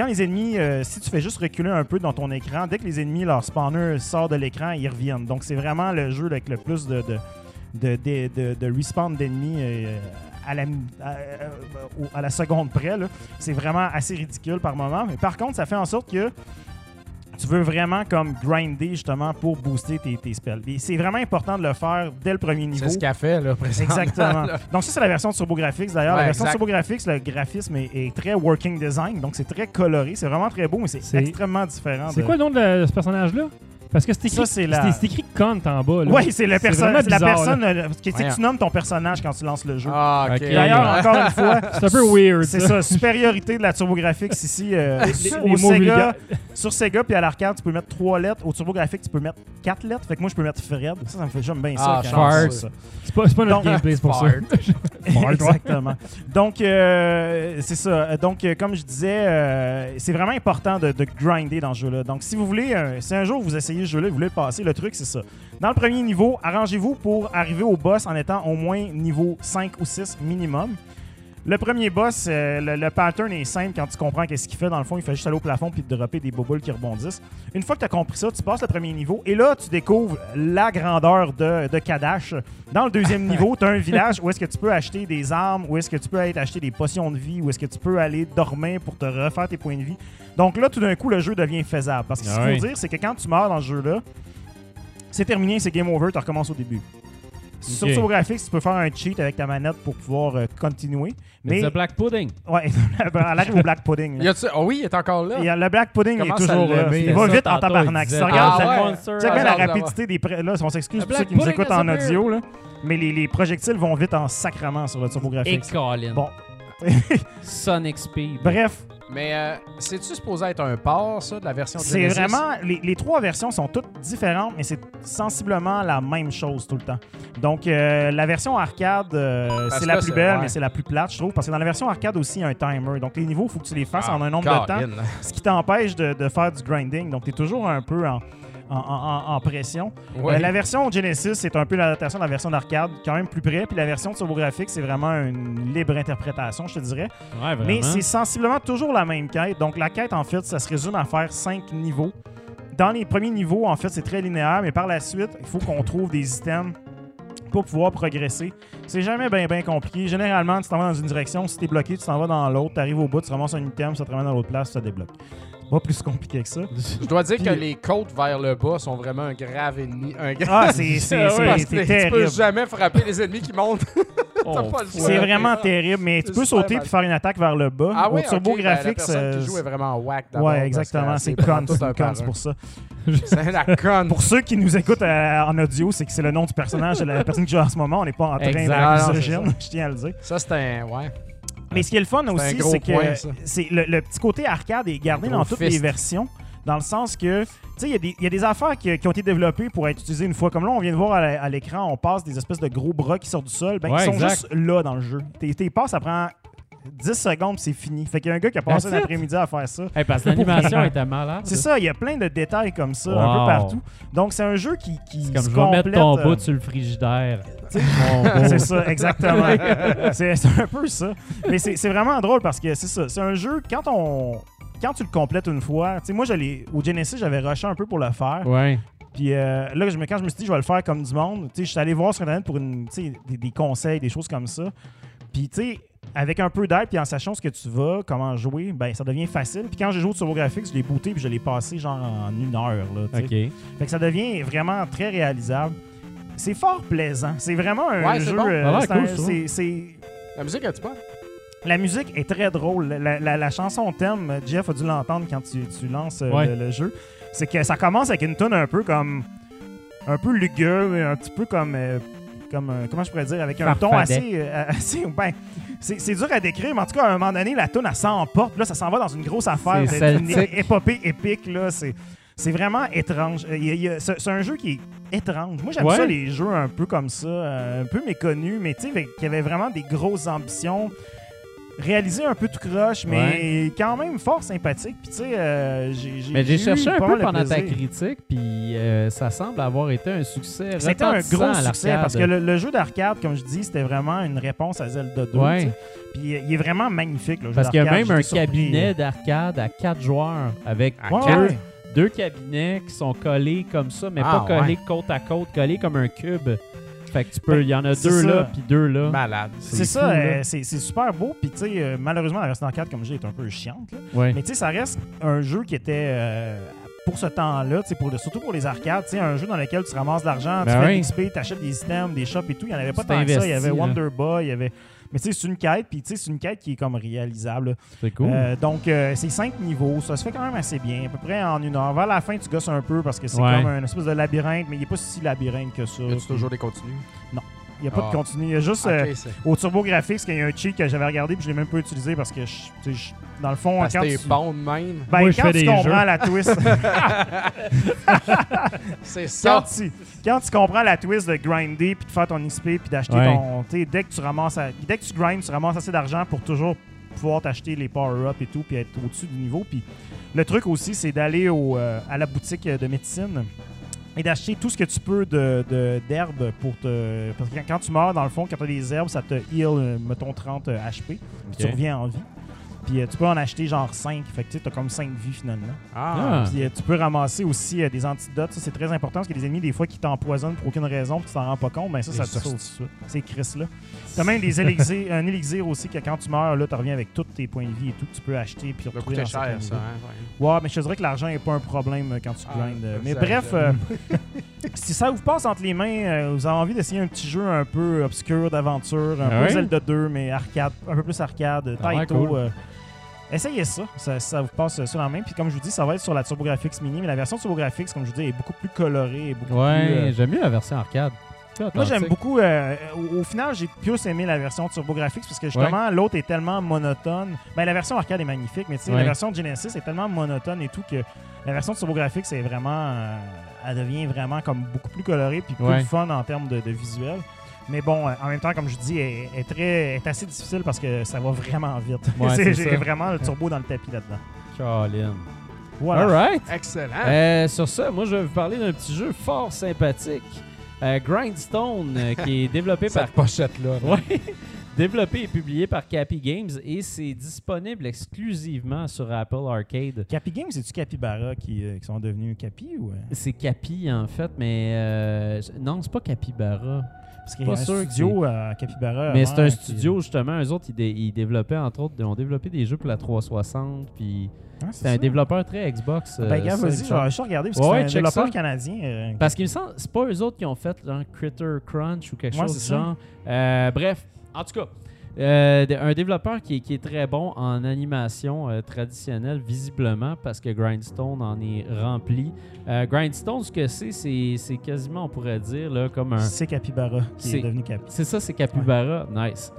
Quand les ennemis, euh, si tu fais juste reculer un peu dans ton écran, dès que les ennemis, leur spawner sort de l'écran, ils reviennent. Donc c'est vraiment le jeu avec le plus de, de, de, de, respawn d'ennemis euh, à, la, euh, à la seconde près. C'est vraiment assez ridicule par moment. Mais par contre, ça fait en sorte que tu veux vraiment comme grinder justement pour booster tes, tes spells. Et c'est vraiment important de le faire dès le premier niveau. C'est ce qu'elle fait, là, présentement. Exactement. là. Donc ça, c'est la version TurboGrafx. D'ailleurs, la version exact. TurboGrafx, le graphisme est, est très working design. Donc c'est très coloré. C'est vraiment très beau, mais c'est C'est- extrêmement différent. C'est de- quoi le nom de, la- de ce personnage-là? Parce que c'est écrit, Ça, c'est la- écrit Kant en bas. Oui, c'est le perso- vraiment c'est la personne que, tu nommes ton personnage quand tu lances le jeu. Ah, ok. D'ailleurs, encore une fois, C'est un peu weird. c'est ça, supériorité de la TurboGrafx ici euh, Les- au Sega. Sur Sega puis à l'arcade, tu peux mettre 3 lettres. Au TurboGrafx, tu peux mettre 4 lettres. Fait que moi, je peux mettre Fred. Ça, ça me fait j'aime bien ça. Ah. C'est pas, pas notre Donc, gameplay, c'est pour ça. Exactement. Donc, euh, c'est ça. Donc, euh, comme je disais, euh, c'est vraiment important de, de grinder dans ce jeu-là. Donc, si vous voulez, si un jour vous essayez voulez le passer, le truc, c'est ça. Dans le premier niveau, arrangez-vous pour arriver au boss en étant au moins niveau 5 ou 6 minimum. Le premier boss, euh, le, le pattern est simple quand tu comprends qu'est-ce qu'il fait. Dans le fond, il fait juste aller au plafond puis te dropper des boboules qui rebondissent. Une fois que tu as compris ça, tu passes le premier niveau et là, tu découvres la grandeur de, de Kadash. Dans le deuxième niveau, tu as un village où est-ce que tu peux acheter des armes, où est-ce que tu peux aller acheter des potions de vie, où est-ce que tu peux aller dormir pour te refaire tes points de vie. Donc là, tout d'un coup, le jeu devient faisable. Parce que ce qu'il faut dire, c'est que quand tu meurs dans ce jeu-là, c'est terminé, c'est game over, tu recommences au début. Sur Ok. TurboGrafx, tu peux faire un cheat avec ta manette pour pouvoir euh, continuer. Mais the Black Pudding. ouais, elle arrive au Black Pudding. là. Oh oui, il est encore là. A- le Black Pudding Comment est toujours là. Il va vite en tabarnak. Si tu regardes Ah la- rapidité des... pré- Là, on s'excuse Le pour ceux qui nous écoutent en audio. Là. Mais les, les projectiles vont vite en sacrement sur le Et TurboGrafx. Colin. Bon. Sonic Speed. Bref, Mais euh, c'est-tu supposé être un port, ça, de la version de c'est Genesis? vraiment... Les, les trois versions sont toutes différentes, mais c'est sensiblement la même chose tout le temps. Donc, euh, la version arcade, euh, c'est la plus belle, ouais. mais c'est la plus plate, je trouve. Parce que dans la version arcade aussi, il y a un timer. Donc, les niveaux, il faut que tu les fasses Ah, en un nombre de temps. Ce qui t'empêche de, de faire du grinding. Donc, tu es toujours un peu en, en- en- en pression. Ouais. Euh, la version Genesis, c'est un peu l'adaptation de la version d'arcade, quand même plus près. Puis la version TurboGrafx, c'est vraiment une libre interprétation, je te dirais. Ouais. Mais c'est sensiblement toujours la même quête. Donc, la quête, en fait, ça se résume à faire cinq niveaux. Dans les premiers niveaux, en fait, c'est très linéaire, mais par la suite, il faut qu'on trouve des items pour pouvoir progresser. C'est jamais bien bien compliqué. Généralement, tu t'en vas dans une direction, si t'es bloqué, tu t'en vas dans l'autre, tu arrives au bout, tu ramasses un item, ça te ramène dans l'autre place, ça débloque. Pas plus compliqué que ça. Je dois dire Puis- que les côtes vers le bas sont vraiment un grave ennemi. Un grave... Ah, c'est c'est tu peux terrible. jamais frapper les ennemis qui montent. Oh. C'est vraiment terrible, mais tu peux sauter mal. puis faire une attaque vers le bas. Ah oui, Au Turbo ok, ben, la Graphics, personne qui joue est vraiment whack d'abord. Ouais, exactement. C'est con, c'est pour ça. C'est la conne. Pour ceux qui nous écoutent euh, en audio, c'est que c'est le nom du personnage de la personne qui joue en ce moment. On n'est pas en train Exact. Non, de je tiens à le dire. Ça, c'est un. Ouais. Mais ce qui est le fun un aussi, c'est que c'est le, le petit côté arcade est gardé dans toutes fist. les versions. Dans le sens que, tu sais, il y a des- il y, a des affaires qui, qui ont été développées pour être utilisées une fois. Comme là, on vient de voir à, l'écran, on passe des espèces de gros bras qui sortent du sol. Ben, Ouais, ils sont exact. juste là dans le jeu. T'es t'es passes, ça prend 10 secondes, c'est fini. Fait qu'il y a un gars qui a passé l'après-midi à faire ça. Hey, parce que l'animation était malade. C'est ça, il y a plein de détails comme ça, un peu partout. Donc, c'est un jeu qui, qui C'est comme se je vais mettre ton euh, bout sur le frigidaire. C'est ça, exactement. c'est un peu ça. Mais c'est vraiment drôle parce que c'est ça. C'est un jeu, quand on. Quand tu le complètes une fois, tu sais, moi, j'allais- au Genesis, j'avais rushé un peu pour le faire. Ouais. Puis euh, là, je me- quand je me suis dit, je vais le faire comme du monde, tu sais, je suis allé voir sur Internet pour une, des, des conseils, des choses comme ça. Puis, tu sais, avec un peu d'aide, puis en sachant ce que tu vas, comment jouer, ben ça devient facile. Puis quand j'ai joué au TurboGrafx, je l'ai booté, puis je l'ai passé genre en une heure. Là, tu. Fait que ça devient vraiment très réalisable. C'est fort plaisant. C'est vraiment un Ouais, jeu. bon. euh, c'est cool, La musique, as-tu pas? La musique est très drôle. La, la- la chanson thème, Jeff a dû l'entendre quand tu, tu lances euh, Ouais. le, le jeu. C'est que ça commence avec une tune un peu comme. Un peu lugubre, un petit peu comme. euh, comme euh, comment je pourrais dire Avec un ton assez. euh, assez ben, c'est dur à décrire, mais en tout cas, à un moment donné, la tune, elle s'emporte. Là, ça s'en va dans une grosse affaire. Celtique. épopée épique. là. C'est. C'est vraiment étrange. Euh, C'est un jeu qui est étrange. Moi, j'aime Ouais. ça, les jeux un peu comme ça, un peu méconnus, mais tu sais, qui avaient vraiment des grosses ambitions. Réalisé un peu tout croche, mais quand même fort sympathique. Puis tu sais, euh, j'ai j'ai- Mais j'ai eu cherché un peu pendant ta critique, puis euh, ça semble avoir été un succès C'était un gros à succès parce que le, le jeu d'arcade, comme je dis, c'était vraiment une réponse à Zelda 2. Ouais. tu sais. Puis il est vraiment magnifique. Le jeu Parce qu'il y a même un surpris. cabinet d'arcade à quatre joueurs avec Ouais, quatre- deux cabinets qui sont collés comme ça, mais Ah, pas collés côte à côte, collés comme un cube. Fait que tu peux, il y en a deux ça. là, puis deux là. Malade. C'est ça, euh, c'est c'est super beau. Puis tu sais, euh, malheureusement, la version d'arcade, comme je dis, est un peu chiante. là. Ouais. Mais tu sais, ça reste un jeu qui était euh, pour ce temps-là, pour le- surtout pour les arcades, tu sais, un jeu dans lequel tu ramasses de l'argent, Ben tu fais oui. de l'XP, tu achètes des items, des shops et tout. Il n'y en avait pas tant que ça. Il y avait là. Wonder Boy, il y avait. Mais tu sais, c'est une quête, puis tu sais, c'est une quête qui est comme réalisable. C'est cool. Euh, donc, euh, c'est cinq niveaux. Ça se fait quand même assez bien, à peu près en une heure. Vers la fin, tu gosses un peu parce que c'est Ouais. comme un espèce de labyrinthe, mais il n'est pas si labyrinthe que ça. Y a C'est- toujours des continues? Il n'y a pas Ah. de continu. Il y a juste euh, au Turbo Graphics qu'il y a un cheat que j'avais regardé puis je l'ai même pas utilisé parce que, je- je- dans le fond, Parce quand tu, bon de même. ben, Moi, je quand fais tu des comprends jeux. la twist, C'est quand, ça. tu, quand tu comprends la twist de grinder puis de faire ton XP puis d'acheter Ouais. ton. tu sais, Dès que tu ramasses à- dès que tu grindes, tu ramasses assez d'argent pour toujours pouvoir t'acheter les power-ups et tout puis être au-dessus du niveau. Puis le truc aussi, c'est d'aller au, euh, à la boutique de médecine et d'acheter tout ce que tu peux de, de- d'herbes pour te. Parce que quand, tu meurs, dans le fond, quand tu as des herbes, ça te heal, euh, mettons, 30 HP. Puis tu reviens en vie. Puis euh, tu peux en acheter genre 5. Fait que tu as comme 5 vies finalement. Ah. Ah. Puis euh, tu peux ramasser aussi euh, des antidotes. Ça, c'est très important parce qu'il y a des ennemis, des fois, qui t'empoisonnent pour aucune raison, puis tu t'en rends pas compte. Ben ça, ça Les te sauve tout de hosties. suite. Ces Chris-là. T'as même des élixirs, un élixir aussi que quand tu meurs, là, tu reviens avec tous tes points de vie et tout que tu peux acheter puis retrouver dans cher, ça. hein, ouais. Ouais, mais je te dirais que l'argent n'est pas un problème quand tu Ah, grindes. mais bref, euh, si ça vous passe entre les mains, euh, vous avez envie d'essayer un petit jeu un peu obscur d'aventure, un Ah peu? Zelda 2, mais arcade, un peu plus arcade, Ça a l'air Taito. cool. euh, essayez ça, ça, ça vous passe euh, sur la main. Puis comme je vous dis, ça va être sur la TurboGrafx Mini, mais la version TurboGrafx, comme je vous dis, est beaucoup plus colorée et beaucoup plus. Ouais, euh, j'aime mieux la version arcade. Moi, j'aime beaucoup. euh, au, au final, j'ai plus aimé la version TurboGrafx parce que justement, l'autre est tellement monotone. Ben, la version arcade est magnifique, mais tu sais, Ouais. la version Genesis est tellement monotone et tout que la version TurboGrafx est vraiment. euh, elle devient vraiment comme beaucoup plus colorée puis plus Ouais. fun en termes de, de visuel. Mais bon, euh, en même temps, comme je dis, est, très, est assez difficile parce que ça va vraiment vite. Ouais, C'est- c'est j'ai ça. vraiment le turbo dans le tapis là-dedans. Colin. Voilà. Alright. Excellent. Euh, sur ça, moi, je vais vous parler d'un petit jeu fort sympathique. Euh, Grindstone, euh, qui est développé par Cette pochette-là. là. Ouais. Développé et publié par Cappy Games et c'est disponible exclusivement sur Apple Arcade. Capi Games, c'est-tu Capybara qui, euh, qui sont devenus Capi ou. C'est Cappy en fait, mais euh, non, c'est pas Capybara. Parce qu'il y a un sûr studio à Capybara. mais c'est un qui- studio justement. Eux autres, ils, dé- ils développaient entre autres, ils ont développé des jeux pour la 360. Puis Ah, c'est un développeur très Xbox. Ben, euh, gars, vas-y, je vais juste regarder parce que ouais, c'est un développeur ça. canadien. euh, Parce qu'il me semble, c'est pas eux autres qui ont fait genre Critter Crunch ou quelque Ouais, chose du genre. Euh, bref, en tout cas, euh, un développeur qui est, qui est très bon en animation euh, traditionnelle, visiblement, parce que Grindstone en est rempli. Euh, Grindstone, ce que c'est, c'est quasiment, on pourrait dire, là, comme un. C'est Capybara qui est devenu Capi. C'est ça, c'est Capybara. Nice.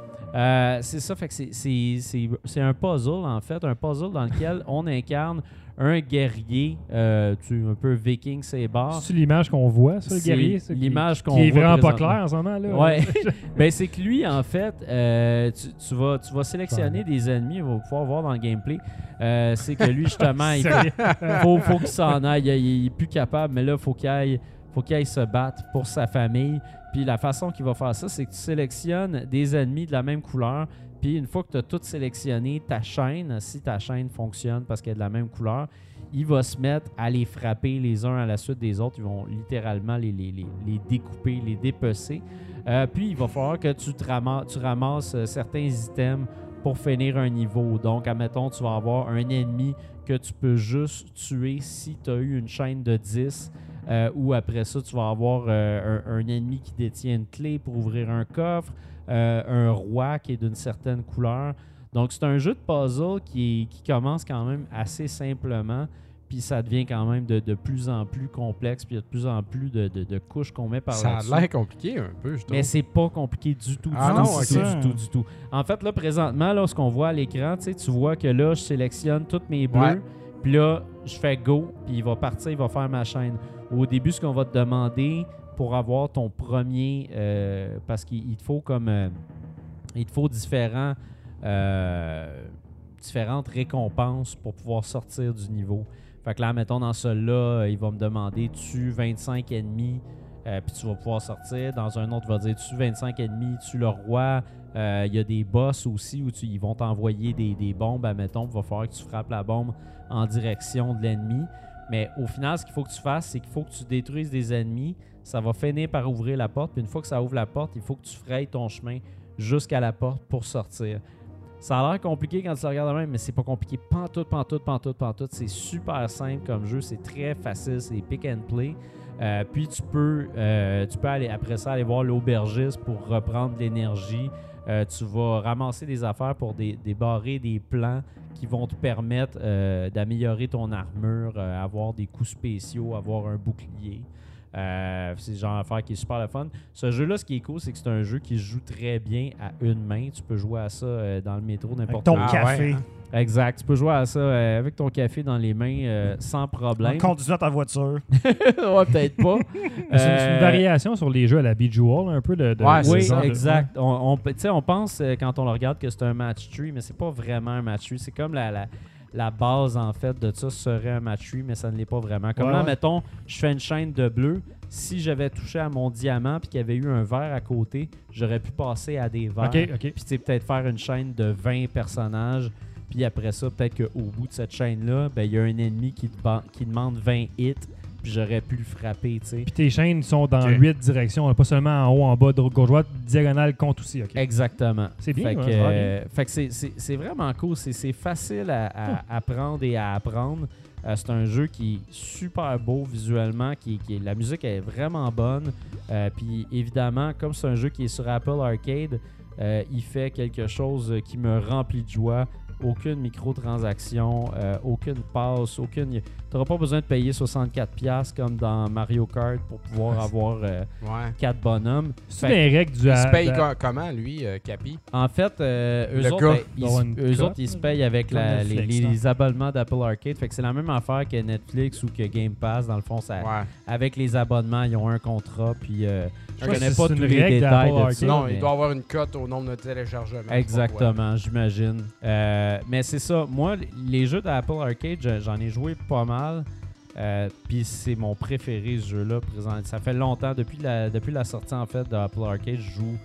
C'est ça, fait que c'est- c'est c'est- c'est un puzzle, en fait, un puzzle dans lequel on incarne un guerrier, euh, tu, un peu viking, c'est barre. C'est l'image qu'on voit, ça, le C'est guerrier? qui- l'image qu'on Qui est voit vraiment pas clair en ce moment. Là? Ouais. ben c'est que lui, en fait, euh, tu, tu vas, tu vas sélectionner des ennemis, on va pouvoir voir dans le gameplay. Euh, c'est que lui, justement, il faut, faut qu'il s'en aille. Il, il est plus capable, mais là, faut qu'il aille, faut qu'il aille se battre pour sa famille. Puis la façon qu'il va faire ça, c'est que tu sélectionnes des ennemis de la même couleur. Puis une fois que tu as tout sélectionné, ta chaîne, si ta chaîne fonctionne parce qu'elle est de la même couleur, il va se mettre à les frapper les uns à la suite des autres. Ils vont littéralement les, les, les, les découper, les dépecer. Euh, puis il va falloir que tu, ramasses, tu ramasses euh, certains items pour finir un niveau. Donc, admettons, tu vas avoir un ennemi que tu peux juste tuer si tu as eu une chaîne de 10. euh, ou après ça, tu vas avoir un ennemi qui détient une clé pour ouvrir un coffre, euh, un roi qui est d'une certaine couleur. Donc, c'est un jeu de puzzle qui, commence quand même assez simplement, puis ça devient quand même de, de plus en plus complexe, puis il y a de plus en plus de, de- de couches qu'on met par Ça a là-dessus. l'air compliqué un peu, je trouve. Mais c'est pas compliqué du tout, du Ah tout, non, du, ok. tout, du tout, du tout. En fait, là, présentement, là, ce qu'on voit à l'écran, tu vois que là, je sélectionne toutes mes bleus, Ouais. puis là, je fais go, puis il va partir, il va faire ma chaîne. Au début, ce qu'on va te demander pour avoir ton premier, euh, parce qu'il il te faut comme, euh, il te faut différents, euh, différentes récompenses pour pouvoir sortir du niveau. Fait que là, mettons dans celui-là, il va me demander tu 25 ennemis, puis tu vas pouvoir sortir. Dans un autre, il va dire tu 25 ennemis, tu le roi. Il y a des boss aussi où tu, ils vont t'envoyer des, des bombes, admettons. Il va falloir que tu frappes la bombe en direction de l'ennemi. Mais au final, ce qu'il faut que tu fasses, c'est qu'il faut que tu détruises des ennemis. Ça va finir par ouvrir la porte. Puis une fois que ça ouvre la porte, il faut que tu frayes ton chemin jusqu'à la porte pour sortir. Ça a l'air compliqué quand tu le regardes de même, mais c'est pas compliqué. Pantoute, pantoute, pantoute, pantoute. C'est super simple comme jeu. C'est très facile. C'est pick and play. Euh, puis tu peux, euh, tu peux aller après ça aller voir l'aubergiste pour reprendre l'énergie. Euh, tu vas ramasser des affaires pour dé- débarrer des plans qui vont te permettre d'améliorer ton armure, avoir des coups spéciaux, avoir un bouclier. Euh, c'est le genre d'affaire qui est super le fun. Ce jeu-là, ce qui est cool, c'est que c'est un jeu qui se joue très bien à une main. Tu peux jouer à ça euh, dans le métro, n'importe ton où. Ah café. ouais, Exact. Tu peux jouer à ça euh, avec ton café dans les mains sans En problème. conduisant ta voiture. ouais, peut-être pas. C'est une- variation sur les jeux à la Bejewel, un peu de. de- Ouais, Oui, genre de- exact. On, on, peut- tu sais, on pense quand on le regarde que c'est un match tree, mais c'est pas vraiment un match tree. C'est comme la, la, la base en fait de ça serait un match mais ça ne l'est pas vraiment. Comme Ouais, là, ouais. mettons, je fais une chaîne de bleu. Si j'avais touché à mon diamant puis qu'il y avait eu un vert à côté, j'aurais pu passer à des verts. Ok, ok. Puis peut-être faire une chaîne de 20 personnages. Puis après ça, peut-être qu'au bout de cette chaîne-là, ben, il y a un ennemi qui, qui demande 20 hits. Puis j'aurais pu le frapper, tu sais. Puis tes chaînes sont dans. 8 directions, pas seulement en haut, en bas, droite, gauche, droite, diagonale compte aussi. ok. Exactement. C'est bien, Fait que, ça va euh, fait que c'est- vraiment cool. C'est facile à, à apprendre et à apprendre. Euh, c'est un jeu qui est super beau visuellement, qui, qui la musique est vraiment bonne. Euh, puis évidemment, comme c'est un jeu qui est sur Apple Arcade, euh, il fait quelque chose qui me remplit de joie. Aucune microtransaction, euh, aucune passe, aucune. Tu n'auras pas besoin de payer 64$ comme dans Mario Kart pour pouvoir avoir euh, Ouais. quatre bonhommes. C'est les règles du. Il se à- paye de- co- comment, lui, euh, Capi? En fait, euh, eux, autres, ben, ils, eux autres, ils se payent avec la- les, Netflix, les- non? les abonnements d'Apple Arcade. Fait que c'est la même affaire que Netflix ou que Game Pass. Dans le fond, ça, Ouais. avec les abonnements, ils ont un contrat. Puis euh, je Ouais, connais pas tous les détails de ça. Non, mais- il doit avoir une cote au nombre de téléchargements. Exactement, j'imagine. Euh, mais c'est ça. Moi, les jeux d'Apple Arcade, je- j'en ai joué pas mal. Euh, Puis c'est mon préféré ce jeu-là. Ça fait longtemps, depuis la, depuis la sortie en fait d'Apple Arcade, je joue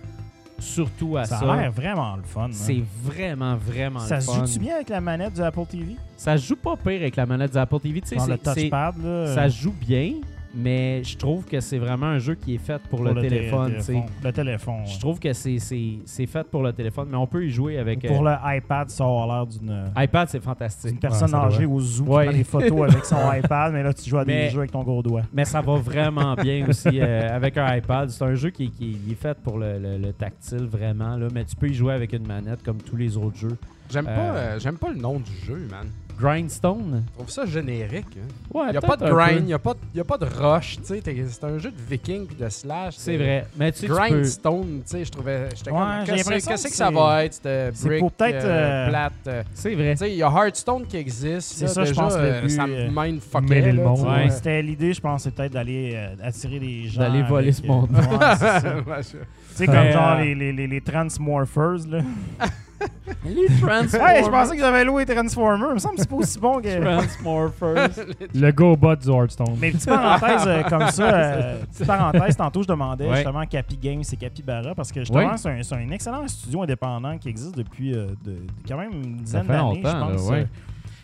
surtout à Ça ça. a l'air vraiment le fun. hein. C'est vraiment, vraiment Ça le se fun. joue-tu bien avec la manette du Apple TV? Ça se joue pas pire avec la manette d'Apple TV. Tu sais, le touchpad, là? ça se joue bien, mais je trouve que c'est vraiment un jeu qui est fait pour, le, té- téléphone. tu sais. téléphone. Le téléphone. Je trouve que c'est- c'est c'est fait pour le téléphone, mais on peut y jouer avec. Pour euh, le iPad, ça a l'air d'une iPad, c'est fantastique. personne ça doit. âgée au zoo Ouais. qui prend des photos avec son iPad, mais là, tu joues à des jeux avec ton gros doigt. Mais ça va vraiment bien aussi euh, avec un iPad. C'est un jeu qui, qui est fait pour le, le- le tactile, vraiment. Là, mais tu peux y jouer avec une manette comme tous les autres jeux. J'aime Euh, pas, euh, j'aime pas le nom du jeu, man. Grindstone Je trouve ça générique. hein. Ouais, Il n'y a pas de grind, il n'y a, pas de- y a pas de rush. tu sais, t'es- C'est un jeu de viking puis de slash. C'est vrai. Mais tu sais, tu peux. Grindstone, tu sais, je trouvais. J'étais Ouais, comme. j'ai Qu'est-ce l'impression qu'est-ce que que ça c'est- va être, c'est brick pour peut-être, euh, euh, plate? euh, C'est vrai. Tu sais, il y a Hearthstone qui existe. C'est là, ça, je déjà, pense, le euh, but, Ça euh, me mindfuckait. mêler le là, monde. sais. C'était l'idée, je pense, c'est peut-être d'aller euh, attirer les gens. D'aller voler ce monde. ouais, c'est ça. Ouais, je- Tu sais, Mais, comme genre euh, les, les, les, les Transmorphers, là. Les Transformers. Ouais, je pensais que j'avais loué Transformers. Il me semble que c'est pas aussi bon que. Transmorphers. Le GoBot du Hearthstone. Mais petite parenthèse euh, comme ça, euh, petite parenthèse, tantôt je demandais Ouais. justement Capi Games et Capybara parce que justement Ouais. c'est un, c'est un excellent studio indépendant qui existe depuis euh, de- de- quand même une Ça dizaine fait d'années, je longtemps, là, pense. ouais. euh,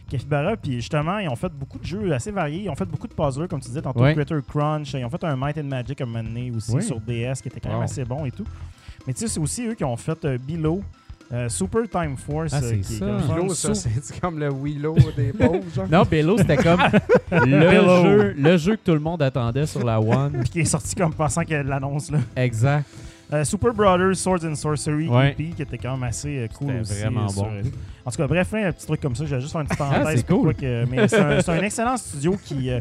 Capybara, puis justement, ils ont fait beaucoup de jeux assez variés. Ils ont fait beaucoup de puzzles, comme tu disais tantôt, Ouais. Critter Crunch. Ils ont fait un Might and Magic à un moment donné aussi Oui. sur DS qui était quand même Wow. assez bon et tout. Mais tu sais, c'est aussi eux qui ont fait euh, Below, euh, Super Time Force. Ah, euh, c'est qui est ça. comme Willow, fun. ça, Sou- c'est comme le Willow des pauvres. Non, Bello, c'était comme le jeu, le jeu que tout le monde attendait sur la One. Puis qui est sorti comme pensant qu'il y a de l'annonce là. Exact. Euh, Super Brothers Swords and Sorcery Ouais. EP qui était quand même assez euh, cool C'était aussi. vraiment sur- bon. En tout cas, bref, plein de petits trucs comme ça. Je vais juste faire une petite Ah, parenthèse. c'est cool. que- mais c'est un, c'est un excellent studio qui, euh,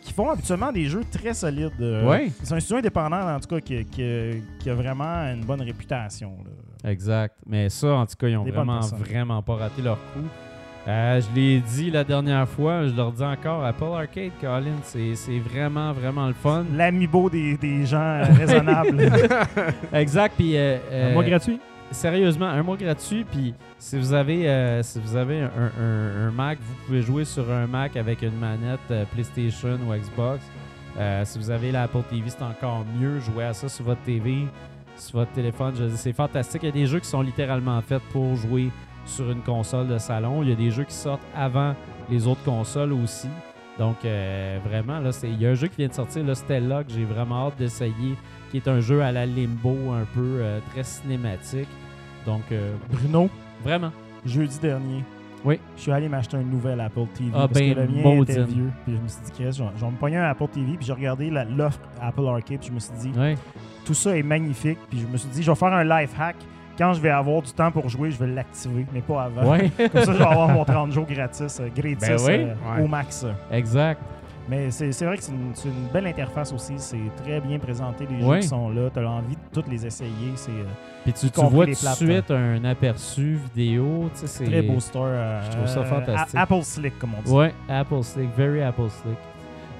qui font habituellement des jeux très solides. euh. Ouais. C'est un studio indépendant, en tout cas, qui, qui- qui a vraiment une bonne réputation. là. Exact. Mais ça, en tout cas, ils ont Des vraiment, vraiment pas raté leur coup. Euh, je l'ai dit la dernière fois, je leur dis encore, Apple Arcade, Colin, c'est vraiment, vraiment le fun. L'amiibo des, des gens euh, raisonnables. Exact. Puis, euh, Un mois gratuit? sérieusement, un mois gratuit. Puis, si vous avez, si vous avez un, un- un Mac, vous pouvez jouer sur un Mac avec une manette PlayStation ou Xbox. Si vous avez l'Apple TV, c'est encore mieux. Jouer à ça sur votre TV, sur votre téléphone. C'est fantastique. Il y a des jeux qui sont littéralement faits pour jouer sur une console de salon. Il y a des jeux qui sortent avant les autres consoles aussi. Donc, euh, vraiment, là, c'est- il y a un jeu qui vient de sortir, là, Stella, que j'ai vraiment hâte d'essayer, qui est un jeu à la limbo, un peu euh, très cinématique. Donc, euh, Bruno, vraiment. jeudi dernier, Oui. je suis allé m'acheter un nouvel Apple TV Ah, parce ben, que le mien maudine. était vieux. Puis je me suis dit, Chris, je vais- me pogner un Apple TV. Puis j'ai regardé l'offre Apple Arcade. Puis je me suis dit, Ouais. Tout ça est magnifique. Puis je me suis dit, je vais faire un life hack. Quand je vais avoir du temps pour jouer, je vais l'activer, mais pas avant. Ouais. Comme ça, je vais avoir mon 30 jours gratis, euh, gratis Ben oui. euh, Ouais. au max. exact. Mais c'est c'est vrai que c'est une, belle interface aussi. C'est très bien présenté, les jeux qui sont là. Tu as envie de tous les essayer. C'est euh, Puis tu, tu vois tout de suite un aperçu vidéo. c'est très beau store. euh, je trouve ça fantastique. Apple Slick, comme on dit. Ouais, Apple Slick, very Apple Slick.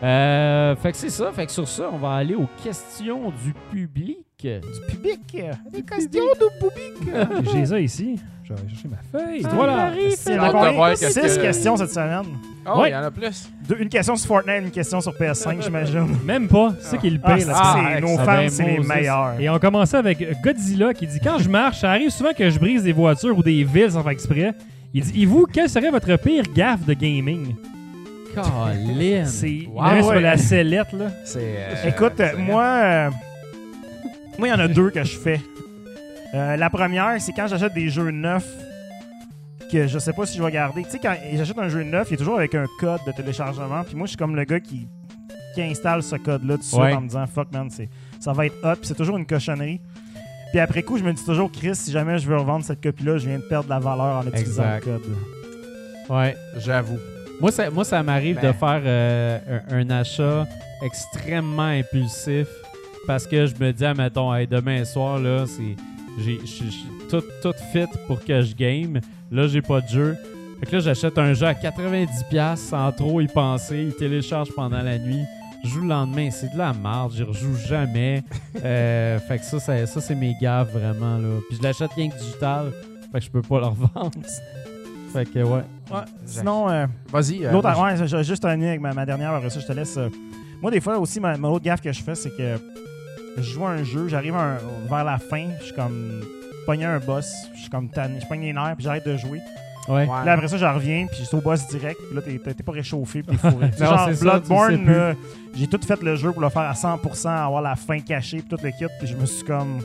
Euh, fait que c'est ça. Fait que sur ça, on va aller aux questions du public. Du public? Des questions de public? J'ai ça ici. Je vais aller chercher ma feuille. Ah, Voilà. Marie, Il y en Hâte a de combien? voir qu'est-ce Six que- questions cette semaine. Oh, il Ouais. y en a plus. Deux- une question sur Fortnite, une question sur PS5, j'imagine. Même pas. C'est ça qui est le Ah, pire. c'est-. Ah, c'est- nos fans, c'est les meilleurs. Et on commençait avec Godzilla qui dit Quand je marche, ça arrive souvent que je brise des voitures ou des villes sans faire exprès. Il dit Et vous, quelle serait votre pire gaffe de gaming? Colin. C'est Wow, sur la sellette, là. Euh, Écoute, c'est- moi, euh, moi, il y en a deux que je fais. Euh, la première, c'est quand j'achète des jeux neufs que je sais pas si je vais garder. Tu sais, quand j'achète un jeu neuf, il est toujours avec un code de téléchargement. Puis moi, je suis comme le gars qui, qui installe ce code-là tout de suite Ouais. en me disant fuck man, c'est- ça va être hot. Puis c'est toujours une cochonnerie. Puis après coup, je me dis toujours, Chris, si jamais je veux revendre cette copie-là, je viens de perdre de la valeur en utilisant Exact. le code. Ouais. J'avoue. Moi, ça, moi, ça m'arrive Ben. de faire euh, un, un achat extrêmement impulsif parce que je me dis, ah, mettons, hey, demain soir, là, c'est. J'ai tout, tout fit pour que je game. Là, j'ai pas de jeu. Fait que là, j'achète un jeu à 90$ sans trop y penser. Il télécharge pendant la nuit. Je joue le lendemain. C'est de la merde. J'y rejoue jamais. Euh, fait que ça, ça, ça, c'est mes gaffes, vraiment. Là. Puis je l'achète rien que digital. Fait que je peux pas le revendre. fait que, ouais. Ouais, sinon, euh, Vas-y. euh, L'autre, ouais, j'ai juste un lien avec ma, ma dernière, après ça, je te laisse. euh. Moi, des fois aussi, ma, ma autre gaffe que je fais, c'est que je joue à un jeu, j'arrive un- vers la fin, je suis comme pogné un boss, je suis comme tanné, je pogne les nerfs, puis j'arrête de jouer. Ouais. Là, après ça, je reviens, puis je suis au boss direct, puis là, t'es- pas réchauffé, puis t'es fourré. Non, genre, Bloodborne, j'ai tout fait le jeu pour le faire à 100%, avoir la fin cachée, puis tout le kit, puis je me suis comme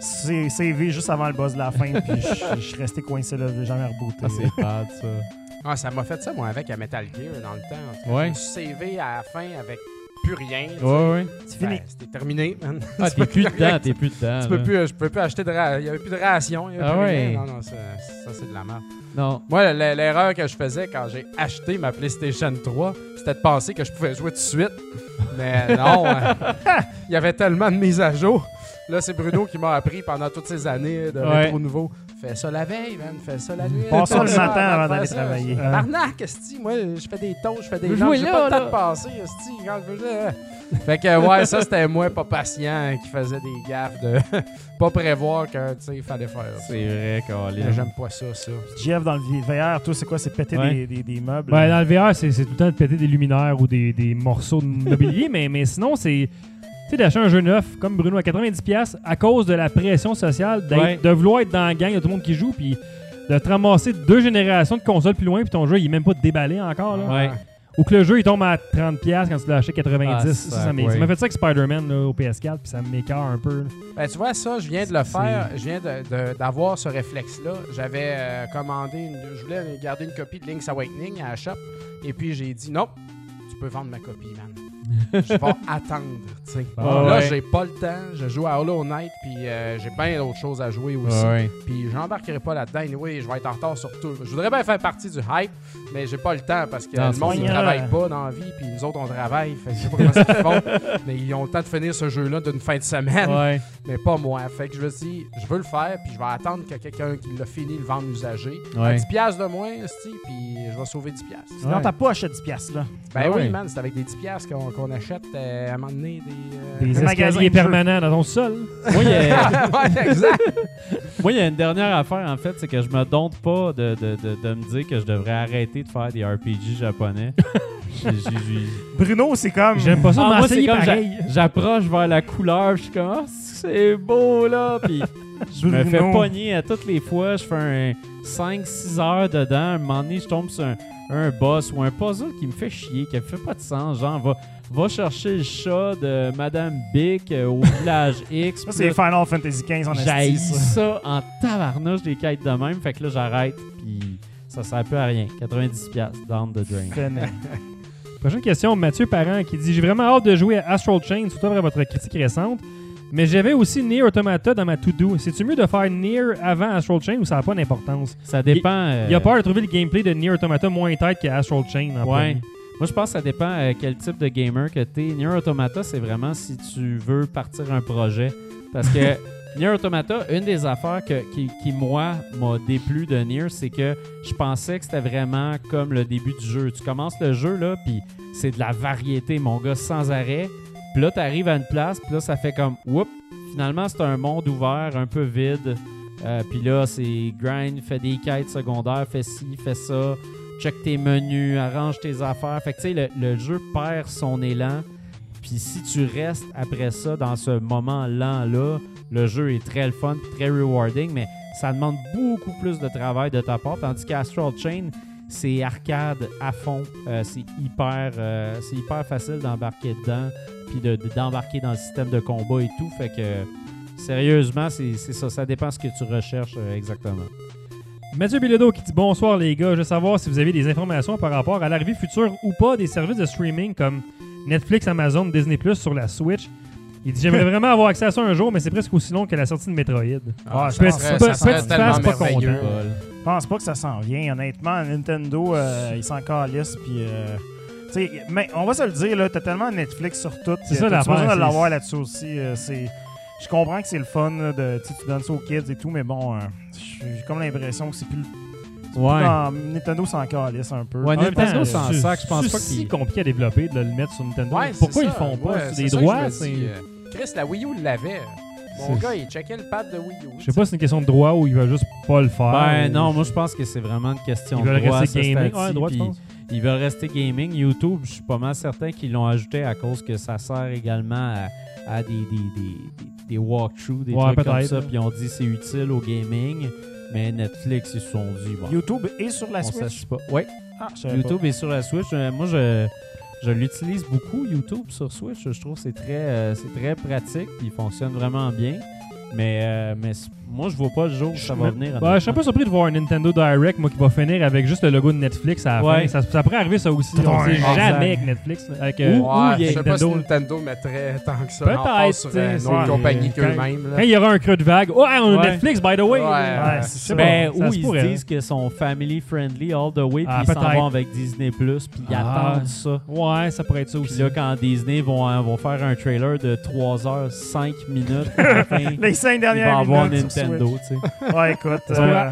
sa- savé juste avant le boss de la fin, puis je je suis resté coincé là, j'ai jamais rebooté. Ah, c'est bad, ça. Ah, ça m'a fait ça, moi, avec un Metal Gear dans le temps. Ouais. Je suis savé à la fin avec plus rien. tu sais. Ouais, ouais. c'est Ben, fini. C'était terminé, man. Ah, Tu peux t'es plus dedans, t'es plus dedans. Tu peux plus, euh, je pouvais plus acheter de ra- Il y avait plus de ration. Il y avait Ah plus ouais. rien. Non, non, ça, ça, c'est de la merde. Non. Moi, l'erreur que je faisais quand j'ai acheté ma PlayStation 3, c'était de penser que je pouvais jouer tout de suite. Mais non, euh, il y avait tellement de mises à jour. Là, c'est Bruno qui m'a appris pendant toutes ces années de Ouais. rétro nouveau. Fais ça la veille, man. Fais ça la nuit. Passe ça le matin avant d'aller travailler. Arnaque, esti. Moi, je fais des toasts, je fais des jouer J'ai là, pas le temps de passer, esti. Quand je veux ça. Fait que, ouais, ça, c'était moi, pas patient, qui faisait des gaffes de pas prévoir que, tu sais, il fallait faire ça. C'est vrai, Colin. J'aime pas ça, ça. Jeff, dans le VR, toi, c'est quoi? C'est péter Ouais. des, des, des meubles? Ben, dans le VR, c'est c'est tout le temps de péter des luminaires ou des, des morceaux de mobilier, mais, mais sinon, c'est sais, d'acheter un jeu neuf comme Bruno à 90$ à cause de la pression sociale, Ouais. de vouloir être dans la gang, il y a tout le monde qui joue, puis de te ramasser deux générations de consoles plus loin, puis ton jeu, il est même pas déballé encore. Là. Ouais. Ou que le jeu, il tombe à 30$ quand tu l'as acheté 90$. Ah, ça, ça m'a fait ça avec Spider-Man là, au PS4, puis ça m'écœure un peu. Ben, tu vois, ça, je viens de le faire. Je viens de- de- d'avoir ce réflexe-là. J'avais euh, commandé, une- je voulais garder une copie de Link's Awakening à la shop. Et puis, j'ai dit non, tu peux vendre ma copie, man. Je vais attendre. Ah, là, ouais. j'ai pas le temps. Je joue à Hollow Knight, puis euh, j'ai bien d'autres choses à jouer aussi. Ouais. Puis j'embarquerai pas là-dedans. Anyway, je vais être en retard sur tout. Je voudrais bien faire partie du hype, mais j'ai pas le temps parce que Non, le monde, ils travaille pas dans la vie, puis nous autres, on travaille. Fait que je sais pas comment ça qu'ils font. Mais ils ont le temps de finir ce jeu-là d'une fin de semaine, Ouais. mais pas moi. Fait que je me dit, je veux le faire, puis je vais attendre que quelqu'un qui l'a fini le vende usagé. À Ouais. 10$ piastres de moins, puis je vais sauver 10$. piastres. Sinon, Ouais. t'as pas acheté 10 piastres, là. Ben Ah oui, ouais. man, c'est avec des 10$ piastres qu'on qu'on achète euh, à un moment donné des. euh, Des escaliers permanents dans ton sol. Moi, il y a- ouais, exact. moi, il y a une dernière affaire, en fait, c'est que je me doute pas de, de, de, de me dire que je devrais arrêter de faire des RPG japonais. Bruno, c'est comme. J'aime pas ça, Ah, mais moi, c'est comme j'approche vers la couleur, je suis comme, ah, c'est beau là, puis je me fais pogner à toutes les fois, je fais un 5-6 heures dedans, à un moment donné, je tombe sur un, un boss ou un puzzle qui me fait chier, qui me fait pas de sens, genre, va, va chercher le chat de Madame Bic euh, au village X. Ça, c'est Final Fantasy XV en esti, ça. ça en tabarnouche des quêtes de même, fait que là, j'arrête, puis ça sert plus à rien. 90$ down the drain. Prochaine question, Mathieu Parent qui dit J'ai vraiment hâte de jouer à Astral Chain, surtout après votre critique récente. Mais j'avais aussi Nier Automata dans ma to-do. C'est-tu mieux de faire Nier avant Astral Chain ou ça n'a pas d'importance? Ça dépend. Il y a euh, peur de trouver le gameplay de Nier Automata moins tête que Astral Chain en Ouais. premier. Moi, je pense que ça dépend euh, quel type de gamer que tu es. Nier Automata, c'est vraiment si tu veux partir un projet. Parce que Nier Automata, une des affaires que- qui, qui, moi, m'a déplu de Nier, c'est que je pensais que c'était vraiment comme le début du jeu. Tu commences le jeu, là, puis c'est de la variété, mon gars, sans arrêt. Puis là, tu arrives à une place, puis là, ça fait comme, whoop, finalement, c'est un monde ouvert, un peu vide. Euh, puis là, c'est grind, fais des quêtes secondaires, fais ci, fais ça, check tes menus, arrange tes affaires. Fait que tu sais, le, jeu perd son élan. Puis si tu restes après ça, dans ce moment lent-là, le jeu est très le fun, très rewarding, mais ça demande beaucoup plus de travail de ta part. Tandis qu'Astral Chain, c'est arcade à fond. Euh, c'est hyper, euh, c'est hyper facile d'embarquer dedans, puis de- de- d'embarquer dans le système de combat et tout. Fait que sérieusement, c'est c'est ça. Ça dépend ce que tu recherches euh, exactement. Mathieu Bilodeau qui dit bonsoir les gars, je veux savoir si vous avez des informations par rapport à l'arrivée future ou pas des services de streaming comme Netflix, Amazon, Disney Plus sur la Switch. Il dit j'aimerais vraiment avoir accès à ça un jour, mais c'est presque aussi long que la sortie de Metroid. Ah, je face, pas content. Je pense pas que ça s'en vient. Honnêtement, Nintendo, euh, ils s'en calissent. Puis, euh, mais on va se le dire, là, t'as tellement Netflix sur tout. C'est ça t'as l'affaire, besoin de c'est- l'avoir là-dessus aussi. euh, c'est, je comprends que c'est le fun, là, de, tu sais, tu donnes ça aux kids et tout, mais bon, euh, j'ai comme l'impression que c'est plus. Ouais. Non, Nintendo s'en calisse un peu. Ouais, En même temps, Nintendo s'en c'est- sac, je pense c'est pas si qu'il- compliqué à développer de le mettre sur Nintendo. Ouais, Pourquoi c'est ils ça. font pas Ouais, C'est c'est des ça que je droits me c'est- dis, euh, Chris, la Wii U l'avait. Mon C'est- gars, il checkait le pad de Wii U. Je sais pas si c'est une question de droit ou ils veulent juste pas le faire. Ben ou- non, moi je pense que c'est vraiment une question Ils veulent de droit. rester gaming. Ouais, droit, tu puis penses? Ils veulent rester gaming. YouTube, je suis pas mal certain qu'ils l'ont ajouté à cause que ça sert également à, à des, des, des, des, walkthroughs, des Ouais, trucs comme ça. Puis on dit c'est utile au gaming. Mais Netflix, ils se sont dit, bon, YouTube est sur la on Switch. pas. Ouais, Ah, YouTube est sur la Switch. Euh, moi, je, je l'utilise beaucoup, YouTube, sur Switch. Je trouve que c'est très, euh, c'est très pratique. Puis il fonctionne vraiment bien. Mais, euh, mais moi, je vois pas le jour où ça va venir. Ouais, je serais honnêtement. pas surpris de voir un Nintendo Direct, moi, qui va finir avec juste le logo de Netflix à la Ouais. fin. Ça, ça pourrait arriver, ça aussi. On sait jamais avec Netflix. Avec, euh, Ou- Ouais, a je sais pas si Nintendo. Mettrait tant que ça Peut-être, sur sais, une compagnie qu'eux-mêmes. Quand il y aura un creux de vague, oh, on a Ouais. Netflix, by the way. Ouais, Euh, c'est Ben, se ils se disent que sont family friendly all the way, puis Ah, ils s'en vont avec Disney Plus, puis ils Ah. attendent ça. Ouais, ça pourrait être ça Puis aussi. là, quand Disney vont, euh, vont faire un trailer de 3 heures, 5 minutes, Les cinq dernières va avoir minutes Nintendo, tu sais. Ouais, écoute. Euh,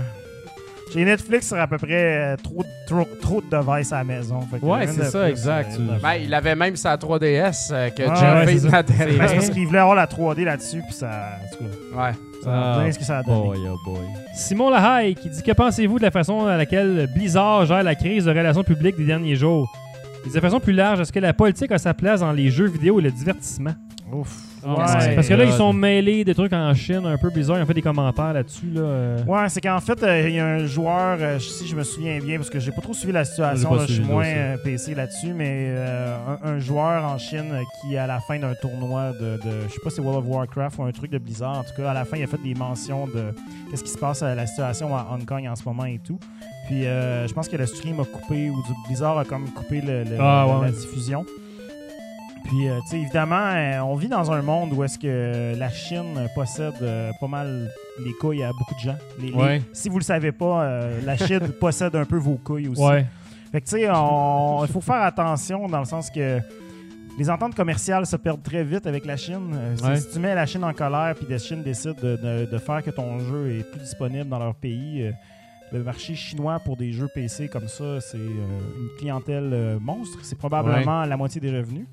j'ai Netflix sur à peu près euh, trop, trop, trop de devices à la maison. Fait que Ouais, c'est de ça, plus, exact. euh, Ben, il avait même sa 3DS euh, que Ouais, Jeff ouais, fait c'est dans ça. la C'est Ben, c'est parce qu'il voulait avoir la 3D là-dessus, puis ça. en tout cas, Ouais. ça Ah, ce que ça a donné. Boy, oh boy. Simon Lahaye qui dit Que pensez-vous de la façon à laquelle Blizzard gère la crise de relations publiques des derniers jours? Et De façon plus large, est-ce que la politique a sa place dans les jeux vidéo et le divertissement? Ouf. Ouais. Parce que là, ils sont mêlés des trucs en Chine, un peu Blizzard, ils ont fait des commentaires là-dessus. Là, euh. Ouais, c'est qu'en fait, euh, il y a un joueur, euh, si je me souviens bien, parce que j'ai pas trop suivi la situation, là, je suis moins aussi. euh, PC là-dessus, mais euh, un, un joueur en Chine qui, à la fin d'un tournoi de, de- je sais pas si c'est World of Warcraft ou un truc de Blizzard, en tout cas, à la fin, il a fait des mentions de qu'est-ce qui se passe à la situation à Hong Kong en ce moment et tout. Puis euh, je pense que le stream a coupé, ou du Blizzard a comme coupé le- le- Ah, ouais, la diffusion. Puis, euh, tu sais, évidemment, euh, on vit dans un monde où est-ce que la Chine possède euh, pas mal les couilles à beaucoup de gens. Les- les- Ouais. si vous le savez pas, la Chine possède un peu vos couilles aussi. Ouais. Fait que, tu sais, il faut faire attention dans le sens que les ententes commerciales se perdent très vite avec la Chine. Ouais. Si tu mets la Chine en colère puis la Chine décide de, de- de faire que ton jeu est plus disponible dans leur pays, euh, le marché chinois pour des jeux PC comme ça, c'est euh, une clientèle euh, monstre. C'est probablement la moitié des revenus.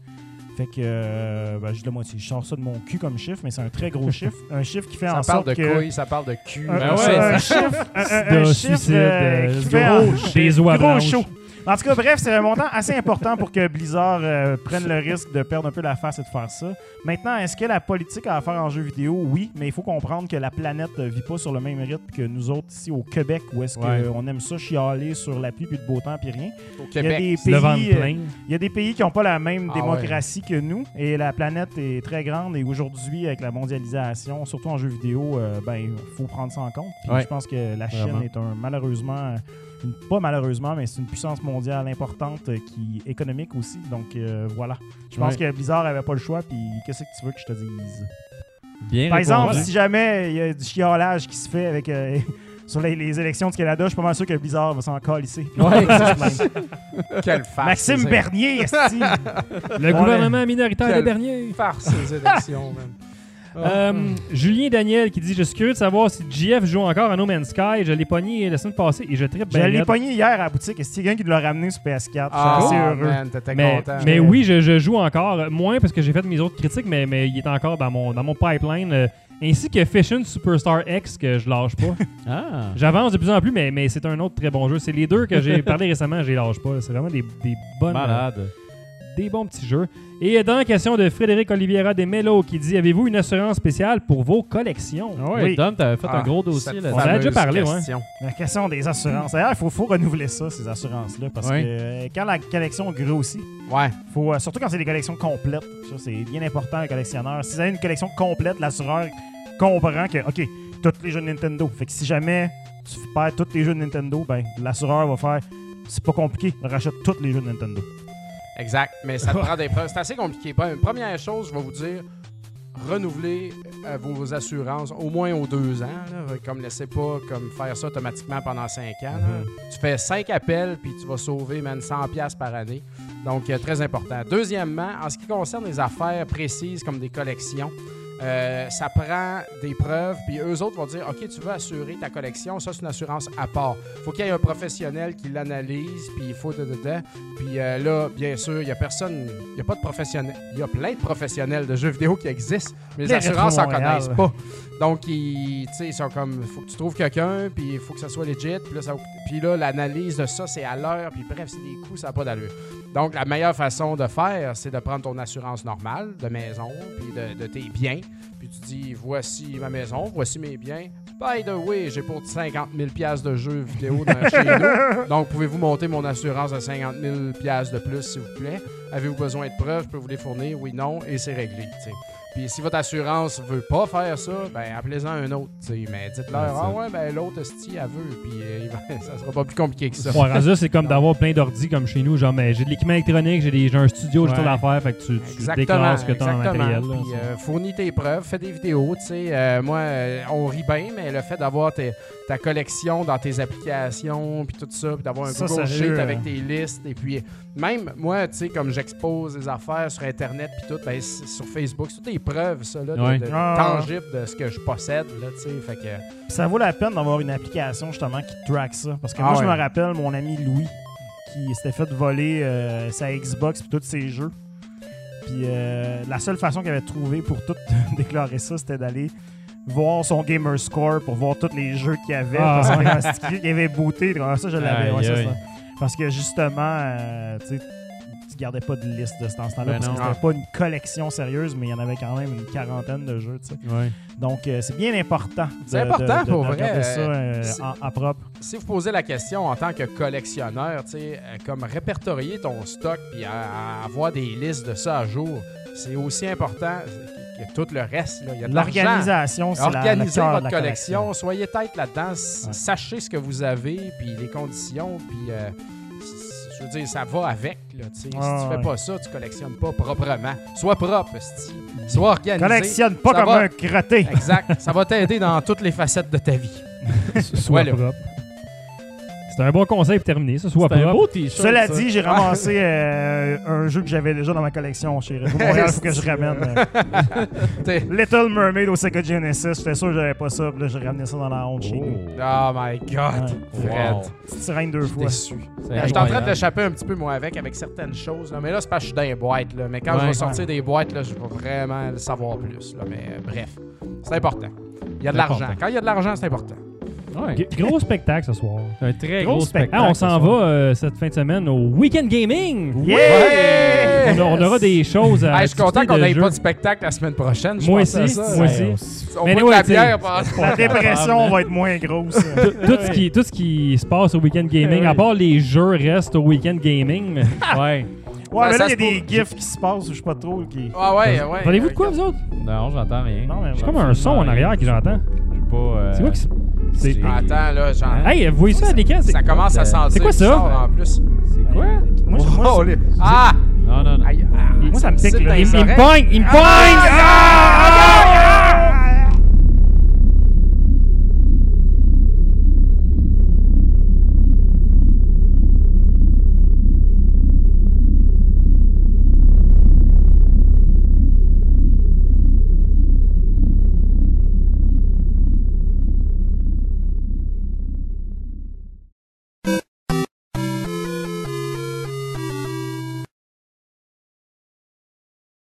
Fait que, euh, ben, je dis la moitié. Je sors ça de mon cul comme chiffre, mais c'est un très gros chiffre. Un chiffre qui fait Ça en parle sorte de que... couilles, ça parle de cul. Un, Ben un- ouais, un ça- chiffre, un, un- De un chiffre suicide, euh, euh, qui fait des gros show. En tout cas, bref, c'est un montant assez important pour que Blizzard euh, prenne le risque de perdre un peu la face et de faire ça. Maintenant, est-ce que la politique a à faire en jeu vidéo? Oui, mais il faut comprendre que la planète ne vit pas sur le même rythme que nous autres ici au Québec, où est-ce Ouais. qu'on aime ça chialer sur la pluie puis le beau temps puis rien. Au Il y a Québec. des Le vent pays, de euh, plein. il y a des pays qui n'ont pas la même Ah démocratie que nous et la planète est très grande et aujourd'hui avec la mondialisation, surtout en jeux vidéo, euh, ben il faut prendre ça en compte. Puis Ouais. je pense que la Chine Vraiment. est un malheureusement une- pas malheureusement mais c'est une puissance mondiale importante euh, qui économique aussi. Donc euh, voilà. Je pense Ouais. que Blizzard avait pas le choix puis qu'est-ce que tu veux que je te dise? Bien Par exemple, si jamais il y a du chiolage qui se fait avec euh, sur les, les élections du Canada, je suis pas mal sûr que Blizzard va s'en calisser. Ouais, Quelle farce. Maxime Bernier. Le gouvernement minoritaire de Quelle Bernier. farce, ces élections, man. Euh, Julien Daniel qui dit Je suis curieux de savoir si GF joue encore à No Man's Sky. Je l'ai pogné la semaine passée et je tripe Je l'ai pogné hier à la boutique. Est-ce qu'il y a quelqu'un qui l'a ramené sur PS4? Ah, je suis assez heureux. man, t'étais Mais, content. mais oui, je, je joue encore. euh, Moins parce que j'ai fait mes autres critiques, mais, mais il est encore dans mon, dans mon pipeline. euh, ainsi que Fission Superstar X que je lâche pas. Ah. J'avance de plus en plus, mais, mais c'est un autre très bon jeu. C'est les deux que j'ai parlé récemment, je les lâche pas. C'est vraiment des, des bonnes. Malade. Des bons petits jeux. Et dans la question de Frédéric Oliveira des Mello qui dit Avez-vous une assurance spéciale pour vos collections? Ah ouais, Oui. Dom, t'avais fait un Ah, gros dossier là On en a déjà parlé, ouais. La question des assurances. D'ailleurs, il faut, faut renouveler ça, ces assurances-là. Parce Oui. que euh, quand la collection grossit, Ouais. faut, euh, surtout quand c'est des collections complètes, ça c'est bien important, les collectionneurs. Si vous avez une collection complète, l'assureur comprend que, OK, tous les jeux de Nintendo. Fait que si jamais tu perds tous les jeux de Nintendo, ben l'assureur va faire c'est pas compliqué, rachète tous les jeux de Nintendo. Exact. Mais ça te prend des preuves. C'est assez compliqué. Pre- Première chose, je vais vous dire renouveler euh, vos assurances au moins aux deux ans. là. Comme laissez pas comme faire ça automatiquement pendant cinq ans. là. Tu fais cinq appels puis tu vas sauver même 100 pièces par année. Donc euh, très important. Deuxièmement, en ce qui concerne les affaires précises comme des collections, euh, ça prend des preuves, puis eux autres vont dire OK, tu veux assurer ta collection, ça c'est une assurance à part. faut qu'il y ait un professionnel qui l'analyse, puis il faut de dedans. Puis euh, là, bien sûr, il y a personne, il y a pas de professionnel. Il y a plein de professionnels de jeux vidéo qui existent, mais les Les assurances Rétro en Montréal. connaissent pas. Donc, ils, ils sont comme, faut que tu trouves quelqu'un, puis il faut que ça soit legit. Puis là, l'analyse de ça, c'est à l'heure, puis bref, c'est des coûts, ça n'a pas d'allure. Donc, la meilleure façon de faire, c'est de prendre ton assurance normale de maison, puis de, tes biens. Puis tu dis, voici ma maison, voici mes biens. By the way, j'ai pour 50 000 pièces de jeux vidéo dans chez nous. Donc, pouvez-vous monter mon assurance à 50 000 pièces de plus, s'il vous plaît? Avez-vous besoin de preuves? Je peux vous les fournir? Oui, non. Et c'est réglé, tu sais. Puis si votre assurance veut pas faire ça, ben appelez-en un autre, tu sais. Mais dites-leur, Ouais, ah ouais, ben l'autre, esti, elle veut. Puis euh, ça sera pas plus compliqué que ça. Ouais, rendu c'est comme d'avoir plein d'ordi comme chez nous. Genre, mais j'ai de l'équipement électronique, j'ai des- j'ai un studio, j'ai Ouais. tout l'affaire. Fait que tu, tu déclares ce que tu as en matériel. là. Puis, euh, fournis tes preuves, fais des vidéos. Tu sais, Euh, moi, euh, on rit bien, mais le fait d'avoir tes- ta collection dans tes applications, puis tout ça, puis d'avoir un Ça, Google Sheet euh. avec tes listes, et puis même moi, tu sais, comme j'expose des affaires sur Internet, puis tout, ben, sur Facebook, c'est toutes des preuves, ça, là, de- Ouais. de, Ah. tangibles de ce que je possède, là, tu sais. Fait que. Puis ça vaut la peine d'avoir une application justement qui track ça. Parce que Ah moi, je ouais. me rappelle mon ami Louis qui s'était fait voler euh, sa Xbox et tous ses jeux. Puis euh, la seule façon qu'il avait trouvé pour tout déclarer ça, c'était d'aller voir son gamer score pour voir tous les jeux qu'il y avait. Ah, parce qu'il avait booté. Ah, ça, je l'avais. Aïe, ouais, ça, aïe. c'est- parce que justement, euh, tu sais, gardais pas de liste de ce temps-là. Ben parce non. que c'était pas une collection sérieuse, mais il y en avait quand même une quarantaine de jeux. tu sais. Ouais. Donc, euh, c'est bien important. C'est important de- de- pour de vrai, regarder ça euh, en, en propre. si vous posez la question en tant que collectionneur, tu sais, euh, comme répertorier ton stock puis à- à avoir des listes de ça à jour, c'est aussi important que tout le reste. là. Il y a de l'argent. L'organisation, c'est la, Organisez de votre la collection, soyez tête là-dedans, Ouais. sachez ce que vous avez, puis les conditions, puis euh, je veux dire, ça va avec. Là, si tu fais pas ça, tu collectionnes pas proprement. Sois propre, sti. sois organisé. Collectionne pas Ça comme va. un crotté. Exact. ça va t'aider dans toutes les facettes de ta vie. Sois Voilà. propre. C'est un bon conseil pour terminer. Ça soit C'est un propre. beau t-shirt. Cela ça. dit, j'ai ramassé euh, un jeu que j'avais déjà dans ma collection chez Retro Montréal. Il faut que je ramène. euh, Little Mermaid au Sega Genesis. J'étais sûr que j'avais pas ça. Puis là, j'ai ramené ça dans la honte chez nous. Oh my God. Ouais. Fred. Wow. Petite sirène deux fois. déçu. Je suis en train de l'échapper un petit peu, moi, avec, avec certaines choses. Là. Mais là, c'est parce que je suis dans les boîtes. Là. Mais quand je Ouais. vais sortir des boîtes, là, je vais vraiment le savoir plus. Là. Mais euh, bref, c'est important. Il y a de l'argent. Quand il y a de l'argent, c'est important. Ouais. G- Gros spectacle ce soir. C'est un très Gros gros, spectacle. Ah, on s'en soir. va euh, cette fin de semaine au Weekend Gaming. Yeah! On, aura des choses à Hey, je suis content discuter qu'on de n'ait jeux. pas de spectacle la semaine prochaine. Je Moi pensais à aussi, ça. moi Ouais, aussi. On Mais boit de anyway, la t'sais, bière pendant- La dépression va être moins grosse. Tout, tout ce qui, tout ce qui se passe au Weekend Gaming, à part les jeux, reste au Weekend Gaming. mais- Ouais. Ouais, Ben, mais ça là, il y a se des gifs qui se passent, je sais pas trop. Qui... Ah ouais, ouais. Parlez-vous de quoi, vous autres? Non, j'entends rien. Non, mais J'ai comme un son en arrière que j'entends. Je sais pas. euh, C'est quoi qui se... c'est- Attends, là, genre. Hey, vous voyez ça à l'écran? C'est- Ça commence à C'est sentir. quoi ça? en plus. C'est quoi? Moi, je- moi, Oh, c'est- les- Ah! Non, non, non. Aïe, ah, moi, ça me c'est pique, Il, les me pogne! Il me pogne! Ah!